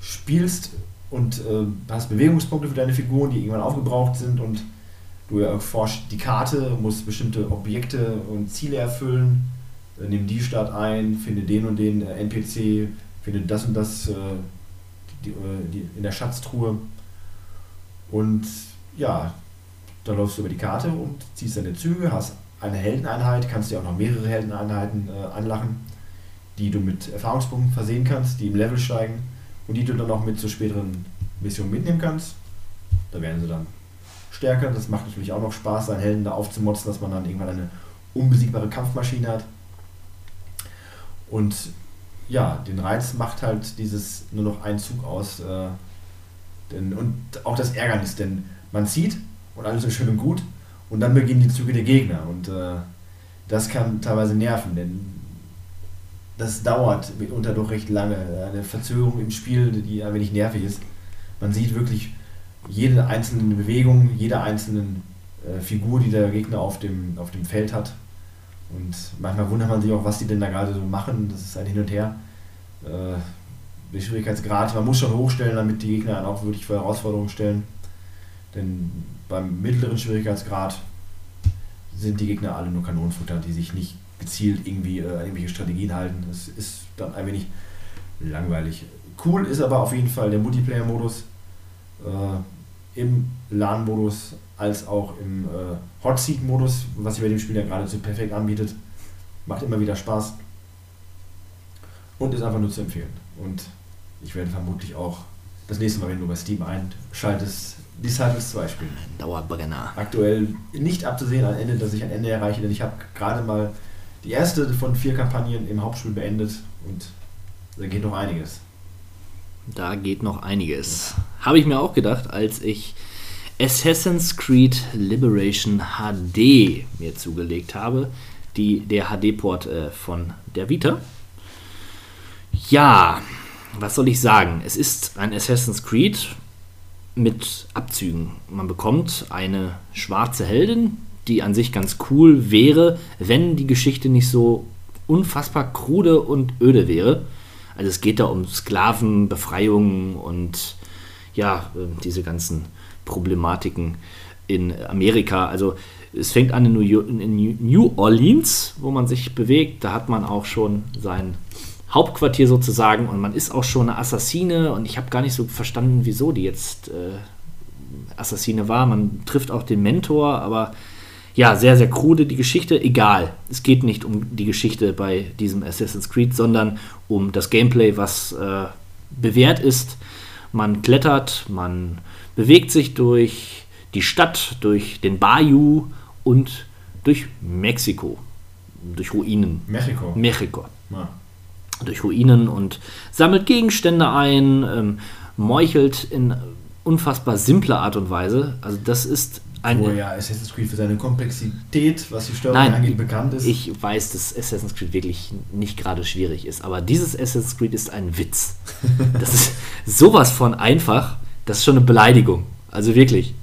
spielst und äh, hast Bewegungspunkte für deine Figuren, die irgendwann aufgebraucht sind und du erforscht die Karte, musst bestimmte Objekte und Ziele erfüllen, nimm die Stadt ein, finde den und den äh, NPC, finde das und das äh, die, äh, die, in der Schatztruhe und ja, dann läufst du über die Karte und ziehst deine Züge, hast eine Heldeneinheit, kannst dir auch noch mehrere Heldeneinheiten äh, anlachen, die du mit Erfahrungspunkten versehen kannst, die im Level steigen und die du dann auch mit zu späteren Missionen mitnehmen kannst. Da werden sie dann stärker. Das macht natürlich auch noch Spaß, seinen Helden da aufzumotzen, dass man dann irgendwann eine unbesiegbare Kampfmaschine hat. Und ja, den Reiz macht halt dieses nur noch ein Zug aus. Äh, denn, und auch das Ärgernis, denn man zieht und alles ist schön und gut und dann beginnen die Züge der Gegner und äh, das kann teilweise nerven, denn das dauert mitunter doch recht lange. Eine Verzögerung im Spiel, die ein wenig nervig ist. Man sieht wirklich jede einzelne Bewegung, jede einzelne äh, Figur, die der Gegner auf dem, auf dem Feld hat. Und manchmal wundert man sich auch, was die denn da gerade so machen. Das ist ein Hin und Her. Äh, der Schwierigkeitsgrad, man muss schon hochstellen, damit die Gegner einen auch wirklich vor Herausforderungen stellen. Denn beim mittleren Schwierigkeitsgrad sind die Gegner alle nur Kanonenfutter, die sich nicht gezielt irgendwie äh, irgendwelche Strategien halten. Das ist dann ein wenig langweilig. Cool ist aber auf jeden Fall der Multiplayer-Modus äh, im LAN-Modus als auch im äh, Hot Seat-Modus, was sich bei dem Spiel ja geradezu perfekt anbietet. Macht immer wieder Spaß. Und ist einfach nur zu empfehlen. Und ich werde vermutlich auch das nächste Mal, wenn du bei Steam einschaltest, Disciples 2 spielen. Dauerbrenner. Aktuell nicht abzusehen am Ende, dass ich ein Ende erreiche, denn ich habe gerade mal die erste von vier Kampagnen im Hauptspiel beendet und da geht noch einiges. Da geht noch einiges. Habe ich mir auch gedacht, als ich Assassin's Creed Liberation HD mir zugelegt habe. Die, der HD-Port äh, von der Vita. Ja, was soll ich sagen? Es ist ein Assassin's Creed mit Abzügen. Man bekommt eine schwarze Heldin, die an sich ganz cool wäre, wenn die Geschichte nicht so unfassbar krude und öde wäre. Also es geht da um Sklavenbefreiung und ja, äh, diese ganzen Problematiken in Amerika. Also es fängt an in New Orleans, wo man sich bewegt. Da hat man auch schon sein Hauptquartier sozusagen und man ist auch schon eine Assassine und ich habe gar nicht so verstanden, wieso die jetzt äh, Assassine war. Man trifft auch den Mentor, aber ja, sehr, sehr krude die Geschichte. Egal, es geht nicht um die Geschichte bei diesem Assassin's Creed, sondern um das Gameplay, was äh, bewährt ist. Man klettert, man bewegt sich durch die Stadt, durch den Bayou und durch Mexiko, durch Ruinen. Mexiko. Mexiko. Ja. Durch Ruinen und sammelt Gegenstände ein, ähm, meuchelt in unfassbar simpler Art und Weise. Also das ist ein... Wo ja Assassin's Creed für seine Komplexität, was die Steuerung Nein, angeht, bekannt ist. Ich weiß, dass Assassin's Creed wirklich nicht gerade schwierig ist, aber dieses Assassin's Creed ist ein Witz. Das ist sowas von einfach, das ist schon eine Beleidigung. Also wirklich,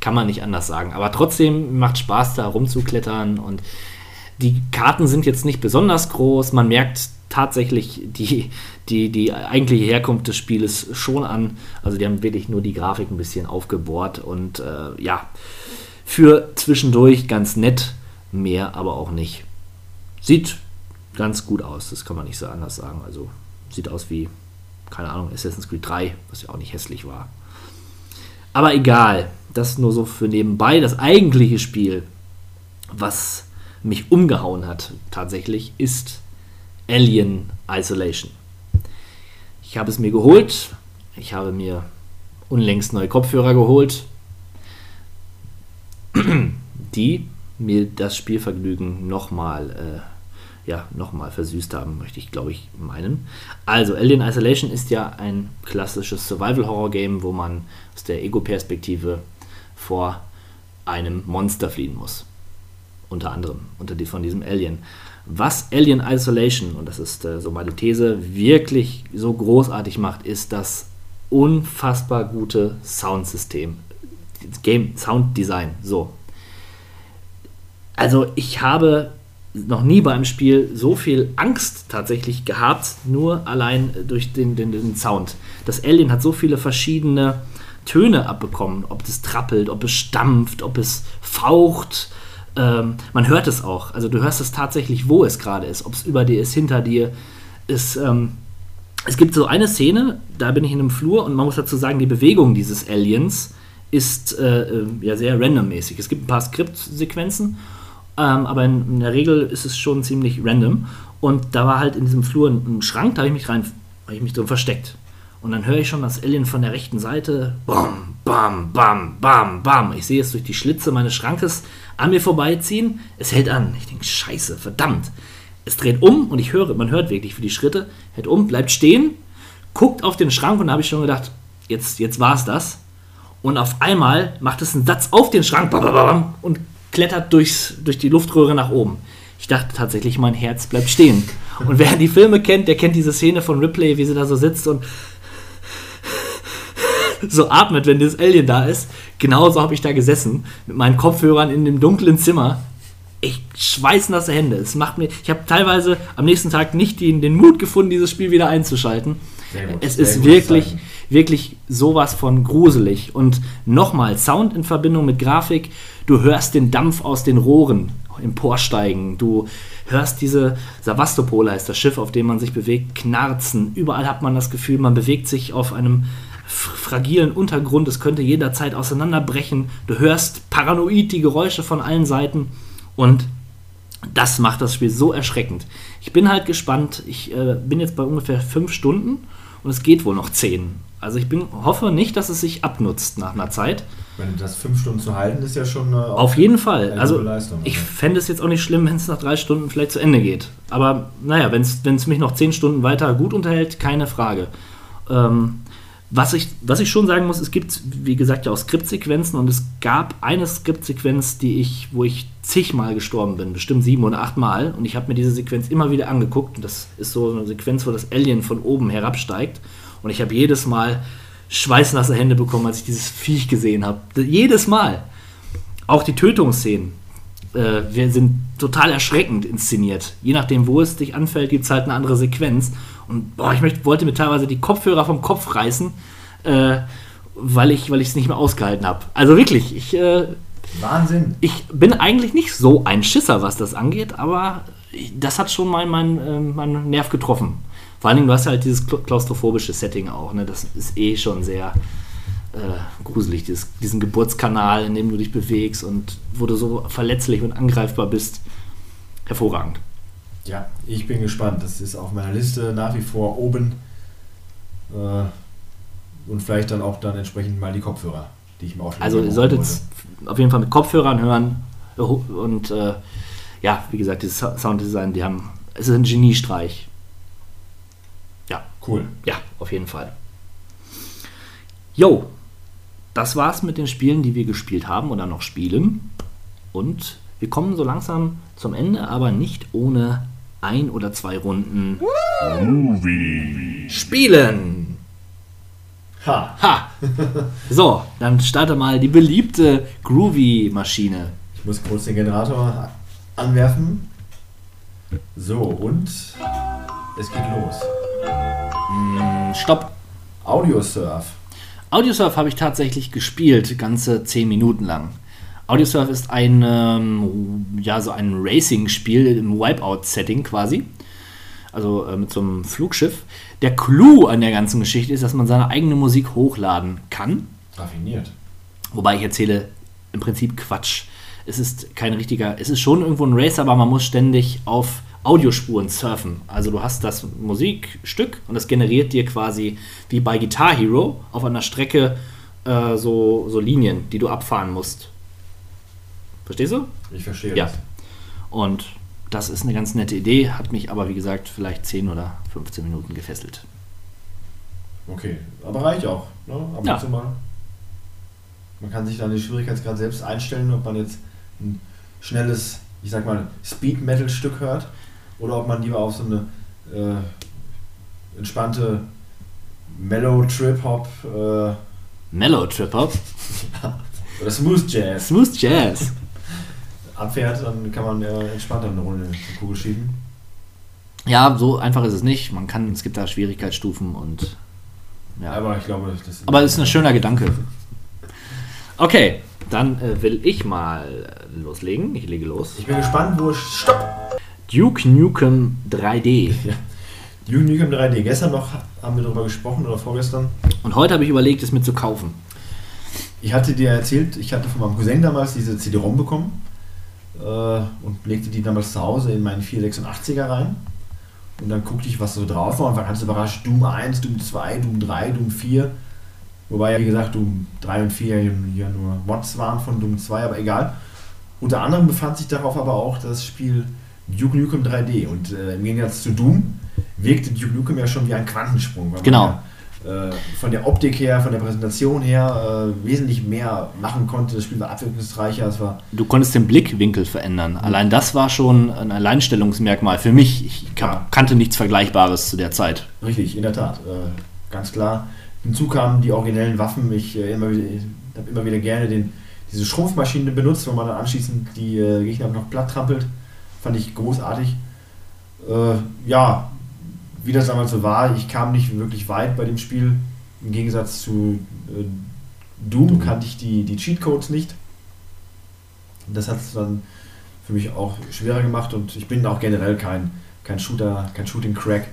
kann man nicht anders sagen. Aber trotzdem macht Spaß, da rumzuklettern und die Karten sind jetzt nicht besonders groß. Man merkt tatsächlich die, die, die eigentliche Herkunft des Spieles schon an. Also die haben wirklich nur die Grafik ein bisschen aufgebohrt und äh, ja, für zwischendurch ganz nett, mehr aber auch nicht. Sieht ganz gut aus, das kann man nicht so anders sagen. Also sieht aus wie, keine Ahnung, Assassin's Creed 3, was ja auch nicht hässlich war. Aber egal, das nur so für nebenbei. Das eigentliche Spiel, was mich umgehauen hat tatsächlich, ist Alien Isolation. Ich habe es mir geholt. Ich habe mir unlängst neue Kopfhörer geholt, die mir das Spielvergnügen nochmal äh, ja, noch versüßt haben, möchte ich glaube ich meinen. Also, Alien Isolation ist ja ein klassisches Survival-Horror-Game, wo man aus der Ego-Perspektive vor einem Monster fliehen muss. Unter anderem, unter die, von diesem Alien. Was Alien Isolation, und das ist äh, so meine These, wirklich so großartig macht, ist das unfassbar gute Soundsystem. Game Sound Design. So. Also ich habe noch nie bei einem Spiel so viel Angst tatsächlich gehabt, nur allein durch den, den, den Sound. Das Alien hat so viele verschiedene Töne abbekommen, ob es trappelt, ob es stampft, ob es faucht, ähm, man hört es auch. Also du hörst es tatsächlich, wo es gerade ist, ob es über dir ist, hinter dir ist. Ähm, es gibt so eine Szene, da bin ich in einem Flur und man muss dazu sagen, die Bewegung dieses Aliens ist äh, äh, ja sehr randommäßig. Es gibt ein paar Skriptsequenzen, ähm, aber in, in, der Regel ist es schon ziemlich random. Und da war halt in diesem Flur ein, ein Schrank, da habe ich mich rein, habe ich mich drin versteckt. Und dann höre ich schon das Alien von der rechten Seite, bam, bam, bam, bam, bam. Ich sehe es durch die Schlitze meines Schrankes an mir vorbeiziehen. Es hält an. Ich denke, scheiße, verdammt. Es dreht um und ich höre, man hört wirklich für die Schritte, hält um, bleibt stehen, guckt auf den Schrank und da habe ich schon gedacht, jetzt, jetzt war es das. Und auf einmal macht es einen Satz auf den Schrank und klettert durchs, durch die Luftröhre nach oben. Ich dachte tatsächlich, mein Herz bleibt stehen. Und wer die Filme kennt, der kennt diese Szene von Ripley, wie sie da so sitzt und so atmet, wenn das Alien da ist. Genauso habe ich da gesessen, mit meinen Kopfhörern in dem dunklen Zimmer. Ich schweißnasse Hände. Es macht mir, ich habe teilweise am nächsten Tag nicht den, den Mut gefunden, dieses Spiel wieder einzuschalten. Gut, es ist wirklich, wirklich sowas von gruselig. Und nochmal, Sound in Verbindung mit Grafik. Du hörst den Dampf aus den Rohren emporsteigen. Du hörst diese Savastopol heißt das Schiff, auf dem man sich bewegt, knarzen. Überall hat man das Gefühl, man bewegt sich auf einem fragilen Untergrund, es könnte jederzeit auseinanderbrechen. Du hörst paranoid die Geräusche von allen Seiten und das macht das Spiel so erschreckend. Ich bin halt gespannt. Ich äh, bin jetzt bei ungefähr fünf Stunden und es geht wohl noch zehn. Also ich bin, hoffe nicht, dass es sich abnutzt nach einer Zeit. Wenn das fünf Stunden zu halten, ist ja schon äh, auch Auf jeden Fall. eine Also Leistung. ich fände es jetzt auch nicht schlimm, wenn es nach drei Stunden vielleicht zu Ende geht. Aber naja, wenn es mich noch zehn Stunden weiter gut unterhält, keine Frage. Ähm, was, ich, was ich schon sagen muss, es gibt, wie gesagt, ja auch Skriptsequenzen und es gab eine Skriptsequenz, die ich, wo ich zigmal gestorben bin, bestimmt sieben oder acht Mal. Und ich habe mir diese Sequenz immer wieder angeguckt. Und das ist so eine Sequenz, wo das Alien von oben herabsteigt. Und ich habe jedes Mal schweißnasse Hände bekommen, als ich dieses Viech gesehen habe. Jedes Mal. Auch die Tötungsszenen äh, wir sind total erschreckend inszeniert. Je nachdem, wo es dich anfällt, gibt es halt eine andere Sequenz. Und boah, ich möchte, wollte mir teilweise die Kopfhörer vom Kopf reißen, äh, weil ich weil es nicht mehr ausgehalten habe. Also wirklich, ich, äh, Wahnsinn. ich bin eigentlich nicht so ein Schisser, was das angeht, aber das hat schon meinen mein, äh, mein Nerv getroffen. Vor allen Dingen, du hast halt dieses kla- klaustrophobische Setting auch. Ne? Das ist eh schon sehr äh, gruselig, dieses, diesen Geburtskanal, in dem du dich bewegst und wo du so verletzlich und angreifbar bist. Hervorragend. Ja, ich bin gespannt. Das ist auf meiner Liste nach wie vor oben. Äh, und vielleicht dann auch dann entsprechend mal die Kopfhörer, die ich mir auch Also ihr solltet es auf jeden Fall mit Kopfhörern hören und äh, ja, wie gesagt, dieses Sounddesign, die haben, es ist ein Geniestreich. Ja. Cool. Ja, auf jeden Fall. Jo, das war's mit den Spielen, die wir gespielt haben oder noch spielen. Und wir kommen so langsam zum Ende, aber nicht ohne ein oder zwei Runden Movie. Spielen. Ha. Ha. So, dann starte mal die beliebte Groovy-Maschine. Ich muss kurz den Generator anwerfen. So, und es geht los. Mm, Stopp. Audiosurf. Audiosurf habe ich tatsächlich gespielt, ganze 10 Minuten lang. Audiosurf ist ein, ähm, ja, so ein Racing-Spiel im Wipeout-Setting quasi. Also äh, mit so einem Flugschiff. Der Clou an der ganzen Geschichte ist, dass man seine eigene Musik hochladen kann. Raffiniert. Wobei ich erzähle im Prinzip Quatsch. Es ist kein richtiger, es ist schon irgendwo ein Race, aber man muss ständig auf Audiospuren surfen. Also du hast das Musikstück und das generiert dir quasi wie bei Guitar Hero auf einer Strecke äh, so, so Linien, die du abfahren musst. Verstehst du? Ich verstehe Ja. das. Und das ist eine ganz nette Idee, hat mich aber wie gesagt vielleicht 10 oder 15 Minuten gefesselt. Okay, aber reicht auch. Ne? Ab und Ja. zu mal. Man kann sich dann den Schwierigkeitsgrad selbst einstellen, ob man jetzt ein schnelles, ich sag mal, Speed-Metal-Stück hört oder ob man lieber auf so eine äh, entspannte Mellow-Trip-Hop äh, Mellow Trip Hop. oder Smooth Jazz Smooth Jazz. abfährt, dann kann man äh, entspannter eine Runde zur Kugel schieben. Ja, so einfach ist es nicht. Man kann, es gibt da Schwierigkeitsstufen und ja. Aber ich glaube, das Aber es ist ein schöner Gedanke. Okay, dann äh, will ich mal loslegen. Ich lege los. Ich bin gespannt, wo. Stopp! Duke Nukem 3D. Duke Nukem 3D. Gestern noch haben wir darüber gesprochen oder vorgestern. Und heute habe ich überlegt, es mir zu kaufen. Ich hatte dir erzählt, ich hatte von meinem Cousin damals diese CD-ROM bekommen äh, und legte die damals zu Hause in meinen 486er rein. Und dann guckte ich, was so drauf war und war ganz überrascht. Doom 1, Doom 2, Doom 3, Doom 4. Wobei ja, wie gesagt, Doom 3 und 4 ja hier nur Mods waren von Doom 2, aber egal. Unter anderem befand sich darauf aber auch das Spiel Duke Nukem 3D. Und äh, im Gegensatz zu Doom wirkte Duke Nukem ja schon wie ein Quantensprung. weil man Genau. Ja, äh, von der Optik her, von der Präsentation her äh, wesentlich mehr machen konnte. Das Spiel war abwechslungsreicher. Es war Du konntest den Blickwinkel verändern. Allein das war schon ein Alleinstellungsmerkmal für mich. Ich kan- kannte nichts Vergleichbares zu der Zeit. Richtig, in der Tat. Äh, ganz klar. Hinzu kamen die originellen Waffen. Ich äh, immer wieder, habe immer wieder gerne den, diese Schrumpfmaschine benutzt, wo man dann anschließend die äh, Gegner noch platt trampelt. Fand ich großartig. Äh, ja, wie das damals so war, ich kam nicht wirklich weit bei dem Spiel. Im Gegensatz zu äh, Doom kannte ich die, die Cheatcodes nicht. Das hat es dann für mich auch schwerer gemacht und ich bin auch generell kein, kein Shooter, kein Shooting-Crack.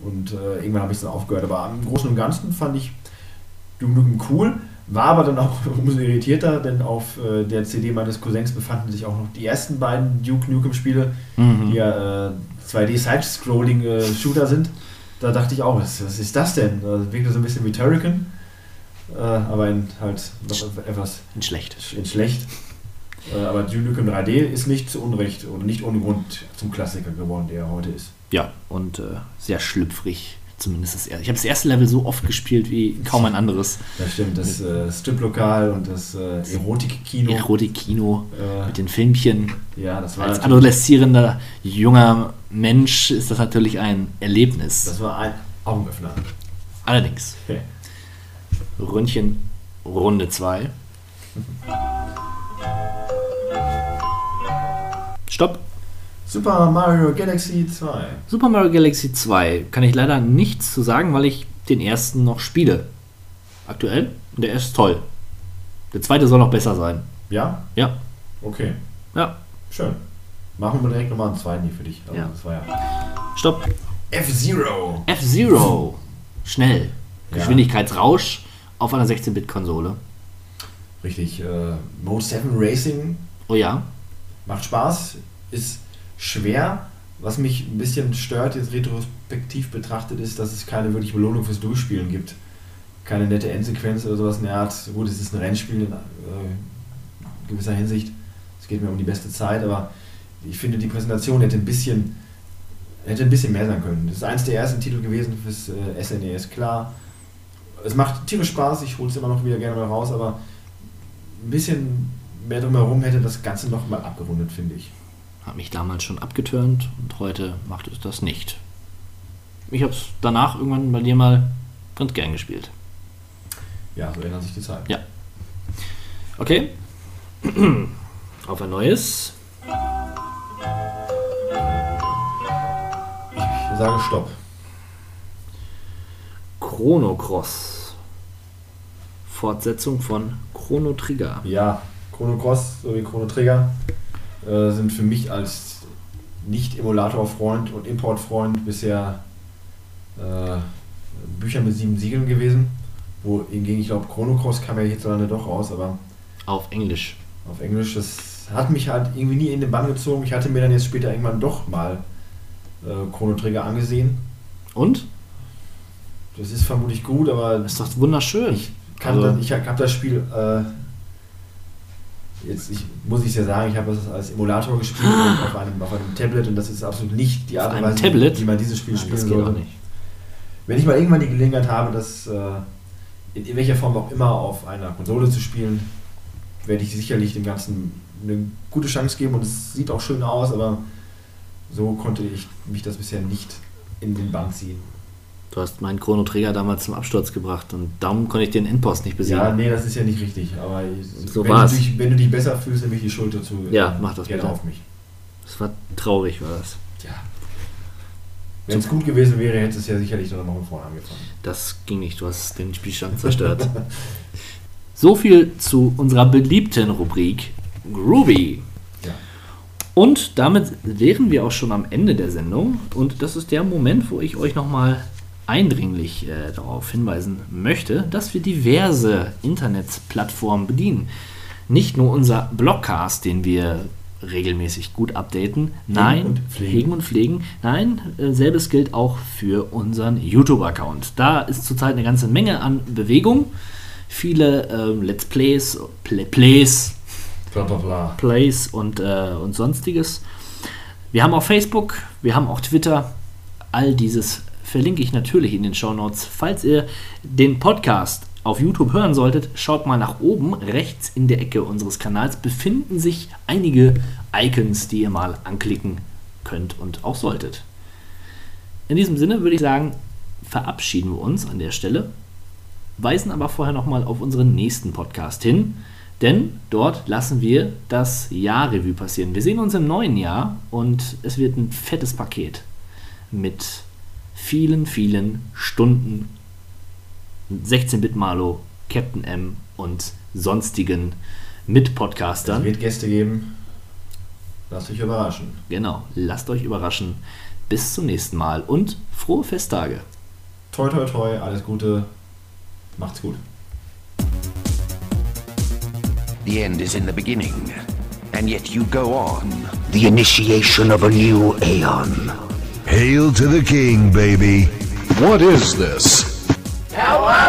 Und äh, irgendwann habe ich es dann aufgehört. Aber im Großen und Ganzen fand ich Doom Nukem cool. War aber dann auch umso irritierter, denn auf äh, der CD meines Cousins befanden sich auch noch die ersten beiden Duke Nukem-Spiele, Mhm. die ja äh, 2D-Side-Scrolling-Shooter sind. Da dachte ich auch, was, was ist das denn? Das wirkte so ein bisschen wie Turrican, äh, aber in halt noch etwas In schlecht. in schlecht. Äh, aber Duke Nukem 3D ist nicht zu Unrecht oder nicht ohne Grund zum Klassiker geworden, der er heute ist. Ja, und äh, sehr schlüpfrig. Zumindest das erste. Ich habe das erste Level so oft gespielt wie kaum ein anderes. Das stimmt, das äh, Strip-Lokal und das äh, Erotik-Kino. Erotik-Kino Äh, mit den Filmchen. ja, das war, Als adoleszierender junger Mensch ist das natürlich ein Erlebnis. das war ein Augenöffner. Allerdings. Okay. Ründchen Runde 2. Stopp. Super Mario Galaxy 2. Super Mario Galaxy 2 kann ich leider nichts zu sagen, weil ich den ersten noch spiele. Aktuell. Und der ist toll. Der zweite soll noch besser sein. Ja? Ja. Okay. Ja. Schön. Machen wir direkt nochmal einen zweiten hier für dich. Also Ja. Das war ja. Stopp. F-Zero. F-Zero. Schnell. Ja. Geschwindigkeitsrausch auf einer 16-Bit-Konsole. Richtig. Äh, Mode 7 Racing Oh ja. macht Spaß, ist schwer. Was mich ein bisschen stört, jetzt retrospektiv betrachtet, ist, dass es keine wirkliche Belohnung fürs Durchspielen gibt. Keine nette Endsequenz oder sowas in der Art. Gut, es ist ein Rennspiel in äh, gewisser Hinsicht. Es geht mir um die beste Zeit, aber ich finde, die Präsentation hätte ein bisschen, hätte ein bisschen mehr sein können. Das ist eins der ersten Titel gewesen fürs äh, SNES, klar. Es macht tierisch Spaß, ich hole es immer noch wieder gerne mal raus, aber ein bisschen mehr drumherum hätte das Ganze noch mal abgerundet, finde ich. Hat mich damals schon abgeturnt und heute macht es das nicht. Ich habe es danach irgendwann bei dir mal ganz gern gespielt. Ja, so ändert sich die Zeit. Ja. Okay. Auf ein neues. Ich sage Stopp. Chrono Cross. Fortsetzung von Chrono Trigger. Ja, Chrono Cross sowie Chrono Trigger äh, sind für mich als Nicht-Emulator-Freund und Import-Freund bisher äh, Bücher mit sieben Siegeln gewesen. Wohingegen ich glaube, Chrono Cross kam ja hierzulande doch raus, aber Auf Englisch. auf Englisch, das hat mich halt irgendwie nie in den Bann gezogen. Ich hatte mir dann jetzt später irgendwann doch mal äh, Chrono Trigger angesehen. Und? Das ist vermutlich gut, aber Das ist doch wunderschön. Ich Also- das, ich habe das Spiel äh, jetzt ich, muss ich ja sagen, ich habe das als Emulator gespielt auf, einem, auf einem Tablet und das ist absolut nicht die Art und Weise, Tablet? wie man dieses Spiel Nein, spielen das geht sollte. auch nicht. Wenn ich mal irgendwann die Gelegenheit habe, das äh, in, in welcher Form auch immer auf einer Konsole zu spielen, werde ich sicherlich dem Ganzen eine gute Chance geben und es sieht auch schön aus, aber so konnte ich mich das bisher nicht in den Bann ziehen. Du hast meinen Chrono Trigger damals zum Absturz gebracht und darum konnte ich den Endpost nicht besiegen. Ja, nee, das ist ja nicht richtig, aber So wenn, war's. du dich, wenn du dich besser fühlst, nehme ich die Schuld dazu. Ja, mach das gerne bitte. auf mich. Das war traurig, war das. Tja. Wenn es gut gewesen wäre, hätte es ja sicherlich noch mal von vorne angefangen. Das ging nicht, du hast den Spielstand zerstört. so viel zu unserer beliebten Rubrik Groovy. Ja. Und damit wären wir auch schon am Ende der Sendung. Und das ist der Moment, wo ich euch nochmal eindringlich äh, darauf hinweisen möchte, dass wir diverse Internetplattformen bedienen. Nicht nur unser Blogcast, den wir regelmäßig gut updaten. Nein, und pflegen. und pflegen. Nein, äh, selbes gilt auch für unseren YouTube-Account. Da ist zurzeit eine ganze Menge an Bewegung. Viele ähm, Let's Plays, Play, Plays, Bla bla bla. Plays und, äh, und sonstiges. Wir haben auch Facebook, wir haben auch Twitter. All dieses verlinke ich natürlich in den Show Notes. Falls ihr den Podcast auf YouTube hören solltet, schaut mal nach oben. Rechts in der Ecke unseres Kanals befinden sich einige Icons, die ihr mal anklicken könnt und auch solltet. In diesem Sinne würde ich sagen, verabschieden wir uns an der Stelle, weisen aber vorher nochmal auf unseren nächsten Podcast hin, denn dort lassen wir das Jahr-Revue passieren. Wir sehen uns im neuen Jahr und es wird ein fettes Paket mit vielen, vielen Stunden 16-Bit-Malo, Captain M und sonstigen Es Mitpodcastern. wird Gäste geben. Lasst euch überraschen. Genau, lasst euch überraschen. Bis zum nächsten Mal und frohe Festtage. Toi toi toi, alles Gute. Macht's gut. The end is in the beginning, and yet you go on. The initiation of a new Aeon. Hail to the king, baby. What is this? Hello?